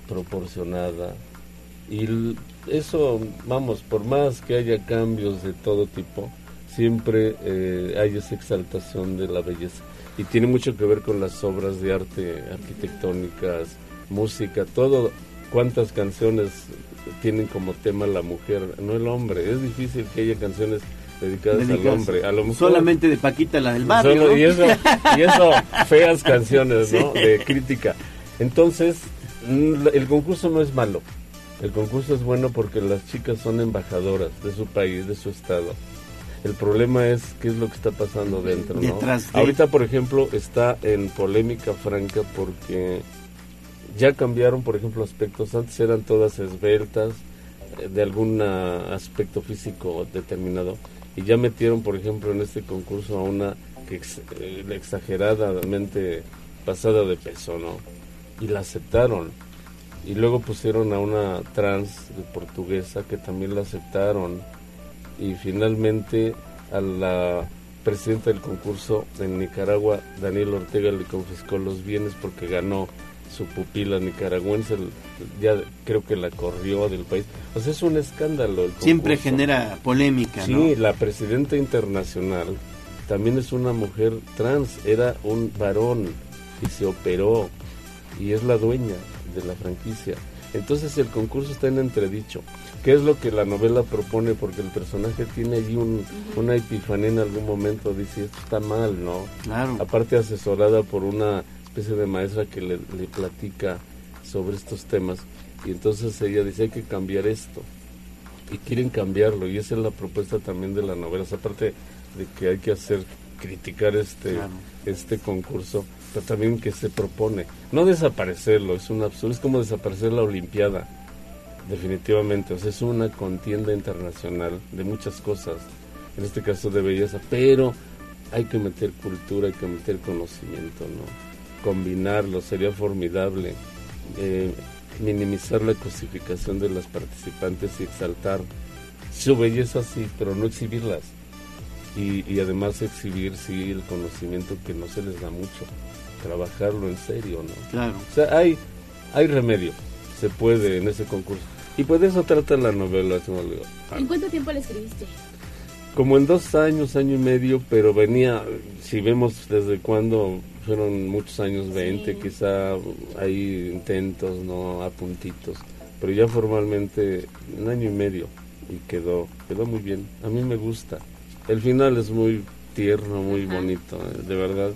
proporcionada y eso, vamos, por más que haya cambios de todo tipo, siempre eh, hay esa exaltación de la belleza. Y tiene mucho que ver con las obras de arte arquitectónicas, música, todo. ¿Cuántas canciones tienen como tema la mujer, no el hombre? Es difícil que haya canciones dedicadas al hombre. A lo mejor Solamente de Paquita, la del barrio. Solo- ¿no? y, eso, y eso, feas canciones, ¿no? Sí. De crítica. Entonces, mm, el concurso no es malo. El concurso es bueno porque las chicas son embajadoras de su país, de su estado. El problema es qué es lo que está pasando dentro, ¿no? De- Ahorita, por ejemplo, está en polémica franca porque ya cambiaron, por ejemplo, aspectos. Antes eran todas esbeltas, eh, de algún ah, aspecto físico determinado. Y ya metieron, por ejemplo, en este concurso a una que eh, exageradamente pasada de peso, ¿no? Y la aceptaron. Y luego pusieron a una trans portuguesa que también la aceptaron. Y finalmente a la presidenta del concurso en Nicaragua, Daniel Ortega, le confiscó los bienes porque ganó su pupila nicaragüense. Ya creo que la corrió del país. O sea, es un escándalo. el Siempre genera polémica, Sí, ¿no? la presidenta internacional también es una mujer trans, era un varón y se operó. y es la dueña de la franquicia. Entonces el concurso está en entredicho. ¿Qué es lo que la novela propone? Porque el personaje tiene allí un, una epifanía en algún momento, dice, esto está mal, ¿no? Claro. Aparte asesorada por una especie de maestra que le, le platica sobre estos temas. Y entonces ella dice, hay que cambiar esto. Y quieren cambiarlo. Y esa es la propuesta también de la novela. O sea, aparte de que hay que hacer, criticar este, este concurso, pero también que se propone. No desaparecerlo, es un absurdo. Es como desaparecer la Olimpiada. Definitivamente. O sea, es una contienda internacional de muchas cosas. En este caso de belleza. Pero hay que meter cultura, hay que meter conocimiento, ¿no? Combinarlo sería formidable. Eh, minimizar la cosificación de las participantes y exaltar su belleza sí, pero no exhibirlas. Y, y además exhibir sí el conocimiento que no se les da mucho. Trabajarlo en serio, ¿no? Claro. O sea, hay, hay remedio. Se puede en ese concurso. Y pues de eso trata la novela. se me olvidó. ¿En cuánto tiempo la escribiste? Como en dos años, año y medio, pero venía, si vemos desde cuándo, fueron muchos años, 20, quizá hay intentos, ¿no? A puntitos, pero ya formalmente un año y medio y quedó, quedó muy bien. A mí me gusta. El final es muy tierno, muy bonito, eh, de verdad.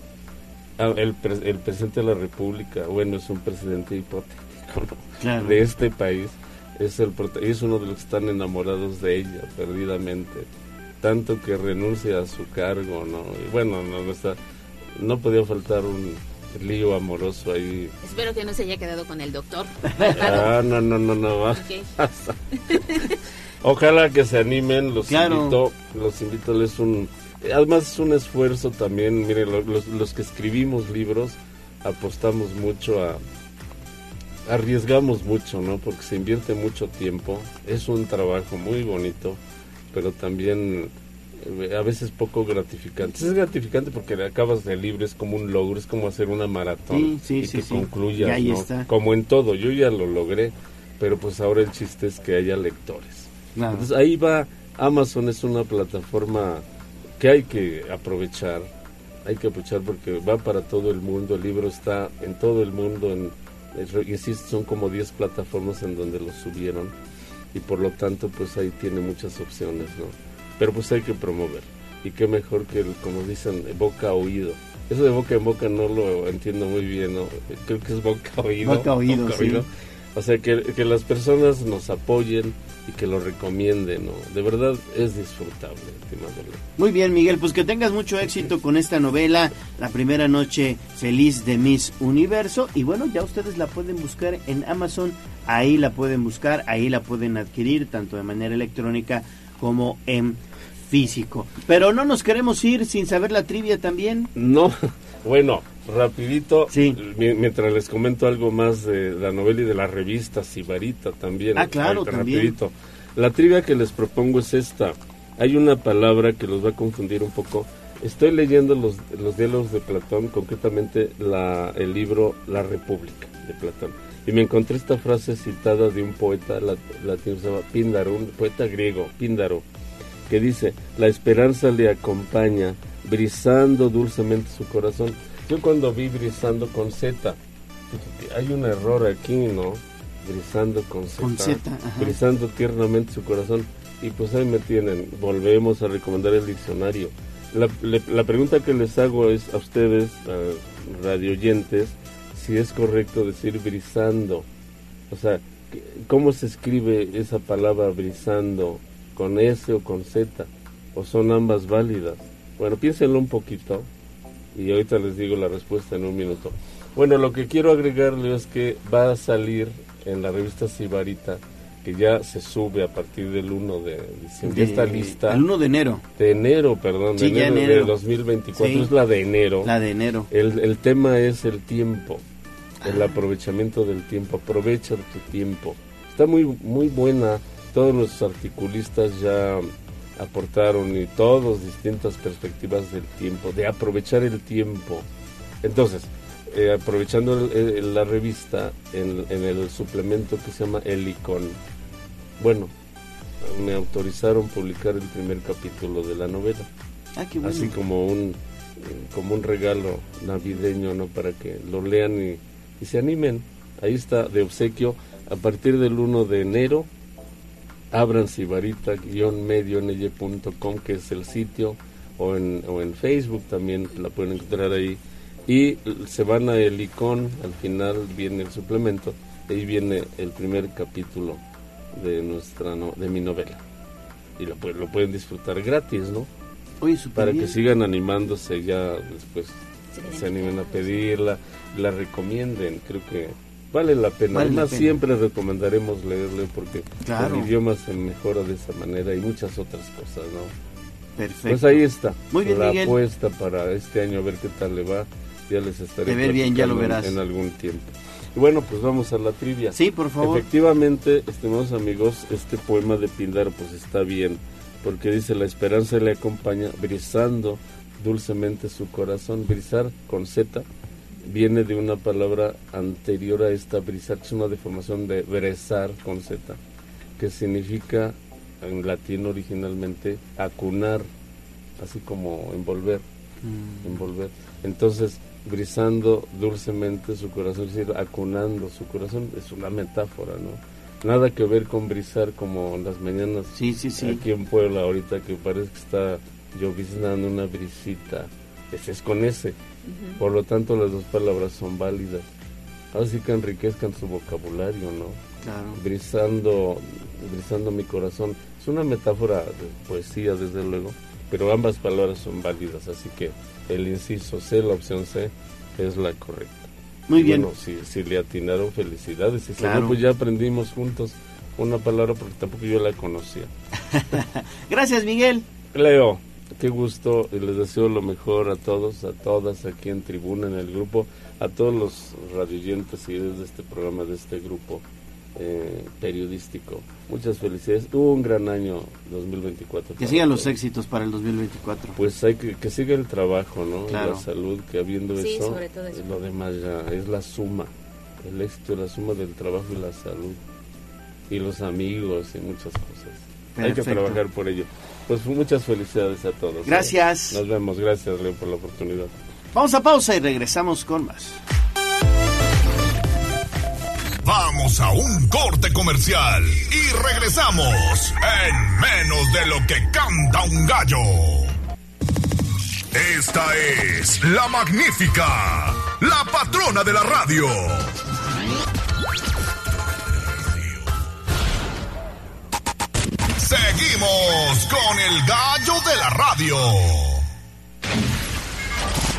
Ah, el, pre- el presidente de la República, bueno, es un presidente hipotético ¿no? Claro. de este país, es, el, es uno de los que están enamorados de ella, perdidamente. Tanto que renuncia a su cargo, ¿no? Y bueno, no, no, está, no podía faltar un lío amoroso ahí. Espero que no se haya quedado con el doctor. Ah, no, no, no, no. va. Ok. Ojalá que se animen, los Claro. invito, los invito, es un, además es un esfuerzo también, miren, lo- los, los que escribimos libros apostamos mucho a, arriesgamos mucho, ¿no? Porque se invierte mucho tiempo, es un trabajo muy bonito, pero también a veces poco gratificante. Es gratificante porque acabas del libro, es como un logro, es como hacer una maratón Sí, sí, y sí, que concluyas, ahí ¿no? está. Como en todo, yo ya lo logré, pero pues ahora el chiste es que haya lectores. Claro. Entonces ahí va, Amazon es una plataforma que hay que aprovechar, hay que aprovechar porque va para todo el mundo, el libro está en todo el mundo, en, sí, son como 10 plataformas en donde lo subieron y por lo tanto pues ahí tiene muchas opciones, ¿no? Pero pues hay que promover y qué mejor que, el, como dicen, boca a oído. Eso de boca en boca no lo entiendo muy bien, ¿no? Creo que es boca a oído. Boca a oído, sí. O sea, que, que las personas nos apoyen y que lo recomienden, ¿no? De verdad es disfrutable, estimado Leo. Muy bien, Miguel, pues que tengas mucho éxito con esta novela, La primera noche feliz de Miss Universo. Y bueno, ya ustedes la pueden buscar en Amazon, ahí la pueden buscar, ahí la pueden adquirir, tanto de manera electrónica como en físico. Pero no nos queremos ir sin saber la trivia también. No, bueno, rapidito, mi- mientras les comento algo más de la novela y de la revista Sibarita también. Ah, claro, ahorita también. rapidito. La trivia que les propongo es esta. Hay una palabra que los va a confundir un poco. Estoy leyendo los, los diálogos de Platón, concretamente la, el libro La República de Platón. Y me encontré esta frase citada de un poeta lat- latino, se llama Píndaro, un poeta griego, Píndaro, que dice, la esperanza le acompaña, brisando dulcemente su corazón. Yo cuando vi brisando con Z, hay un error aquí, ¿no? Brisando con Z. Con Z, ajá. Brisando tiernamente su corazón. Y pues ahí me tienen, volvemos a recomendar el diccionario. La, le- la pregunta que les hago es a ustedes, a radioyentes, si es correcto decir brisando. O sea, ¿qué- ¿cómo se escribe esa palabra brisando? ¿Con S o con Z? ¿O son ambas válidas? Bueno, piénsenlo un poquito y ahorita les digo la respuesta en un minuto. Bueno, lo que quiero agregarle es que va a salir en la revista Sibarita, que ya se sube a partir del 1 de diciembre. De- ya está lista. el 1 de enero. De enero, perdón. Sí, de enero, enero. de 2024. Sí. Es la de enero. La de enero. El, el tema es el tiempo, el aprovechamiento del tiempo. Aprovecha tu tiempo. Está muy, muy buena. Todos nuestros articulistas ya aportaron y todos distintas perspectivas del tiempo, de aprovechar el tiempo. Entonces, eh, aprovechando el- el- la revista en, en el suplemento que se llama El Icon, bueno, me autorizaron publicar el primer capítulo de la novela. Ah, qué bueno. Así como un, como un regalo navideño, ¿no? Para que lo lean y, y se animen. Ahí está de obsequio a partir del 1 de enero. Abran sibarita-medionelle.com que es el sitio o en, o en Facebook también la pueden encontrar ahí y se van a el icon, al final viene el suplemento, ahí viene el primer capítulo de nuestra no- de mi novela. Y lo, pu- lo pueden disfrutar gratis, ¿no? Oye, Para bien. que sigan animándose ya después se animen a pedirla, la recomienden, creo que vale la pena. Vale la Además pena. siempre recomendaremos leerle porque Claro. el idioma se mejora de esa manera y muchas otras cosas, ¿no? Perfecto. Pues ahí está. Muy bien, la Miguel. apuesta para este año, a ver qué tal le va. Ya les estaré Te ver bien, ya lo verás. En, en algún tiempo. Y bueno, pues vamos a la trivia. Sí, por favor. Efectivamente, estimados amigos, este poema de Pindar pues está bien, porque dice, la esperanza le acompaña brisando dulcemente su corazón. Brisar con Z viene de una palabra anterior a esta brisar, que es una deformación de brezar con Z, que significa en latín originalmente acunar, así como envolver, envolver. Entonces, brisando dulcemente su corazón, es decir, acunando su corazón, es una metáfora, ¿no? Nada que ver con brisar como las mañanas sí, sí, sí. aquí en Puebla ahorita que parece que está lloviznando una brisita. Ese es con ese. Por lo tanto, las dos palabras son válidas. Así que enriquezcan su vocabulario, ¿no? Claro. Brisando, brisando mi corazón. Es una metáfora de poesía, desde luego, pero ambas palabras son válidas, así que el inciso C, la opción C, es la correcta. Muy bien. Bueno, si, si le atinaron, felicidades. Y si Claro. no, pues ya aprendimos juntos una palabra porque tampoco yo la conocía. Gracias, Miguel. Leo, qué gusto y les deseo lo mejor a todos, a todas aquí en Tribuna, en el grupo, a todos los radioyentes y de este programa, de este grupo eh, periodístico. Muchas felicidades. Tuvo un gran año 2024. Que sigan los éxitos para el 2024. Pues hay que, que siga el trabajo, ¿no? Y Claro. La salud, que habiendo Sí, eso, sobre todo eso. lo demás ya es la suma. El éxito es la suma del trabajo y la salud. Y los amigos y muchas cosas. Hay que trabajar por ello. Pues muchas felicidades a todos. ¿eh? Gracias. Nos vemos. Gracias, Leo, por la oportunidad. Vamos a pausa y regresamos con más. Vamos a un corte comercial y regresamos en menos de lo que canta un gallo. Esta es la magnífica, la patrona de la radio. Seguimos con el gallo de la radio.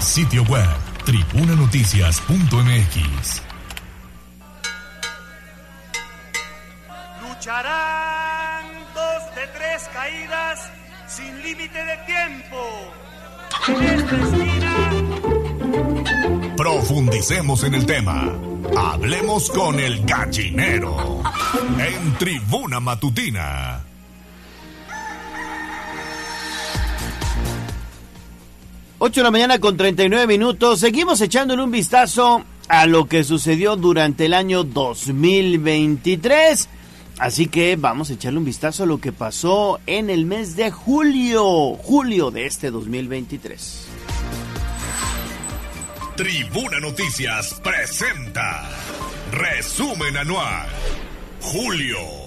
Sitio web, tribunanoticias.mx. Lucharán dos de tres caídas sin límite de tiempo. En esta esquina, Profundicemos en el tema. Hablemos con el gallinero. En Tribuna Matutina. Ocho de la mañana con 39 minutos. Seguimos echándole un vistazo a lo que sucedió durante el año 2023. Así que vamos a echarle un vistazo a lo que pasó en el mes de julio. Julio de este 2023. Tribuna Noticias presenta. Resumen anual. Julio.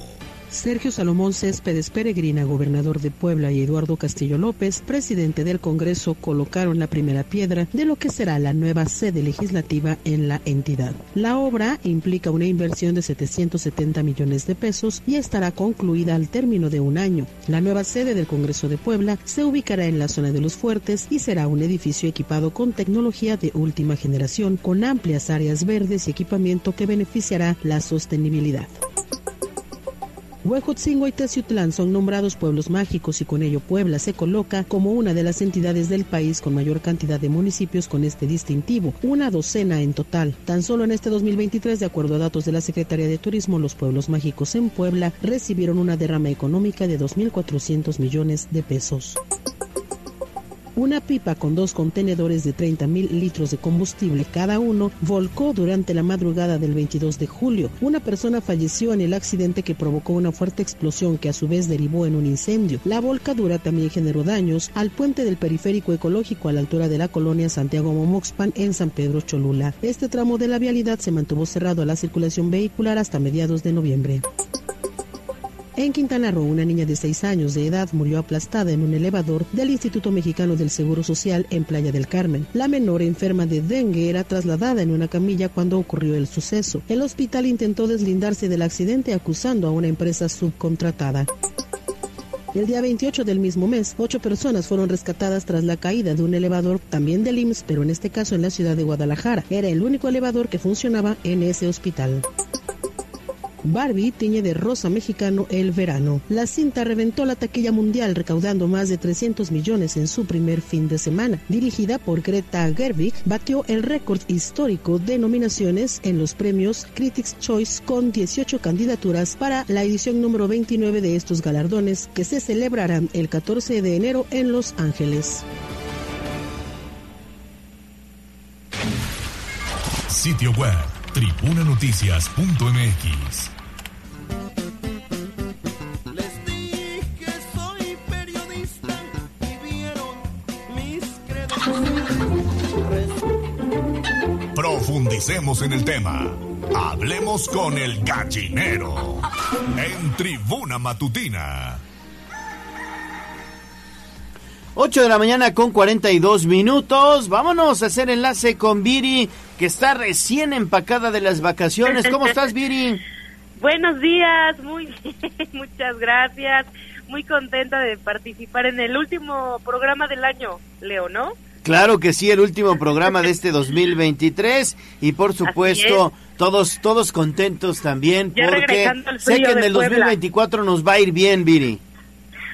Sergio Salomón Céspedes Peregrina, gobernador de Puebla, y Eduardo Castillo López, presidente del Congreso, colocaron la primera piedra de lo que será la nueva sede legislativa en la entidad. La obra implica una inversión de 770 millones de pesos y estará concluida al término de un año. La nueva sede del Congreso de Puebla se ubicará en la zona de los fuertes y será un edificio equipado con tecnología de última generación, con amplias áreas verdes y equipamiento que beneficiará la sostenibilidad. Huejotzingo y Teciutlán son nombrados pueblos mágicos y con ello Puebla se coloca como una de las entidades del país con mayor cantidad de municipios con este distintivo, una docena en total. Tan solo en este 2023, de acuerdo a datos de la Secretaría de Turismo, los pueblos mágicos en Puebla recibieron una derrama económica de 2.400 millones de pesos. Una pipa con dos contenedores de 30 mil litros de combustible cada uno volcó durante la madrugada del 22 de julio. Una persona falleció en el accidente que provocó una fuerte explosión que a su vez derivó en un incendio. La volcadura también generó daños al puente del periférico ecológico a la altura de la colonia Santiago Momoxpan en San Pedro Cholula. Este tramo de la vialidad se mantuvo cerrado a la circulación vehicular hasta mediados de noviembre. En Quintana Roo, una niña de 6 años de edad murió aplastada en un elevador del Instituto Mexicano del Seguro Social en Playa del Carmen. La menor enferma de dengue era trasladada en una camilla cuando ocurrió el suceso. El hospital intentó deslindarse del accidente acusando a una empresa subcontratada. El día 28 del mismo mes, ocho personas fueron rescatadas tras la caída de un elevador también del IMSS, pero en este caso en la ciudad de Guadalajara. Era el único elevador que funcionaba en ese hospital. Barbie tiñe de rosa mexicano el verano. La cinta reventó la taquilla mundial recaudando más de 300 millones en su primer fin de semana. Dirigida por Greta Gerwig, batió el récord histórico de nominaciones en los premios Critics Choice con 18 candidaturas para la edición número 29 de estos galardones que se celebrarán el 14 de enero en Los Ángeles. Sitio web tribunanoticias.mx. Les dije soy periodista y vieron mis credenciales. Profundicemos en el tema. Hablemos con el gallinero en Tribuna Matutina. 8 de la mañana con 42 minutos. Vámonos a hacer enlace con Viri, que está recién empacada de las vacaciones. ¿Cómo estás, Viri? Buenos días, muy bien, muchas gracias. Muy contenta de participar en el último programa del año, Leo, ¿no? Claro que sí, el último programa de este 2023 y por supuesto todos todos contentos también Ya porque sé que en el Puebla. 2024 nos va a ir bien, Viri.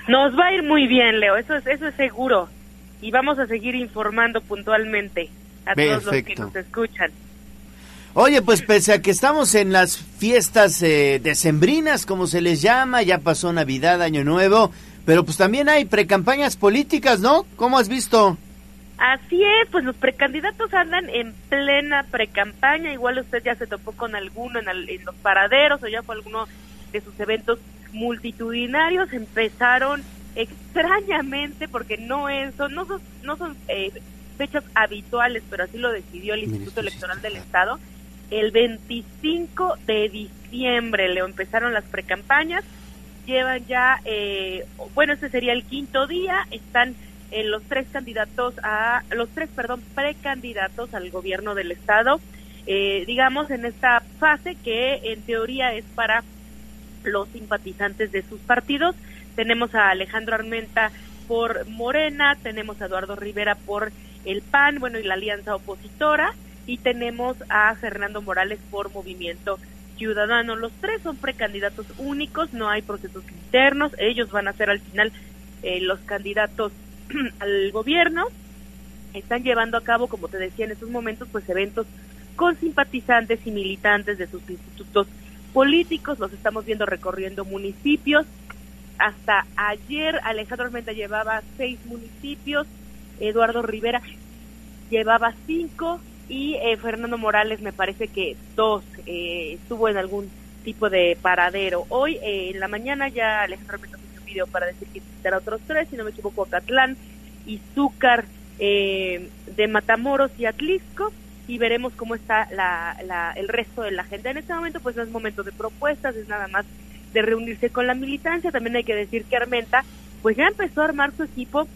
Nos va a ir muy bien, Leo, eso es, eso es seguro. Y vamos a seguir informando puntualmente a todos los que nos escuchan. Oye, pues pese a que estamos en las fiestas eh, decembrinas, como se les llama, ya pasó Navidad, Año Nuevo, pero pues también hay precampañas políticas, ¿no? ¿Cómo has visto? Así es, pues los precandidatos andan en plena precampaña, igual usted ya se topó con alguno en, al- en los paraderos o ya fue alguno de sus eventos multitudinarios, empezaron extrañamente porque no es, son, no son, no son eh, fechas habituales, pero así lo decidió el Instituto Electoral del Estado, el 25 de diciembre, Leo, empezaron las precampañas, llevan ya, eh, bueno, este sería el quinto día, están eh, los tres candidatos a, los tres, perdón, precandidatos al gobierno del estado, eh, digamos en esta fase que en teoría es para los simpatizantes de sus partidos. Tenemos a Alejandro Armenta por Morena, tenemos a Eduardo Rivera por el PAN, bueno, y la alianza opositora, y tenemos a Fernando Morales por Movimiento Ciudadano. Los tres son precandidatos únicos, no hay procesos internos, ellos van a ser al final eh, los candidatos al gobierno. Están llevando a cabo, como te decía en estos momentos, pues eventos con simpatizantes y militantes de sus institutos políticos, los estamos viendo recorriendo municipios. Hasta ayer Alejandro Armenta llevaba seis municipios, Eduardo Rivera llevaba cinco y eh, Fernando Morales me parece que dos, eh, estuvo en algún tipo de paradero. Hoy eh, en la mañana ya Alejandro Armenta hizo un video para decir que visitará otros tres, si no me equivoco, Acatlán, Izúcar, eh, de Matamoros y Atlisco y veremos cómo está la, la- el resto de la agenda. En este momento pues no es momento de propuestas, es nada más de reunirse con la militancia. También hay que decir que Armenta pues ya empezó a armar su equipo.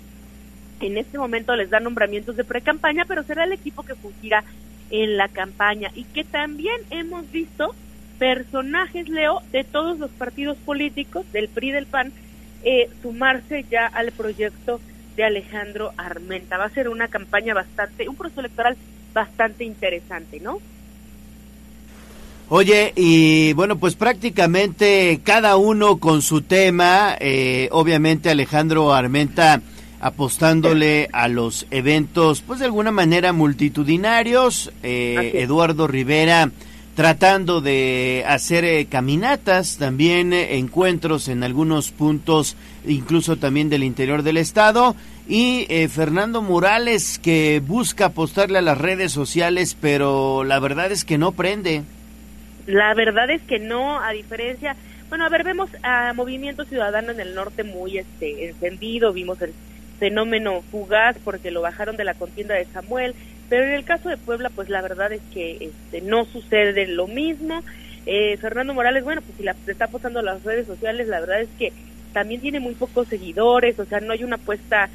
En este momento les da nombramientos de pre-campaña, pero será el equipo que fungirá en la campaña y que también hemos visto personajes, Leo, de todos los partidos políticos, del PRI, del PAN, eh, sumarse ya al proyecto de Alejandro Armenta. Va a ser una campaña bastante, un proceso electoral bastante interesante, ¿no? Oye, y bueno, pues prácticamente cada uno con su tema, eh, obviamente Alejandro Armenta apostándole a los eventos, pues de alguna manera multitudinarios, eh, Eduardo Rivera tratando de hacer eh, caminatas, también eh, encuentros en algunos puntos, incluso también del interior del estado, y eh, Fernando Morales que busca apostarle a las redes sociales, pero la verdad es que no prende. La verdad es que no, a diferencia, bueno, a ver, vemos a Movimiento Ciudadano en el norte muy este encendido, vimos el fenómeno fugaz porque lo bajaron de la contienda de Samuel, pero en el caso de Puebla, pues la verdad es que este, no sucede lo mismo. Eh, Fernando Morales, bueno, pues si la está apostando a las redes sociales, la verdad es que también tiene muy pocos seguidores, o sea, no hay una apuesta,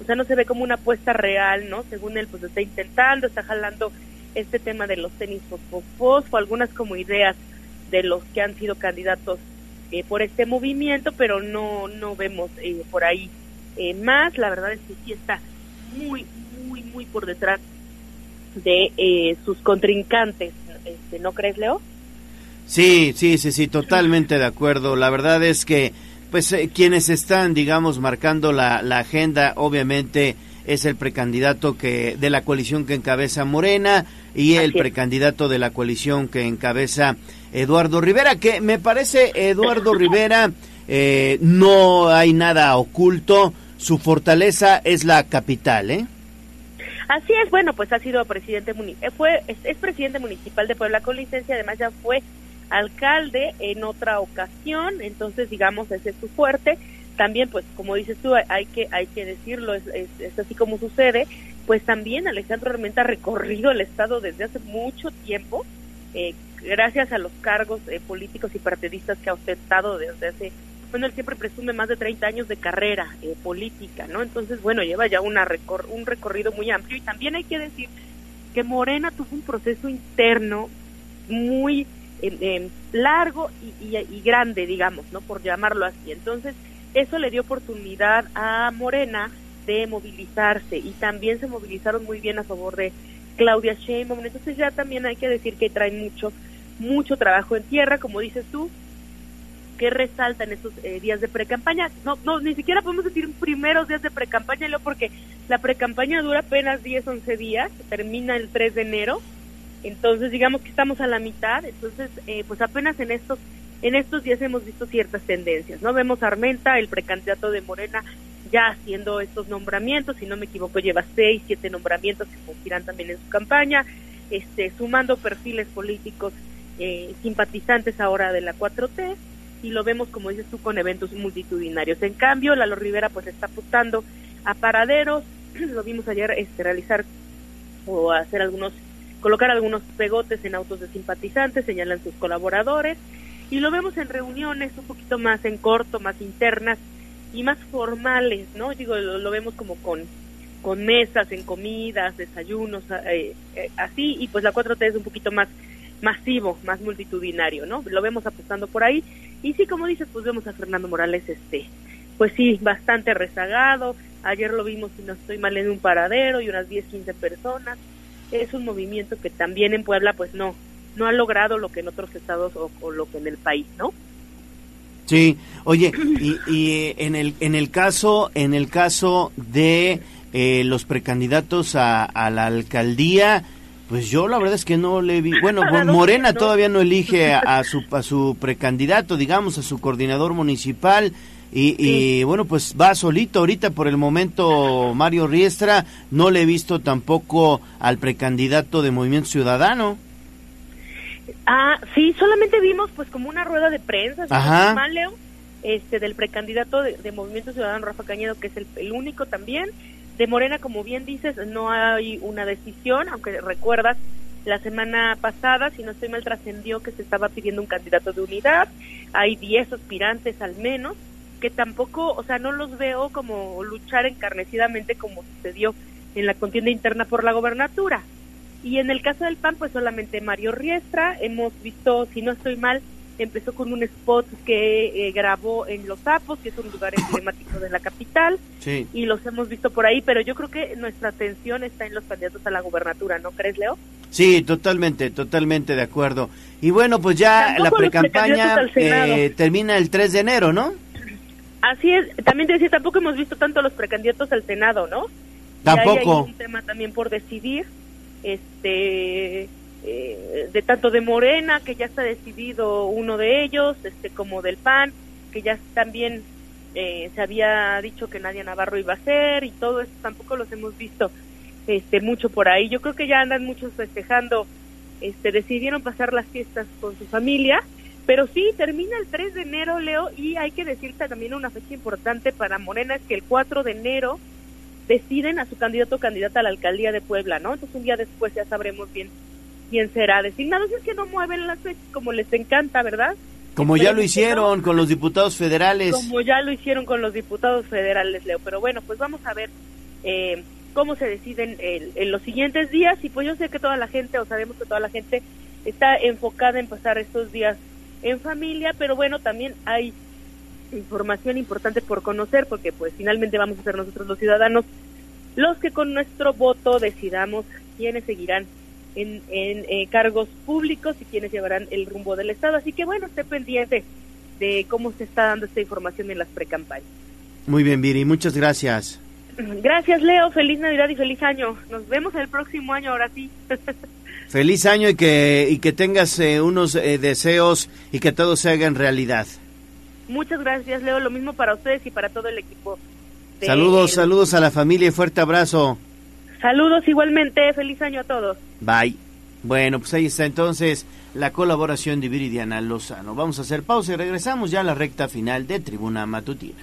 o sea, no se ve como una apuesta real, ¿no? Según él, pues está intentando, está jalando este tema de los tenis fosfosfos, algunas como ideas de los que han sido candidatos eh, por este movimiento, pero no, no vemos eh, por ahí eh, más, la verdad es que sí está muy, muy, muy por detrás de eh, sus contrincantes, este, ¿no crees, Leo? Sí, sí, sí, sí, totalmente de acuerdo. La verdad es que, pues, eh, quienes están, digamos, marcando la, la agenda, obviamente, es el precandidato que de la coalición que encabeza Morena y el precandidato de la coalición que encabeza Eduardo Rivera, que me parece Eduardo Rivera eh, no hay nada oculto, su fortaleza es la capital, ¿eh? Así es, bueno, pues ha sido presidente eh, fue es, es presidente municipal de Puebla con licencia, además ya fue alcalde en otra ocasión, entonces digamos ese es su fuerte. También, pues como dices tú, hay- que hay que decirlo, es, es, así como sucede. Pues también Alejandro Armenta ha recorrido el estado desde hace mucho tiempo, eh, gracias a los cargos eh, políticos y partidistas que ha ostentado desde hace bueno, él siempre presume más de 30 años de carrera eh, política, ¿no? Entonces, bueno, lleva ya una recor un recorrido muy amplio y también hay que decir que Morena tuvo un proceso interno muy largo y, y- y grande, digamos, ¿no? Por llamarlo así. Entonces, eso le dio oportunidad a Morena de movilizarse y también se movilizaron muy bien a favor de Claudia Sheinbaum. Entonces ya también hay que decir que traen mucho, mucho trabajo en tierra, como dices tú, que resalta en estos eh, días de precampaña. No, no, ni siquiera podemos decir primeros días de precampaña, porque la precampaña dura apenas 10, 11 días, termina el 3 de enero, entonces digamos que estamos a la mitad, entonces eh, pues apenas en estos en estos días hemos visto ciertas tendencias, ¿no? Vemos Armenta, el precandidato de Morena, ya haciendo estos nombramientos, si no me equivoco lleva seis, siete nombramientos que cumplirán también en su campaña, este, sumando perfiles políticos eh, simpatizantes ahora de la 4T, y lo vemos, como dices tú, con eventos multitudinarios. En cambio, Lalo Rivera pues está apuntando a paraderos, lo vimos ayer este, realizar o hacer algunos, colocar algunos pegotes en autos de simpatizantes, señalan sus colaboradores, y lo vemos en reuniones un poquito más en corto, más internas y más formales, ¿no? Digo, lo, lo vemos como con, con mesas, en comidas, desayunos, eh, eh, así, y pues la 4T es un poquito más masivo, más multitudinario, ¿no? Lo vemos apostando por ahí. Y sí, como dices, pues vemos a Fernando Morales, este, pues sí, bastante rezagado. Ayer lo vimos, si no estoy mal, en un paradero y unas 10, 15 personas. Es un movimiento que también en Puebla, pues no, no ha logrado lo que en otros estados o, o lo que en el país, ¿no? Sí, oye, y, y en el en el caso en el caso de eh, los precandidatos a, a la alcaldía, pues yo la verdad es que no le vi. Bueno, Morena todavía no elige a, a su a su precandidato, digamos, a su coordinador municipal. Y, y, bueno, pues va solito ahorita por el momento Mario Riestra. No le he visto tampoco al precandidato de Movimiento Ciudadano. Ah, sí, solamente vimos pues como una rueda de prensa, Ajá. mal, Leo, este, del precandidato de, de Movimiento Ciudadano, Rafa Cañedo, que es el, el único también. De Morena, como bien dices, no hay una decisión, aunque recuerdas, la semana pasada, si no estoy mal, trascendió que se estaba pidiendo un candidato de unidad. Hay 10 aspirantes al menos, que tampoco, o sea, no los veo como luchar encarnecidamente como sucedió en la contienda interna por la gobernatura. Y en el caso del PAN, pues solamente Mario Riestra, hemos visto, si no estoy mal, empezó con un spot que eh, grabó en Los Sapos, que es un lugar emblemático de la capital, Sí. y los hemos visto por ahí, pero yo creo que nuestra atención está en los candidatos a la gobernatura, ¿no crees, Leo? Sí, totalmente, totalmente de acuerdo. Y bueno, pues ya Tampoco la precampaña eh, termina el 3 de enero, ¿no? Así es, también te decía, tampoco hemos visto tanto a los precandidatos al Senado, ¿no? Tampoco. hay un tema también por decidir, este, eh, de tanto de Morena, que ya está decidido uno de ellos, este, como del PAN, que ya también eh, se había dicho que Nadia Navarro iba a ser y todo esto tampoco los hemos visto este mucho por ahí. Yo creo que ya andan muchos festejando, este decidieron pasar las fiestas con su familia, pero sí termina el 3 de enero, Leo, y hay que decirte también una fecha importante para Morena es que el 4 de enero deciden a su candidato o candidata a la alcaldía de Puebla, ¿no? Entonces un día después ya sabremos bien quién será designado. Si es que no mueven las fechas como les encanta, ¿verdad? Como ya lo hicieron con los diputados federales. Como ya lo hicieron con los diputados federales, Leo. Pero bueno, pues vamos a ver eh, cómo se deciden en, en los siguientes días. Y pues yo sé que toda la gente, o sabemos que toda la gente está enfocada en pasar estos días en familia, pero bueno, también hay información importante por conocer, porque pues finalmente vamos a ser nosotros los ciudadanos los que con nuestro voto decidamos quiénes seguirán en, en eh, cargos públicos y quienes llevarán el rumbo del Estado. Así que bueno, esté pendiente de cómo se está dando esta información en las precampañas. Muy bien, Viri, muchas gracias. Gracias, Leo. Feliz Navidad y feliz año. Nos vemos el próximo año, ahora sí. Feliz año y que, y que tengas eh, unos eh, deseos y que todo se haga en realidad. Muchas gracias, Leo. Lo mismo para ustedes y para todo el equipo. de- Saludos, saludos a la familia y fuerte abrazo. Saludos igualmente. Feliz año a todos. Bye. Bueno, pues ahí está entonces la colaboración de Viridiana Lozano. Vamos a hacer pausa y regresamos ya a la recta final de Tribuna Matutina.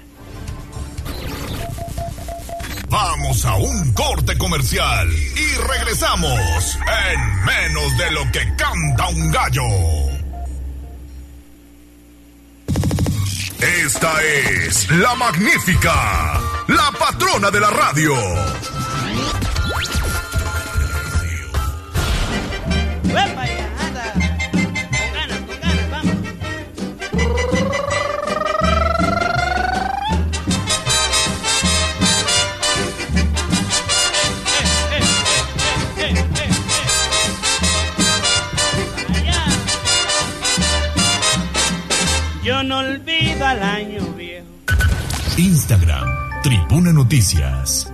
Vamos a un corte comercial y regresamos en menos de lo que canta un gallo. Esta es la magnífica, la patrona de la radio. Olvido al año viejo. Instagram, Tribuna Noticias.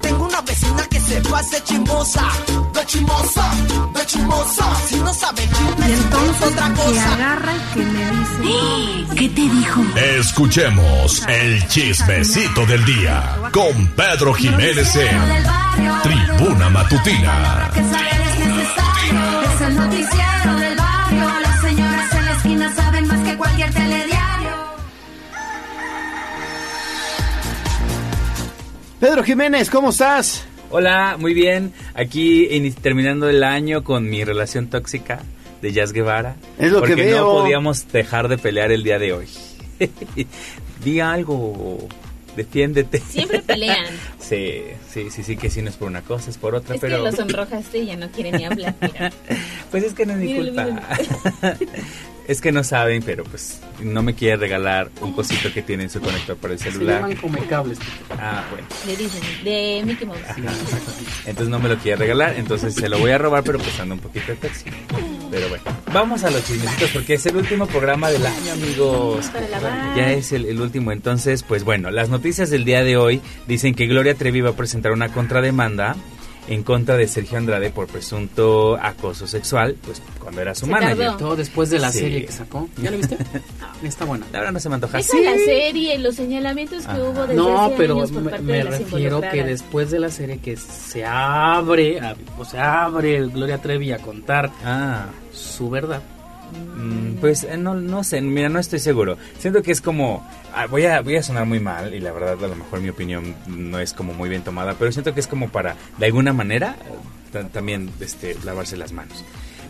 Tengo una vecina que se pase chimosa, de chimosa, de chimosa. Si no sabe chisme, Y entonces es otra que cosa. agarra y que me dice, ¿qué te dijo? Escuchemos el chismecito del día con Pedro Jiménez en Tribuna Matutina. Que saber Pedro Jiménez, ¿cómo estás? Hola, muy bien. Aquí terminando el año con mi relación tóxica de Jazz Guevara. Es lo que porque veo. no podíamos dejar de pelear el día de hoy. Di algo, defiéndete. Siempre pelean. Sí, sí, sí, sí, que si no es por una cosa, es por otra, Es pero... que lo sonrojaste y ya no quiere ni hablar. Mira. Pues es que no es mi Míralo, culpa. Es que no saben, pero pues no me quiere regalar un cosito que tiene en su conector para el Se celular. llaman come cables. Ah, bueno. Le dicen, de Mickey Mouse. Entonces no me lo quiere regalar, entonces se lo voy a robar, pero pues anda un poquito de taxi. Pero bueno, vamos a los chismecitos porque es el último programa del año, amigos. Ya es el, el último, entonces, pues bueno, las noticias del día de hoy dicen que Gloria Trevi va a presentar una contrademanda en contra de Sergio Andrade por presunto acoso sexual, pues cuando era su Se manager. tardó. Todo después de la Sí. serie que sacó. ¿Ya lo viste? Está buena. Ahora no se me antoja. Esa es la serie, los señalamientos que hubo desde No, hace pero años por me, parte me de las refiero que después de la serie que se abre, a- o se abre Gloria Trevi a contar su verdad. Mm, Pues eh, no, no sé, mira, no estoy seguro. Siento que es como, ah, voy a, voy a sonar muy mal y la verdad a lo mejor mi opinión no es como muy bien tomada, pero siento que es como para, de alguna manera, ta- también este, lavarse las manos.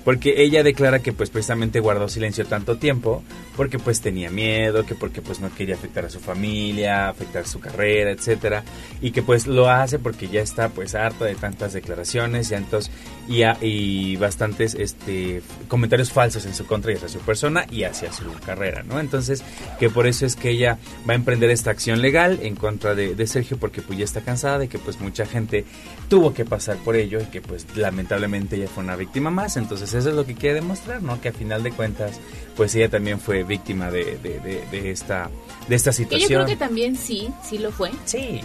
Porque ella declara que pues precisamente guardó silencio tanto tiempo porque pues tenía miedo, que porque pues no quería afectar a su familia, afectar su carrera, etcétera, y que pues lo hace porque ya está pues harta de tantas declaraciones y tantos y, a- y bastantes este comentarios falsos en su contra y hacia su persona y hacia su carrera, ¿no? Entonces, que por eso es que ella va a emprender esta acción legal en contra de, de Sergio porque pues ya está cansada de que pues mucha gente tuvo que pasar por ello y que pues lamentablemente ella fue una víctima más, entonces eso es lo que quiere demostrar, ¿no? Que a final de cuentas pues ella también fue víctima de, de, de- de esta de esta Que yo situación. creo que también sí, sí lo fue. Sí.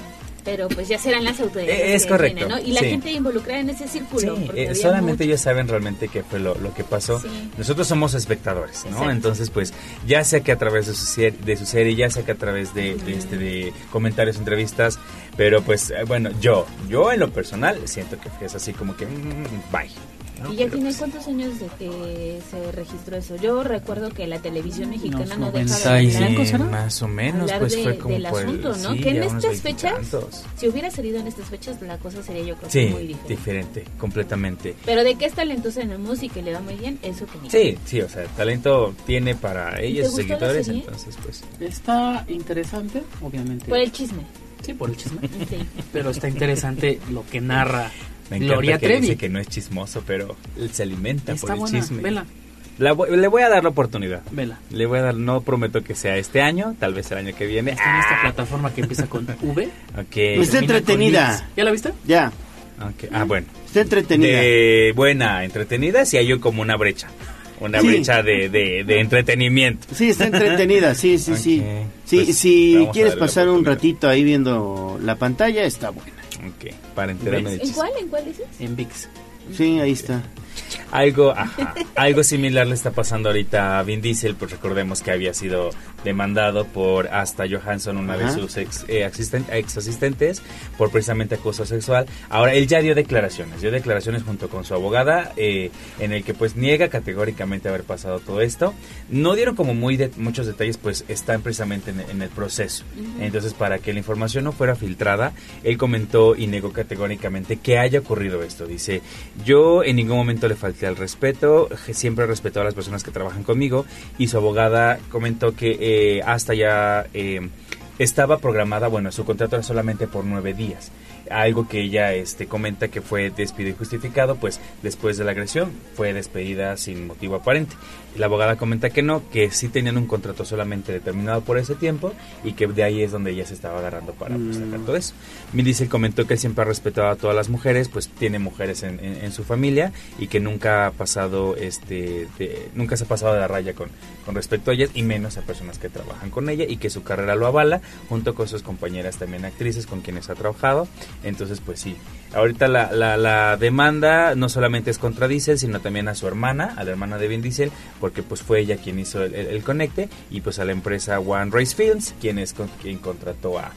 Pero pues ya serán las autoridades. Eh, es que correcto, ¿no? Y la sí. gente involucrada en ese círculo. Sí, eh, solamente mucho- ellos saben realmente qué fue lo, lo que pasó. Sí. Nosotros somos espectadores, ¿no? Exacto. Entonces, pues, ya sea que a través de su, serie, de su serie, ya sea que a través de, de, este, de comentarios, entrevistas, pero pues, eh, bueno, yo, yo en lo personal siento que es así como que, mm, bye. ¿No? ¿Y ya tiene pues, cuántos años de que se registró eso? Yo recuerdo que la televisión mexicana no deja 90 de hablar, más o menos, hablar pues de- fue como del por el- asunto, ¿no? sí, que en estas fechas, veintitantos. si hubiera salido en estas fechas, la cosa sería yo creo que Sí, muy diferente. diferente, completamente. Pero de que es talentosa en la música y le va muy bien, eso que ni Sí, sí, o sea, el talento tiene para ¿Y ella sus seguidores, entonces pues... Está interesante, obviamente. Por el chisme. Sí, por el chisme. Sí. Pero está interesante lo que narra Me encanta Gloria que Trevi. dice que no es chismoso, pero él se alimenta Está por el buena, chisme. vela. La voy- le voy a dar la oportunidad. Vela. Le voy a dar, no prometo que sea este año, tal vez el año que viene. Está en esta plataforma que empieza con V. Ok. Está entretenida. ¿Ya la viste? Ya. Ah, bueno. Está entretenida. De buena, entretenida, si hay como una brecha. Una Sí. brecha de, de, de entretenimiento. Sí, está entretenida, sí, sí, sí. Sí, pues, si quieres pasar un ratito ahí viendo la pantalla, está buena. Ok, para enterarme de ¿En cuál? ¿En cuál dices? En VIX. Sí, ahí está. Algo, ajá, algo similar le está pasando ahorita a Vin Diesel, pues recordemos que había sido demandado por hasta Johansson, una Ajá. de sus ex, eh, asisten- ex asistentes, por precisamente acoso sexual. Ahora, él ya dio declaraciones, dio declaraciones junto con su abogada, eh, en el que pues niega categóricamente haber pasado todo esto. No dieron como muy de- muchos detalles, pues están precisamente en, en el proceso. Entonces, para que la información no fuera filtrada, él comentó y negó categóricamente que haya ocurrido esto. Dice, yo en ningún momento le falté al respeto, siempre he respetado a las personas que trabajan conmigo y su abogada comentó que eh, hasta ya eh, estaba programada, bueno, su contrato era solamente por nueve días. Algo que ella este, comenta que fue despido injustificado, pues después de la agresión fue despedida sin motivo aparente. La abogada comenta que no, que sí tenían un contrato solamente determinado por ese tiempo y que de ahí es donde ella se estaba agarrando para pues, sacar todo eso. Diesel comentó que él siempre ha respetado a todas las mujeres, pues tiene mujeres en, en- en su familia y que nunca ha pasado, este, de- nunca se ha pasado de la raya con, con respecto a ellas y menos a personas que trabajan con ella y que su carrera lo avala junto con sus compañeras también actrices con quienes ha trabajado. Entonces, pues sí, ahorita la, la, la demanda no solamente es contra Diesel, sino también a su hermana, a la hermana de Vin Diesel, porque pues fue ella quien hizo el, el- el conecte y pues a la empresa One Race Films, quien es con, quien contrató a,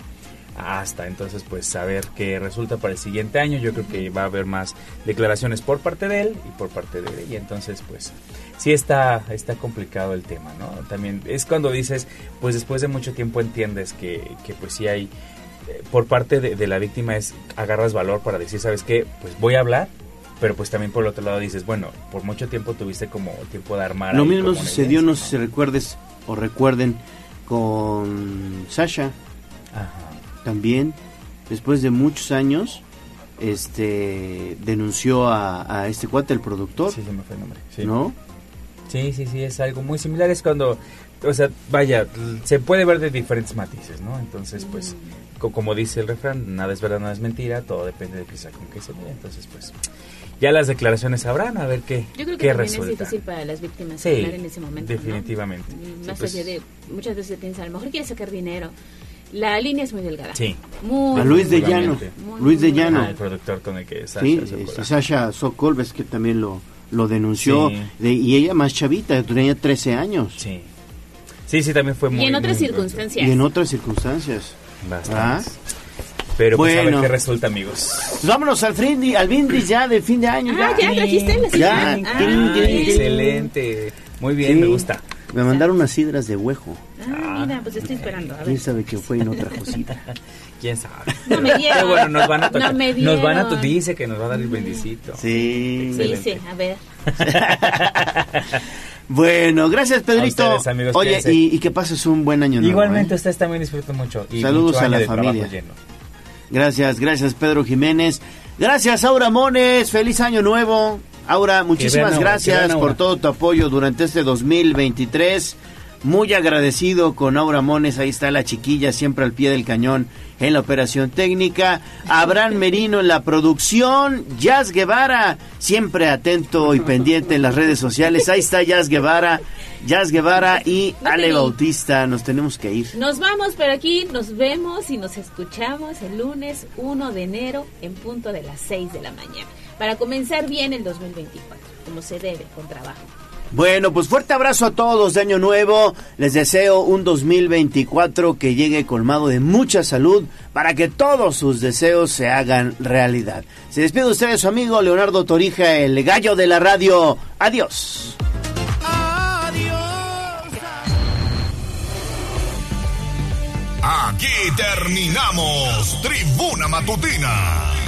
a Asta. Entonces, pues a ver qué resulta para el siguiente año. Yo creo que va a haber más declaraciones por parte de él y por parte de ella. Entonces, pues sí está, está complicado el tema, ¿no? También es cuando dices, pues después de mucho tiempo entiendes que, que pues sí hay, por parte de, de la víctima es, agarras valor para decir, ¿sabes qué? Pues voy a hablar. Pero pues también por el otro lado dices, bueno, por mucho tiempo tuviste como tiempo de armar. Lo mismo sucedió, no sé si recuerdes o recuerden, con Sasha. También, después de muchos años, este denunció a, a este cuate, el productor. Sí, se me fue el nombre. Sí. ¿No? Sí, sí, sí, es algo muy similar. Es cuando, o sea, vaya, se puede ver de diferentes matices, ¿no? Entonces, pues, como dice el refrán, nada es verdad, nada es mentira, todo depende de quizá con qué se ve. Entonces, pues, ya las declaraciones sabrán a ver qué, Yo creo que qué también resulta. es difícil para las víctimas Sí, hablar en ese momento. ¿no? definitivamente. Sí, Más pues, allá de, muchas veces piensan, a lo mejor quiere sacar dinero. La línea es muy delgada. Sí. Muy, A Luis de Llano. Muy, Luis de Llano. Ah, el productor con el que Sasha Sí, Sokol. este, Sasha Sokol, ves que también lo, lo denunció. Sí. de- y ella más chavita, tenía 13 años. Sí. Sí, sí, también fue muy... Y en otras muy- circunstancias. Y en otras circunstancias. Bastantes. ¿Ah? Pero pues a ver Bueno. qué resulta, amigos. Pues vámonos al Frindi, al Brindis ya de fin de año. Ah, ya trajiste la Ya, sidra. Ah. Excelente. Muy bien, Sí. me gusta. Me mandaron unas sidras de huejo. Ah, mira, pues estoy esperando. A ver. ¿Quién sabe qué fue y no trajo sidra? ¿Quién sabe? No me dieron. Pero bueno, nos van a No tocar. me nos van a dice que nos va a dar el bendicito. Sí. Sí, sí, a ver. Bueno, gracias Pedrito. A ustedes, amigos, Oye, y, y que pases un buen año nuevo. Igualmente, ¿eh? ustedes también disfruten mucho. Y Saludos mucho a la familia. Gracias, gracias Pedro Jiménez. Gracias Aura Mones, feliz año nuevo. Aura, muchísimas gracias por todo tu apoyo durante este 2023. Muy agradecido con Aura Mones, ahí está la chiquilla, siempre al pie del cañón en la operación técnica, Abraham Merino en la producción, Jazz Guevara, siempre atento y pendiente en las redes sociales, ahí está Jazz Guevara, Jazz Guevara y Ale Bautista, nos tenemos que ir. Nos vamos, pero aquí nos vemos y nos escuchamos el lunes 1 de enero en punto de las 6 de la mañana, para comenzar bien el 2024, como se debe, con trabajo. Bueno, pues fuerte abrazo a todos de Año Nuevo. Les deseo un 2024 que llegue colmado de mucha salud para que todos sus deseos se hagan realidad. Se despide usted de su amigo Leonardo Torija, el gallo de la radio. Adiós. Aquí terminamos Tribuna Matutina